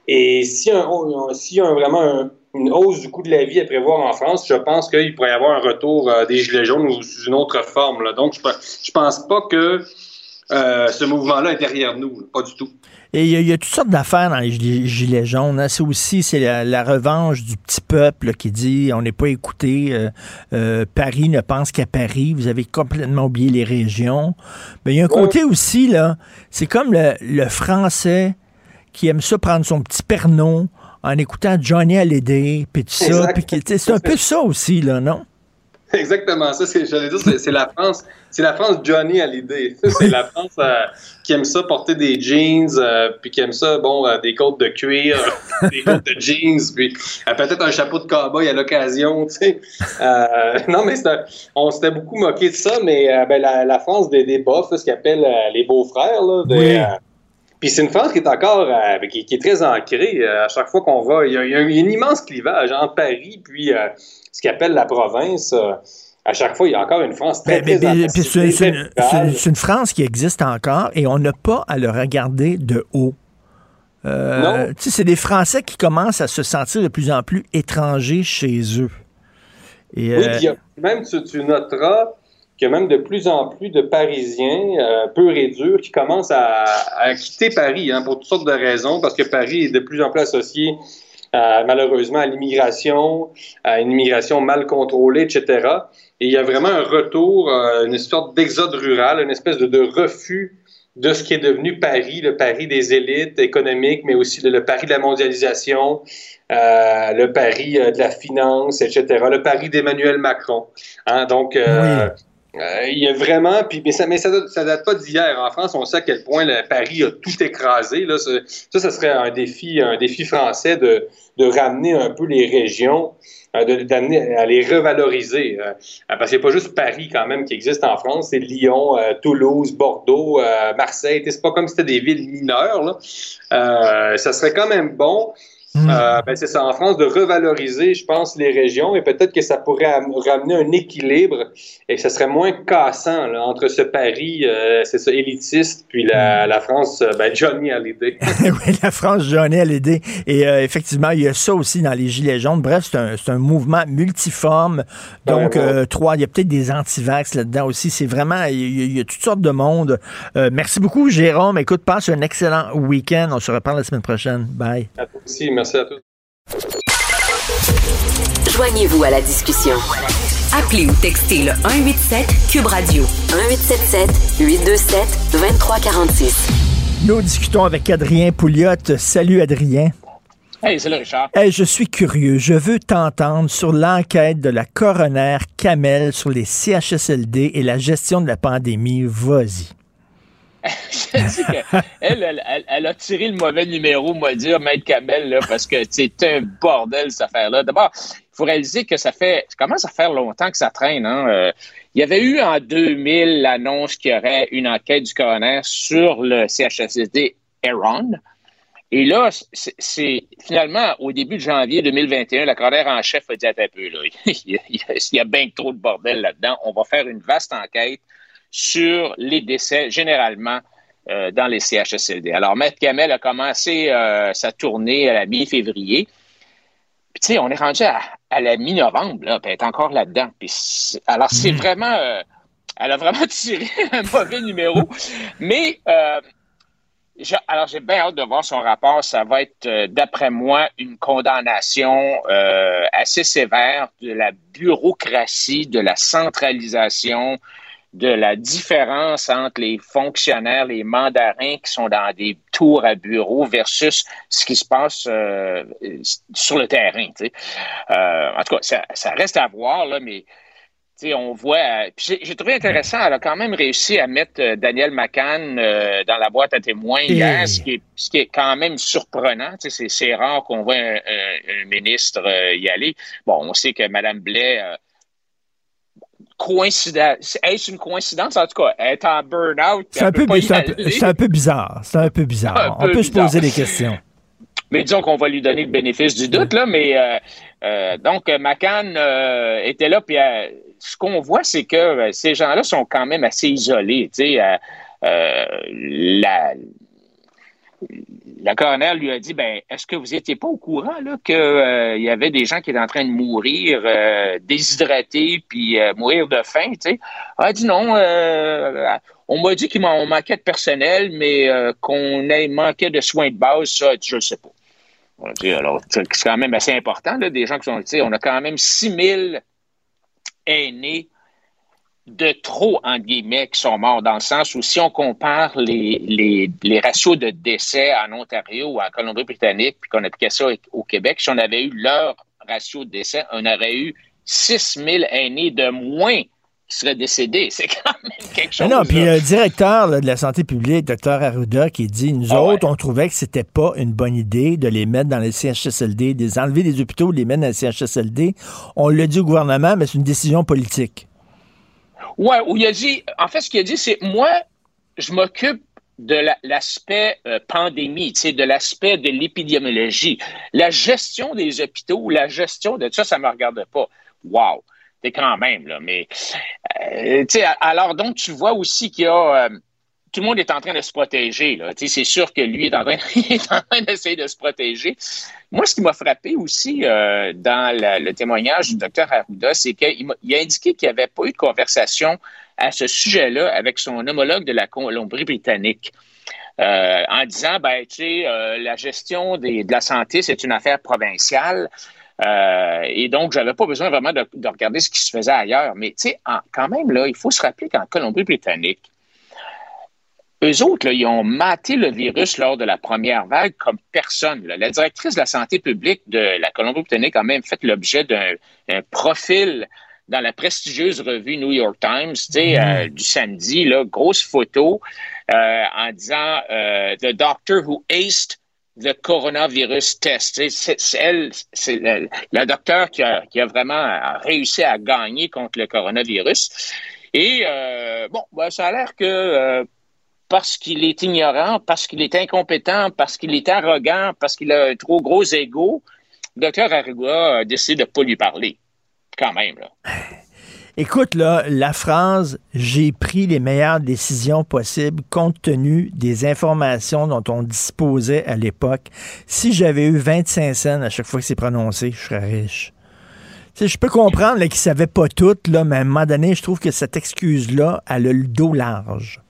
Et si un, si un vraiment une hausse du coût de la vie à prévoir en France, je pense qu'il pourrait y avoir un retour euh, des gilets jaunes ou sous une autre forme. Donc, je, je pense pas que euh, ce mouvement-là est derrière nous, pas du tout. Et il y, a toutes sortes d'affaires dans les Gilets jaunes. Hein. C'est aussi c'est la, revanche du petit peuple qui dit on n'est pas écouté. Euh, euh, Paris ne pense qu'à Paris. Vous avez complètement oublié les régions. Mais il y a un côté aussi, là, c'est comme le, Français qui aime ça prendre son petit pernon en écoutant Johnny Hallyday, puis tout ça. c'est un peu *laughs* ça aussi, là, non? *laughs* Exactement, ça, c'est, j'allais dire, c'est, la France, c'est la France Johnny à l'idée. *laughs* C'est la France euh, qui aime ça porter des jeans, euh, puis qui aime ça, bon, euh, des côtes de cuir, *laughs* des côtes de jeans, puis peut-être un chapeau de cowboy à l'occasion, tu sais. non, mais on s'était beaucoup moqué de ça, mais ben, la, France des, des ce qu'ils appellent les beaux-frères, là, puis c'est une France qui est encore qui, est très ancrée. à chaque fois qu'on va, il y, a, il y a un immense clivage entre Paris puis ce qu'ils appelle la province, euh, à chaque fois, il y a encore une France très, très C'est une, France qui existe encore et on n'a pas à le regarder de haut. Euh, c'est des Français qui commencent à se sentir de plus en plus étrangers chez eux. Et, oui, euh, même tu, noteras qu'il y a même de plus en plus de Parisiens euh, peu et durs qui commencent à, quitter Paris hein, pour toutes sortes de raisons, parce que Paris est de plus en plus associé malheureusement à l'immigration, à une immigration mal contrôlée, etc. Et il y a vraiment un retour, euh, une sorte d'exode rural, une espèce de, refus de ce qui est devenu Paris, le Paris des élites économiques, mais aussi le, Paris de la mondialisation, euh, le Paris euh, de la finance, etc., le Paris d'Emmanuel Macron. Hein, donc, il y a vraiment, puis, mais ça, mais ça, date pas d'hier. En France, on sait à quel point Paris a tout écrasé. Là. Ça, ça serait un défi, un défi français de, de ramener un peu les régions, euh, d'amener à les revaloriser. Euh, parce qu'il n'y a pas juste Paris quand même qui existe en France, c'est Lyon, Toulouse, Bordeaux, Marseille. C'est pas comme si c'était des villes mineures. Là. ça serait quand même bon Euh, ben, c'est ça, en France, de revaloriser, je pense, les régions et peut-être que ça pourrait am- ramener un équilibre et que ça serait moins cassant là, entre ce pari, euh, c'est ça, élitiste, puis la, la France, euh, ben, Johnny Hallyday. *laughs* oui, la France Johnny à l'aider. Et euh, effectivement, il y a ça aussi dans les Gilets jaunes. Bref, c'est un, mouvement multiforme. Donc, Ouais, ouais. euh, trois, il y a peut-être des antivax là-dedans aussi. C'est vraiment, il y, a- il y a toutes sortes de monde. Merci beaucoup, Jérôme. Écoute, passe un excellent week-end. On se reparle la semaine prochaine. Bye. À toi aussi, merci à tous. Joignez-vous à la discussion. Appelez ou textez le 187 Cube Radio 1877 827 2346. Nous discutons avec Adrien Pouliot. Salut, Adrien. Hey, c'est le Richard. Hey, je suis curieux. Je veux t'entendre sur l'enquête de la coroner Kamel sur les CHSLD et la gestion de la pandémie. Vas-y. *laughs* Elle, elle, a tiré le mauvais numéro, moi dire, Maître Kamel, là, parce que c'est un bordel, cette affaire-là. D'abord, il faut réaliser que ça fait, ça commence à faire longtemps que ça traîne. Hein. Euh, il y avait eu en 2000 l'annonce qu'il y aurait une enquête du coroner sur le CHSLD Aaron. Et là, c'est- finalement au début de janvier 2021, la coroner en chef a dit un peu, là, *laughs* il y a bien trop de bordel là-dedans. On va faire une vaste enquête sur les décès généralement euh, dans les CHSLD. Alors, Maître Kamel a commencé euh, sa tournée à la mi-février. Puis, tu sais, on est rendu à, à la mi-novembre, là, puis elle est encore là-dedans. Puis, alors, c'est vraiment... euh, elle a vraiment *laughs* tiré un mauvais numéro. Mais, alors, j'ai bien hâte de voir son rapport. Ça va être, euh, d'après moi, une condamnation euh, assez sévère de la bureaucratie, de la centralisation, de la différence entre les fonctionnaires, les mandarins qui sont dans des tours à bureau versus ce qui se passe euh, sur le terrain. tu sais. Euh, en tout cas, ça, ça reste à voir, là, mais tu sais, on voit. euh, J'ai trouvé intéressant, elle a quand même réussi à mettre euh, Daniel McCann euh, dans la boîte à témoins hier, ce qui est, ce qui est quand même surprenant. Tu sais, C'est c'est rare qu'on voit un, un- un ministre euh, y aller. Bon, on sait que Mme Blais. Coïncidence. Est-ce une coïncidence? En tout cas, elle est en burn-out. C'est un, peu, pas y c'est un peu- aller. c'est un peu bizarre. C'est un peu bizarre. On peu peut se poser des questions. Mais disons qu'on va lui donner le bénéfice du doute, là. Mais euh, euh, donc, euh, McCann euh, était là, puis ce qu'on voit, c'est que ces gens-là sont quand même assez isolés. Tu sais, la, la coroner lui a dit ben est-ce que vous n'étiez pas au courant là qu'il y avait des gens qui étaient en train de mourir euh, déshydratés puis euh, mourir de faim tu sais? Elle a dit non euh, on m'a dit m'en manquait de personnel mais euh, qu'on ait manqué de soins de base ça je ne sais pas. Alors c'est quand même assez important là, des gens qui sont tu sais on a quand même 6000 aînés de trop, entre guillemets, qui sont morts, dans le sens où si on compare les, les, les ratios de décès en Ontario ou en Colombie-Britannique, puis qu'on appliquait ça au Québec, si on avait eu leur ratio de décès, on aurait eu 6 000 aînés de moins qui seraient décédés. C'est quand même quelque chose. Mais non, puis le directeur là, de la santé publique, Dr Arruda, qui dit Nous Ah autres, on trouvait que c'était pas une bonne idée de les mettre dans les CHSLD, de les enlever des hôpitaux, de les mettre dans les CHSLD. On l'a dit au gouvernement, mais c'est une décision politique. Ouais, où il a dit, en fait, ce qu'il a dit, c'est moi, je m'occupe de la- l'aspect euh, pandémie, de l'aspect de l'épidémiologie. La gestion des hôpitaux, la gestion de ça, ça me regarde pas. Wow! T'es quand même, là, mais... euh, alors, donc, tu vois aussi qu'il y a... euh, tout le monde est en train de se protéger. C'est sûr que lui *laughs* est en train, d'essayer de se protéger. Moi, ce qui m'a frappé aussi euh, dans le témoignage du docteur Arruda, c'est qu'il a indiqué qu'il n'y avait pas eu de conversation à ce sujet-là avec son homologue de la Colombie-Britannique. Euh, en disant, ben, tu sais, euh, la gestion de la santé, c'est une affaire provinciale. Et donc, j'avais pas besoin vraiment de, de regarder ce qui se faisait ailleurs. Mais, tu sais, quand même, là, il faut se rappeler qu'en Colombie-Britannique, eux autres, là, ils ont maté le virus lors de la première vague comme personne. là. La directrice de la santé publique de la Colombie-Britannique a même fait l'objet d'un un profil dans la prestigieuse revue New York Times, euh, du samedi, là, grosse photo euh, en disant euh, The doctor who aced the coronavirus test. C'est elle, c'est la, la docteur qui a, qui a vraiment réussi à gagner contre le coronavirus. Et euh, bon, ben, ça a l'air que euh, parce qu'il est ignorant, parce qu'il est incompétent, parce qu'il est arrogant, parce qu'il a un trop gros ego, le docteur Arruga a décidé de ne pas lui parler. Quand même, là. *sighs* Écoute, là, la phrase J'ai pris les meilleures décisions possibles compte tenu des informations dont on disposait à l'époque. Si j'avais eu 25 cents à chaque fois que c'est prononcé, je serais riche. je peux comprendre qu'il ne savait pas tout, là, mais à un moment donné, je trouve que cette excuse-là, a le dos large.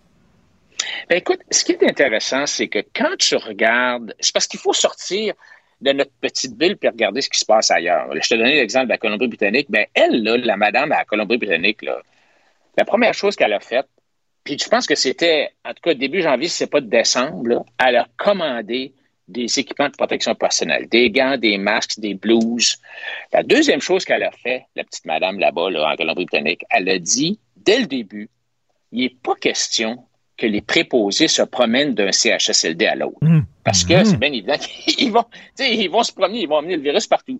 Ben, écoute, ce qui est intéressant, c'est que quand tu regardes, c'est parce qu'il faut sortir de notre petite ville puis regarder ce qui se passe ailleurs. Je te donnais l'exemple de la Colombie-Britannique. Ben, elle, là, la madame à la Colombie-Britannique, la première chose qu'elle a faite, puis je pense que c'était, en tout cas, début janvier, si ce n'est pas de décembre, elle a commandé des équipements de protection personnelle, des gants, des masques, des blouses. La deuxième chose qu'elle a fait, la petite madame là-bas, là, en Colombie-Britannique, elle a dit, dès le début, il n'est pas question que les préposés se promènent d'un CHSLD à l'autre. Mmh. Parce que mmh. c'est bien évident *laughs* qu'ils vont, ils vont se promener, ils vont amener le virus partout.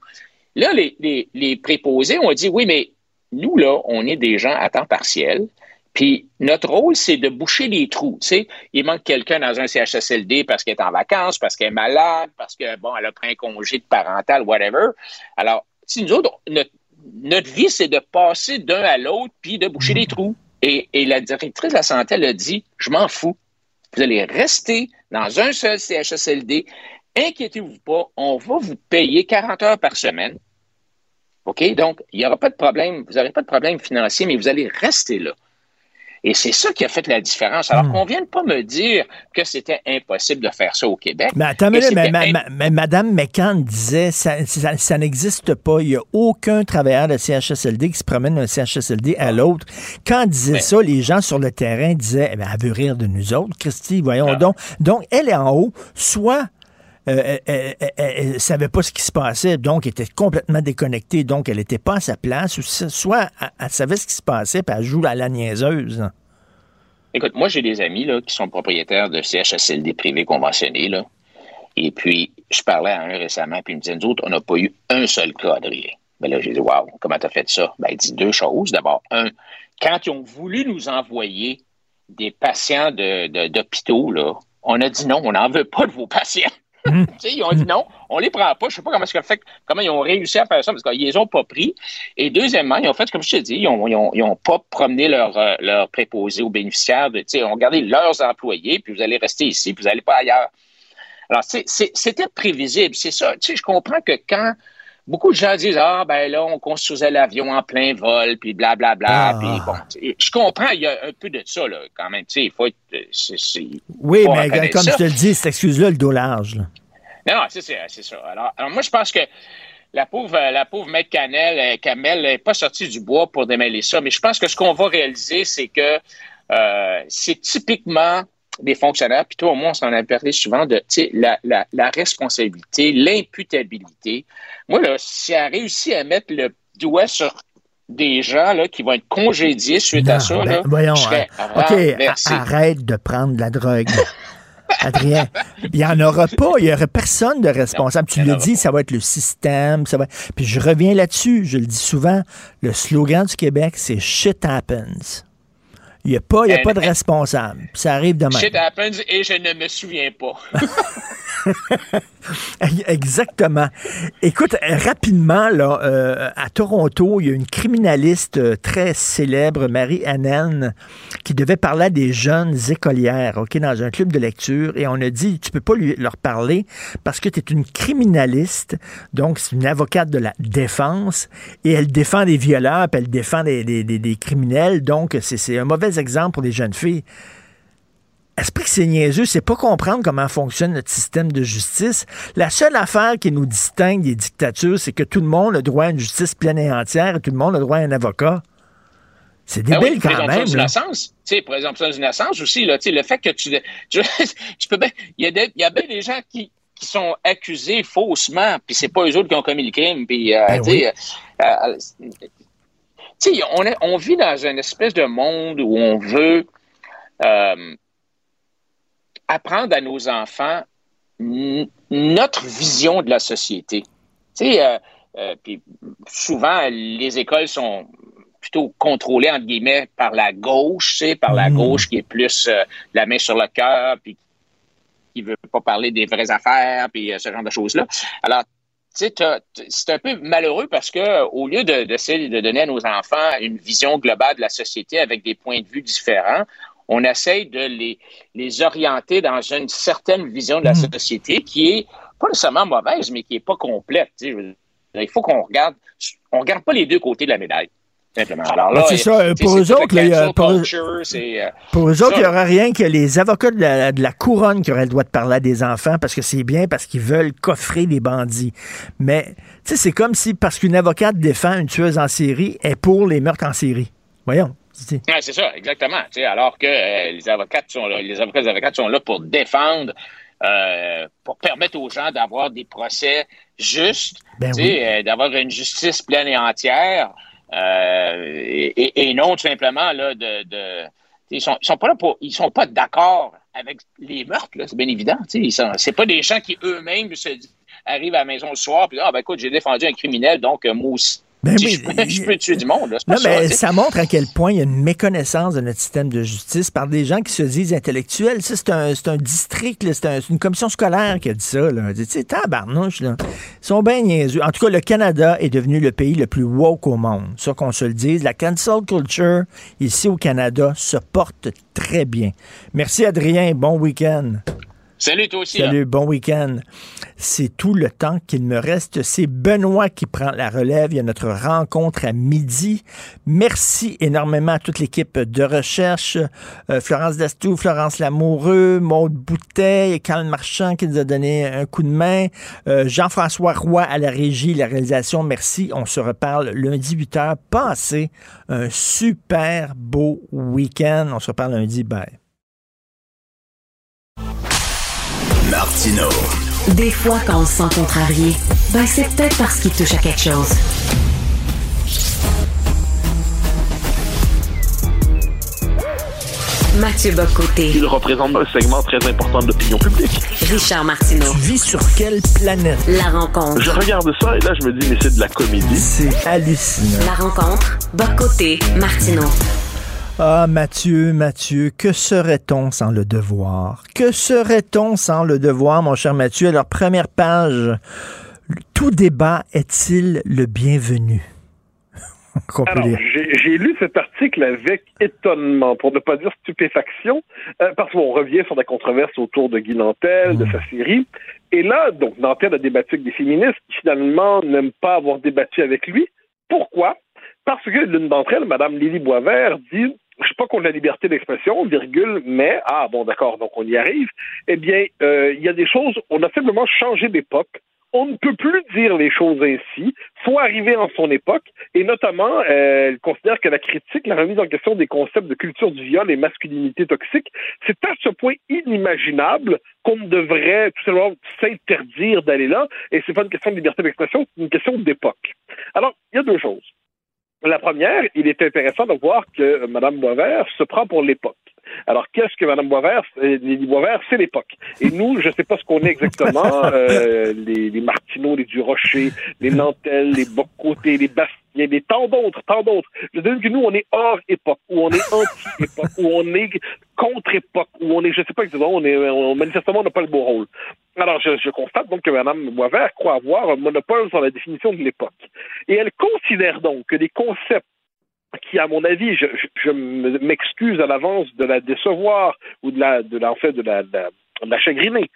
Là, les, les, les, préposés ont dit oui, mais nous, là, on est des gens à temps partiel. Puis notre rôle, c'est de boucher les trous. Il manque quelqu'un dans un CHSLD parce qu'elle est en vacances, parce qu'elle est malade, parce que bon, elle a pris un congé de parental, whatever. Alors, si nous autres, notre, notre vie, c'est de passer d'un à l'autre puis de boucher les trous. Et, la directrice de la santé, elle a dit Je m'en fous. Vous allez rester dans un seul CHSLD. Inquiétez-vous pas, on va vous payer 40 heures par semaine. OK? Donc, il n'y aura pas de problème. Vous n'aurez pas de problème financier, mais vous allez rester là. Et c'est ça qui a fait la différence. Alors hmm. qu'on ne vienne pas me dire que c'était impossible de faire ça au Québec. Mais attends, mais, Mme McCann disait ça, ça, n'existe pas. Il n'y a aucun travailleur de CHSLD qui se promène d'un CHSLD à l'autre. Quand elle disait ça, les gens sur le terrain disaient eh elle veut rire de nous autres, Christy, voyons ah. donc. Donc, elle est en haut, soit euh, elle, ne savait pas ce qui se passait, donc elle était complètement déconnectée, donc elle n'était pas à sa place, soit elle, savait ce qui se passait, puis elle joue à la niaiseuse. Écoute, moi j'ai des amis là, qui sont propriétaires de CHSLD privés conventionnés, là, et puis je parlais à un récemment, puis il me disait, nous autres, on n'a pas eu un seul cas, Adrien. Ben là, j'ai dit, waouh, comment tu as fait ça? Ben, il dit deux choses. D'abord, un, quand ils ont voulu nous envoyer des patients d'hôpitaux, là, on a dit non, on n'en veut pas de vos patients. Mhm. *laughs* ils ont dit non, on les prend pas. Je sais pas comment, ils ont réussi à faire ça, parce qu'ils les ont pas pris. Et deuxièmement, ils ont fait, comme je te dis, ils ont, ils pas promené leur, euh, leur préposé aux bénéficiaires. De, ils ont gardé leurs employés, puis vous allez rester ici, puis vous n'allez pas ailleurs. Alors, c'était prévisible. C'est ça. Tu sais, je comprends que quand beaucoup de gens disent Ah, ben là, on construisait l'avion en plein vol, puis blablabla. Bla, bla, ah. bon, je comprends, il y a un peu de ça, là, quand même. Il faut être. oui, mais comme je te le dis, cette excuse-là, le dos large. Non, c'est ça. Alors, alors, moi, je pense que la pauvre, la pauvre maître Canel, euh, Camel n'est pas sortie du bois pour démêler ça, mais je pense que ce qu'on va réaliser, c'est que euh, c'est typiquement des fonctionnaires, puis toi, au moins, on s'en a parlé souvent de la, la, la responsabilité, l'imputabilité. Moi, là, si elle réussi à mettre le doigt sur des gens là, qui vont être congédiés suite à ça, ben, là, voyons, hein. OK, arrête de prendre de la drogue. Adrien, il n'y en aura pas. Il n'y aura personne de responsable. tu le dis, ça va être le système. Ça va... Puis je reviens là-dessus. Je le dis souvent. Le slogan du Québec, c'est Shit happens. Il n'y a pas, a pas de responsable. Ça arrive demain. Shit happens et je ne me souviens pas. *laughs* *laughs* Exactement. Écoute, rapidement, là, euh, à Toronto, il y a une criminaliste euh, très célèbre, Marie Annen, qui devait parler à des jeunes écolières, OK, dans un club de lecture, et on a dit, tu peux pas leur parler parce que tu es une criminaliste, donc c'est une avocate de la défense, et elle défend des violeurs, elle défend des, des, des criminels, donc c'est un mauvais exemple pour les jeunes filles. Esprit que c'est niaiseux, c'est pas comprendre comment fonctionne notre système de justice. La seule affaire qui nous distingue des dictatures, c'est que tout le monde a droit à une justice pleine et entière et tout le monde a droit à un avocat. C'est ben débile ben oui, quand même. D'innocence. Tu sais, présomption d'innocence aussi, là, tu sais, le fait que tu. Je, *laughs* peux bien. Il y, a y a bien des gens qui, qui sont accusés faussement, puis c'est pas eux autres qui ont commis le crime. Puis, euh, ben tu sais, euh, euh, on, on vit dans une espèce de monde où on veut apprendre à nos enfants notre vision de la société. Tu sais, euh, euh, puis souvent, les écoles sont plutôt contrôlé, entre guillemets, par la gauche, tu sais, par la Mm. gauche qui est plus euh, la main sur le cœur, puis qui veut pas parler des vraies affaires, puis ce genre de choses-là. Alors, tu sais, c'est un peu malheureux parce que au lieu de- d'essayer de, donner à nos enfants une vision globale de la société avec des points de vue différents, on essaye de les, les orienter dans une certaine vision de la société qui est pas nécessairement mauvaise, mais qui est pas complète. tu sais. Il faut qu'on regarde, on regarde pas les deux côtés de la médaille. Simplement. Alors là, c'est ça, pour eux le pour culture, euh, Pour eux autres, ça. il n'y aura rien que les avocats de la, de la couronne qui auraient le droit de parler à des enfants parce que c'est bien, parce qu'ils veulent coffrer les bandits. Mais, tu sais, c'est comme si, parce qu'une avocate défend une tueuse en série, est pour les meurtres en série. Voyons. C'est- Ouais, c'est ça, exactement. Alors que euh, les avocates sont là, les avocats et les avocates sont là pour défendre, euh, pour permettre aux gens d'avoir des procès justes, Ben oui. euh, d'avoir une justice pleine et entière, et, non tout simplement là de, de ils sont, ils sont pas là pour, ils sont pas d'accord avec les meurtres, là, c'est bien évident. Ils sont, c'est pas des gens qui eux-mêmes se arrivent à la maison le soir puis ah ben écoute j'ai défendu un criminel donc moi aussi Ben je, oui, peux, je peux tuer du monde. là, Non, ça, mais ça montre à quel point il y a une méconnaissance de notre système de justice par des gens qui se disent intellectuels. Ça, c'est un, un district, c'est un- c'est une commission scolaire qui a dit ça. Là. Tu sais, tabarnouche, là. Ils sont bien niaiseux. En tout cas, le Canada est devenu le pays le plus woke au monde. Ça qu'on se le dise. La cancel culture, ici au Canada, se porte très bien. Merci, Adrien. Bon week-end. Salut toi aussi. Salut, bon week-end. C'est tout le temps qu'il me reste. C'est Benoît qui prend la relève. Il y a notre rencontre à midi. Merci énormément à toute l'équipe de recherche. Euh, Florence Dastou, Florence Lamoureux, Maude Bouteille, Carl Marchand qui nous a donné un coup de main. Euh, Jean-François Roy à la régie, la réalisation. Merci. On se reparle lundi 8h. Passez un super beau week-end. On se reparle lundi. Bye. Martino. Des fois, quand on se sent contrarié, ben c'est peut-être parce qu'il touche à quelque chose. Mathieu Bocoté. Il représente un segment très important de l'opinion publique. Richard Martineau. Tu vis sur quelle planète? La rencontre. Je regarde ça et là, je me dis, mais c'est de la comédie. C'est hallucinant. La rencontre. Bocoté. Martineau. Ah, Mathieu, Mathieu, que serait-on sans le devoir? Que serait-on sans le devoir, mon cher Mathieu? Alors, première page, tout débat est-il le bienvenu? *laughs* J'ai lu cet article avec étonnement, pour ne pas dire stupéfaction, euh, parce qu'on revient sur la controverse autour de Guy Nantel, de sa série. Et là, donc, Nantel a débattu avec des féministes qui, finalement, n'aiment pas avoir débattu avec lui. Pourquoi? Parce que l'une d'entre elles, Mme Lily Boisvert, dit je suis pas contre la liberté d'expression, virgule, mais, ah bon, d'accord, donc on y arrive. Eh bien, euh, il y a des choses, on a simplement changé d'époque. On ne peut plus dire les choses ainsi. faut arriver en son époque. Et notamment, euh, elle considère que la critique, la remise en question des concepts de culture du viol et masculinité toxique, c'est à ce point inimaginable qu'on devrait tout simplement s'interdire d'aller là. Et c'est pas une question de liberté d'expression, c'est une question d'époque. Alors, il y a deux choses. La première, il est intéressant de voir que Mme Boisvert se prend pour l'époque. Alors, qu'est-ce que Mme Boisvert, euh, Lily Boisvert, c'est l'époque? Et nous, je ne sais pas ce qu'on est exactement, *laughs* euh, les, les Martineaux, les Durocher, les Nantel, les Bocoté, les Bastiens, les tant d'autres, tant d'autres. Je dis que nous, on est hors époque, ou on est anti-époque, *laughs* ou on est contre-époque, ou on est, je sais pas exactement, on est, on, manifestement, on n'a pas le beau rôle. Alors, je, je constate donc que Mme Boisvert croit avoir un monopole sur la définition de l'époque. Et elle considère donc que les concepts qui, à mon avis, je, m'excuse à l'avance de la décevoir ou de la, de la, en fait, de la, la, de la chagriner.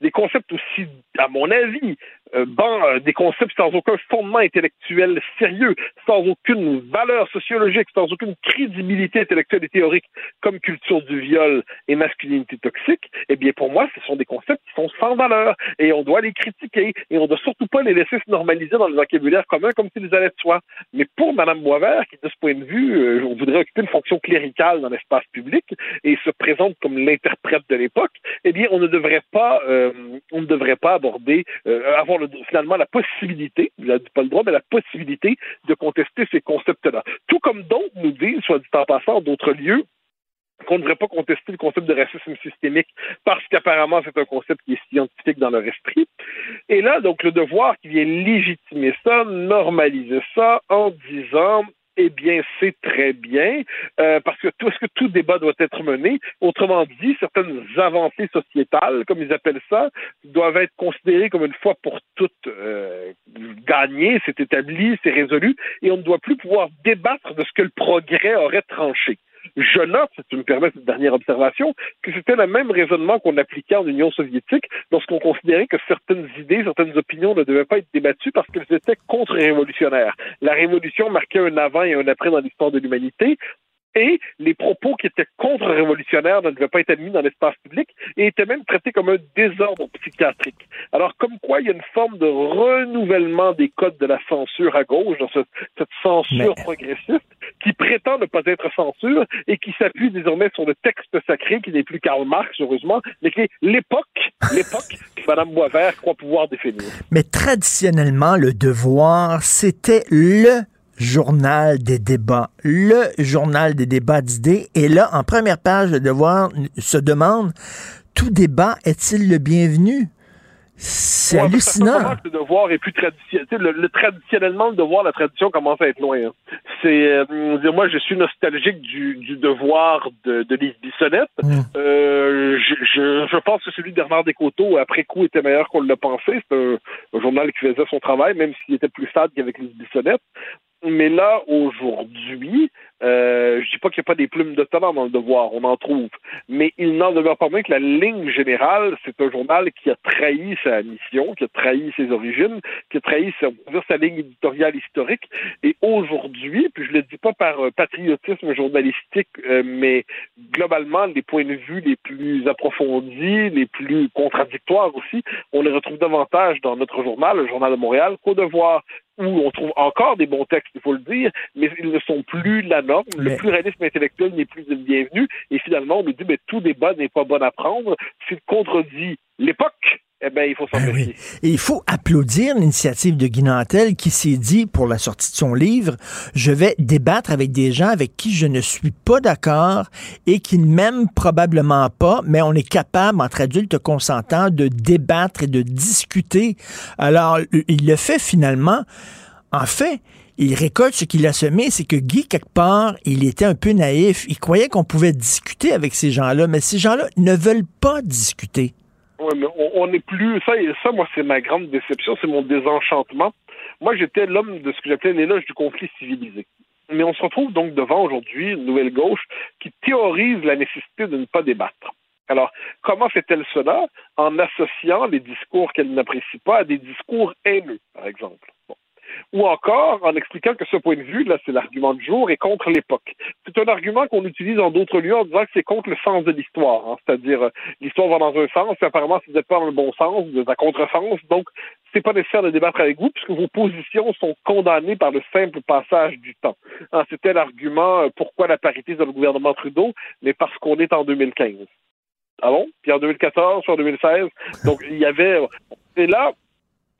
Des concepts aussi, à mon avis, ban, euh, des concepts sans aucun fondement intellectuel sérieux, sans aucune valeur sociologique, sans aucune crédibilité intellectuelle et théorique, comme culture du viol et masculinité toxique, eh bien, pour moi, ce sont des concepts qui sont sans valeur et on doit les critiquer et on ne doit surtout pas les laisser se normaliser dans le vocabulaire commun comme s'ils allaient de soi. Mais pour Mme Boisvert, qui, de ce point de vue, euh, on voudrait occuper une fonction cléricale dans l'espace public et se présente comme l'interprète de l'époque, eh bien, on ne devrait pas, euh, on ne devrait pas aborder, euh, avoir le, finalement la possibilité, ne dis pas le droit, mais la possibilité de contester ces concepts-là. Tout comme d'autres nous disent, soit dit en passant, d'autres lieux, qu'on ne devrait pas contester le concept de racisme systémique parce qu'apparemment c'est un concept qui est scientifique dans leur esprit. Et là, donc, le devoir qui vient légitimer ça, normaliser ça en disant eh bien, c'est très bien, euh, parce que tout, est-ce que tout débat doit être mené? Autrement dit, certaines avancées sociétales, comme ils appellent ça, doivent être considérées comme une fois pour toutes euh, gagnées, c'est établi, c'est résolu, et on ne doit plus pouvoir débattre de ce que le progrès aurait tranché. Je note, si tu me permets cette dernière observation, que c'était le même raisonnement qu'on appliquait en Union soviétique lorsqu'on considérait que certaines idées, certaines opinions ne devaient pas être débattues parce qu'elles étaient contre-révolutionnaires. La révolution marquait un avant et un après dans l'histoire de l'humanité et les propos qui étaient contre-révolutionnaires ne devaient pas être admis dans l'espace public et étaient même traités comme un désordre psychiatrique. Alors, comme quoi, il y a une forme de renouvellement des codes de la censure à gauche, dans cette, cette censure progressiste, qui prétend ne pas être censure et qui s'appuie désormais sur le texte sacré, qui n'est plus Karl Marx, heureusement, mais qui est l'époque, l'époque que Mme Boisvert croit pouvoir définir. Mais traditionnellement, le devoir, c'était le journal des débats, le journal des débats d'idées. Et là, en première page, le devoir se demande, tout débat est-il le bienvenu? C'est Ouais, hallucinant. Le devoir est plus traditionnel. Le, le- traditionnellement, le devoir, la tradition commence à être loin. hein. C'est, euh, dire, moi, je suis nostalgique du, du devoir de, de Lise Bissonnette. Euh, je, je, je pense que celui de Bernard Descoteaux, après coup, était meilleur qu'on l'a pensé. C'est un, un journal qui faisait son travail, même s'il était plus fade qu'avec Lise Bissonnette. Mais là, aujourd'hui, euh, je dis pas qu'il n'y a pas des plumes de talent dans le devoir, on en trouve. Mais il n'en demeure pas moins que la ligne générale, c'est un journal qui a trahi sa mission, qui a trahi ses origines, qui a trahi sa, ligne éditoriale historique. Et aujourd'hui, puis je le dis pas par euh, patriotisme journalistique, euh, mais globalement, les points de vue les plus approfondis, les plus contradictoires aussi, on les retrouve davantage dans notre journal, le Journal de Montréal, qu'au devoir où on trouve encore des bons textes, il faut le dire, mais ils ne sont plus la norme. Le pluralisme intellectuel n'est plus le bienvenu. Et finalement, on nous dit, mais tout débat n'est pas bon à prendre. S'il contredit l'époque, eh bien, il faut s'en méfier. Et il faut applaudir l'initiative de Guy Nantel qui s'est dit pour la sortie de son livre, je vais débattre avec des gens avec qui je ne suis pas d'accord et qui ne m'aiment probablement pas, mais on est capable, entre adultes consentants, de débattre et de discuter. Alors, il le fait finalement. En fait, il récolte ce qu'il a semé, c'est que Guy, quelque part, il était un peu naïf. Il croyait qu'on pouvait discuter avec ces gens-là, mais ces gens-là ne veulent pas discuter. Ouais, mais on- n'est plus. Ça, ça, moi, c'est ma grande déception, c'est mon désenchantement. Moi, j'étais l'homme de ce que j'appelais l'éloge du conflit civilisé. Mais on se retrouve donc devant aujourd'hui une nouvelle gauche qui théorise la nécessité de ne pas débattre. Alors, comment fait-elle cela? En associant les discours qu'elle n'apprécie pas à des discours haineux, par exemple. Ou encore en expliquant que ce point de vue, là, c'est l'argument du jour, est contre l'époque. C'est un argument qu'on utilise en d'autres lieux en disant que c'est contre le sens de l'histoire. hein. C'est-à-dire, euh, l'histoire va dans un sens, et apparemment, si vous n'êtes pas dans le bon sens, vous êtes à contresens. Donc, c'est pas nécessaire de débattre avec vous, puisque vos positions sont condamnées par le simple passage du temps. Hein, C'était l'argument euh, pourquoi la parité dans le gouvernement Trudeau, mais parce qu'on est en 2015. Ah bon? Puis en 2014, puis en 2016. Donc, il y avait. Et là,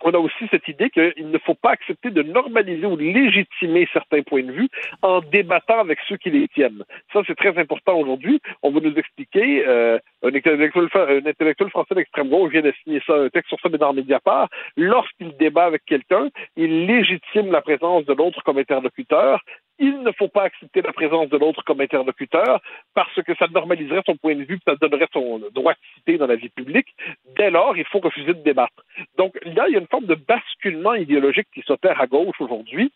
on a aussi cette idée qu'il ne faut pas accepter de normaliser ou légitimer certains points de vue en débattant avec ceux qui les tiennent. Ça, c'est très important aujourd'hui. On va nous expliquer, euh, un, intellectuel, un intellectuel français d'extrême gauche vient de signer ça, un texte sur ça, mais dans Mediapart, lorsqu'il débat avec quelqu'un, il légitime la présence de l'autre comme interlocuteur. Il ne faut pas accepter la présence de l'autre comme interlocuteur parce que ça normaliserait son point de vue, ça donnerait son droit de citer dans la vie publique. Dès lors, il faut refuser de débattre. Donc là, il y a une forme de basculement idéologique qui s'opère à gauche aujourd'hui.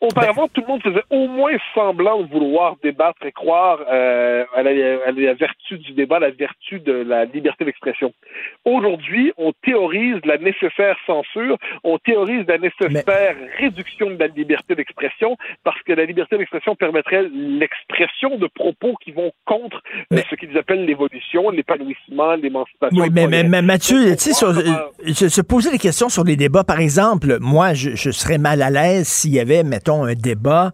Auparavant, tout le monde faisait au moins semblant de vouloir débattre et croire euh, à, la, à, la, vertu du débat, la vertu de la liberté d'expression. Aujourd'hui, on théorise la nécessaire censure, on théorise la nécessaire Mais... réduction de la liberté d'expression, parce que la liberté d'expression permettrait l'expression de propos qui vont contre mais... euh, ce qu'ils appellent l'évolution, l'épanouissement, l'émancipation. Oui, mais, mais, mais, Mathieu, tu sais, se poser des questions sur les débats, par exemple, moi, je, je serais mal à l'aise s'il y avait, mettons, un débat,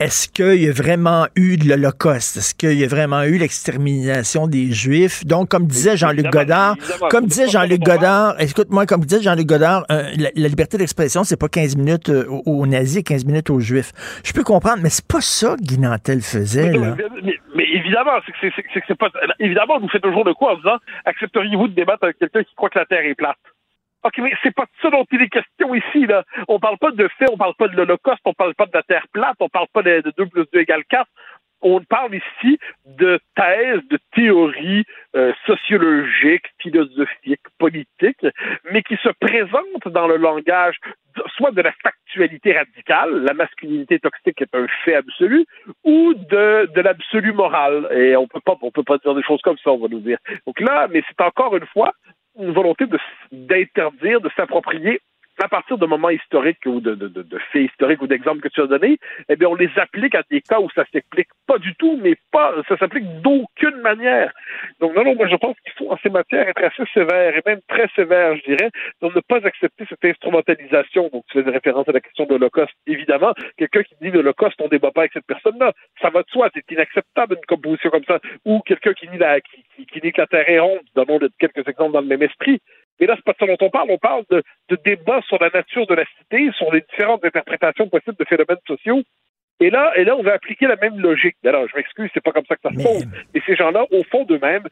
est-ce qu'il y a vraiment eu de l'Holocauste? Est-ce qu'il y a vraiment eu l'extermination des Juifs? Donc, comme disait Jean-Luc Godard, comme disait Jean-Luc Godard, écoute-moi, comme disait Jean-Luc Godard, euh, la, la, liberté d'expression, c'est pas 15 minutes euh, aux, aux, nazis, 15 minutes aux Juifs. Je peux comprendre, mais c'est pas ça que Guy Nantel faisait, mais, là. Mais, mais évidemment, c'est que c'est pas... Évidemment, vous faites toujours de quoi en disant, accepteriez-vous de débattre avec quelqu'un qui croit que la Terre est plate? OK, mais c'est pas de ça dont il est question ici, là. On parle pas de faits, on parle pas de l'Holocauste, on parle pas de la Terre plate, on parle pas de, de 2 plus 2 égale 4 on parle ici de thèses, de théories euh, sociologiques, philosophiques, politiques, mais qui se présentent dans le langage soit de la factualité radicale, la masculinité toxique est un fait absolu, ou de, de l'absolu moral. Et on peut pas, on peut pas dire des choses comme ça, on va nous dire. Donc là, mais c'est encore une fois une volonté d'interdire, de s'approprier à partir de moments historiques ou de, de, de, faits historiques ou d'exemples que tu as donnés, eh bien, on les applique à des cas où ça s'applique pas du tout, mais pas, ça s'applique d'aucune manière. Donc, non, non, moi, je pense qu'il faut, en ces matières, être assez sévère et même très sévère, je dirais, de ne pas accepter cette instrumentalisation. Donc, tu fais référence à la question de l'Holocauste. Évidemment, quelqu'un qui dit l'Holocauste, on débat pas avec cette personne-là. Ça va de soi, c'est inacceptable une composition comme ça. Ou quelqu'un qui nie la, qui, qui, qui que la Terre est ronde. Donnons quelques exemples dans le même esprit. Mais là, c'est pas de ça dont on parle. On parle de, de débats sur la nature de la cité, sur les différentes interprétations possibles de phénomènes sociaux. Et là, et là, on va appliquer la même logique. Alors, je m'excuse, c'est pas comme ça que ça se pose. Et ces gens-là, au fond d'eux-mêmes,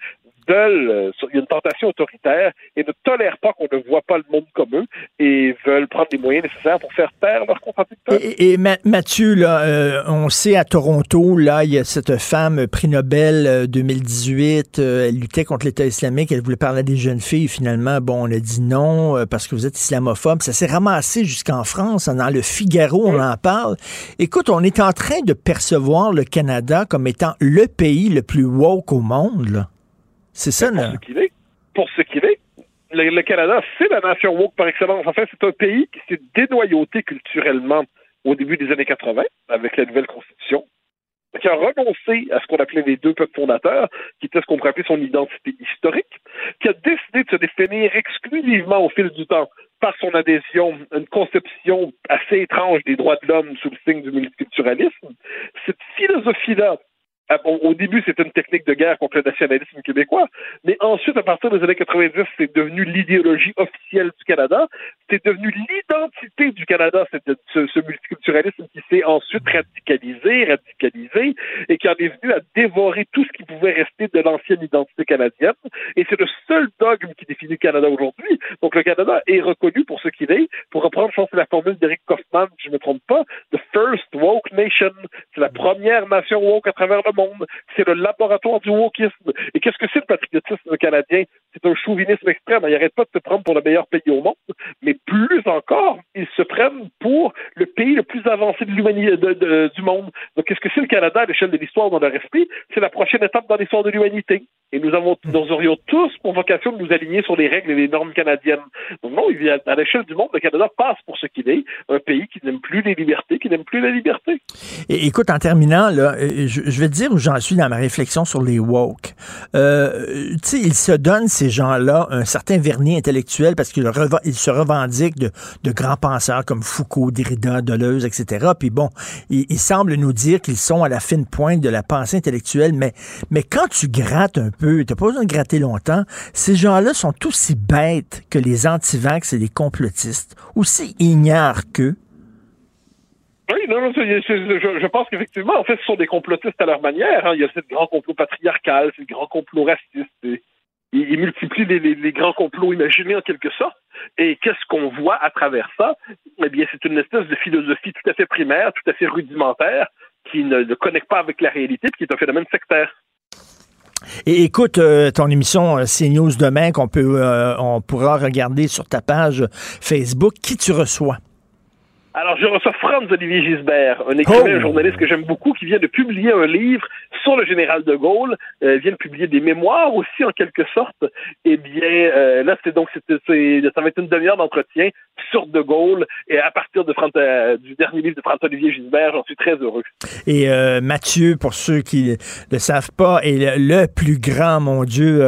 veulent, euh, il y a une tentation autoritaire et ne tolèrent pas qu'on ne voit pas le monde comme eux et veulent prendre les moyens nécessaires pour faire taire leurs contradicteurs. Et, et Mathieu, là, euh, on sait à Toronto, là, il y a cette femme prix Nobel 2018, euh, elle luttait contre l'État islamique, elle voulait parler à des jeunes filles. Finalement, bon, on a dit non parce que vous êtes islamophobe. Ça s'est ramassé jusqu'en France. Dans le Figaro, on en parle. Écoute, on est en train de percevoir le Canada comme étant le pays le plus woke au monde. C'est ça, Pour ce qu'il est. Pour ce qu'il est. Le, Canada, c'est la nation woke par excellence. En fait, c'est un pays qui s'est dénoyauté culturellement au début des années 80 avec la nouvelle constitution, qui a renoncé à ce qu'on appelait les deux peuples fondateurs, qui était ce qu'on pourrait appeler son identité historique, qui a décidé de se définir exclusivement au fil du temps par son adhésion à une conception assez étrange des droits de l'homme sous le signe du multiculturalisme. Cette philosophie-là au début, c'était une technique de guerre contre le nationalisme québécois, mais ensuite, à partir des années 90, c'est devenu l'idéologie officielle du Canada. C'est devenu l'identité du Canada, c'est ce, ce, multiculturalisme qui s'est ensuite radicalisé, radicalisé, et qui en est venu à dévorer tout ce qui pouvait rester de l'ancienne identité canadienne. Et c'est le seul dogme qui définit le Canada aujourd'hui. Donc, le Canada est reconnu pour ce qu'il est. Pour reprendre, je pense, la formule d'Eric Kaufmann, si je ne me trompe pas, the first woke nation. C'est la première nation woke à travers le monde. C'est le laboratoire du wokisme. Et qu'est-ce que c'est le patriotisme canadien? C'est un chauvinisme extrême. Ils n'arrêtent pas de se prendre pour le meilleur pays au monde, mais plus encore, ils se prennent pour le pays le plus avancé de l'humanité du monde. Donc, qu'est-ce que c'est le Canada à l'échelle de l'histoire dans leur esprit? C'est la prochaine étape dans l'histoire de l'humanité. Et nous avons, nous aurions tous pour vocation de nous aligner sur les règles et les normes canadiennes. Non, à l'échelle du monde, le Canada passe pour ce qu'il est, un pays qui n'aime plus les libertés, qui n'aime plus la liberté. Et, écoute, en terminant, là, euh, je, vais te dire où j'en suis dans ma réflexion sur les woke. Euh, tu sais, ils se donnent, ces gens-là, un certain vernis intellectuel parce qu'ils se revendiquent de, grands penseurs comme Foucault, Derrida, Deleuze, etc. Puis bon, ils, ils semblent nous dire qu'ils sont à la fine pointe de la pensée intellectuelle, mais, mais quand tu grattes un peu, t'as pas besoin de gratter longtemps, ces gens-là sont aussi bêtes que les antivax et les complotistes, aussi ignares qu'eux. Oui, non, je, pense qu'effectivement, en fait, ce sont des complotistes à leur manière. Hein. Il y a ce grand complot patriarcal, ce grand complot raciste. Ils multiplient les, grands complots imaginés en quelque sorte. Et qu'est-ce qu'on voit à travers ça? Eh bien, c'est une espèce de philosophie tout à fait primaire, tout à fait rudimentaire, qui ne, ne connecte pas avec la réalité, qui est un phénomène sectaire. Et écoute euh, ton émission euh, CNews demain qu'on peut euh, on pourra regarder sur ta page Facebook. Qui tu reçois? Alors, je reçois Franz Olivier Gisbert, un écrivain, un journaliste que j'aime beaucoup, qui vient de publier un livre sur le général de Gaulle, euh, vient de publier des mémoires aussi, en quelque sorte. Eh bien, euh, là, c'est donc, ça va être une demi-heure d'entretien sur de Gaulle, et à partir de euh, du dernier livre de Franz Olivier Gisbert, j'en suis très heureux. Et Mathieu, pour ceux qui ne le savent pas, est le, plus grand, mon Dieu,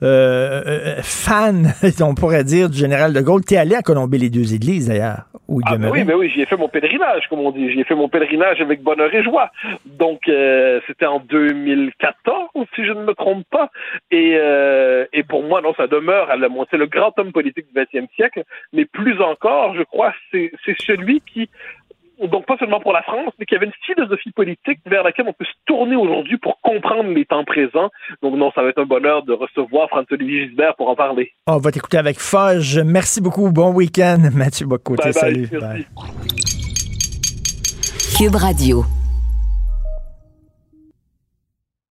fan, *laughs* on pourrait dire, du général de Gaulle. Tu es allé à Colomber les deux églises, d'ailleurs. Ah, ben oui, mais oui, j'y ai fait mon pèlerinage, comme on dit. J'y ai fait mon pèlerinage avec bonheur et joie. Donc, euh, c'était en 2014, si je ne me trompe pas. Et, euh, et pour moi, non, ça demeure C'est le grand homme politique du XXe siècle, mais plus encore, je crois, c'est celui qui donc pas seulement pour la France, mais qu'il y avait une philosophie politique vers laquelle on peut se tourner aujourd'hui pour comprendre les temps présents. Donc non, ça va être un bonheur de recevoir François-Olivier Gisbert pour en parler. On va t'écouter avec Foge. Merci beaucoup. Bon week-end, *laughs* Mathieu Bocoté. Bye bye, Salut. merci. Bye. Cube Radio.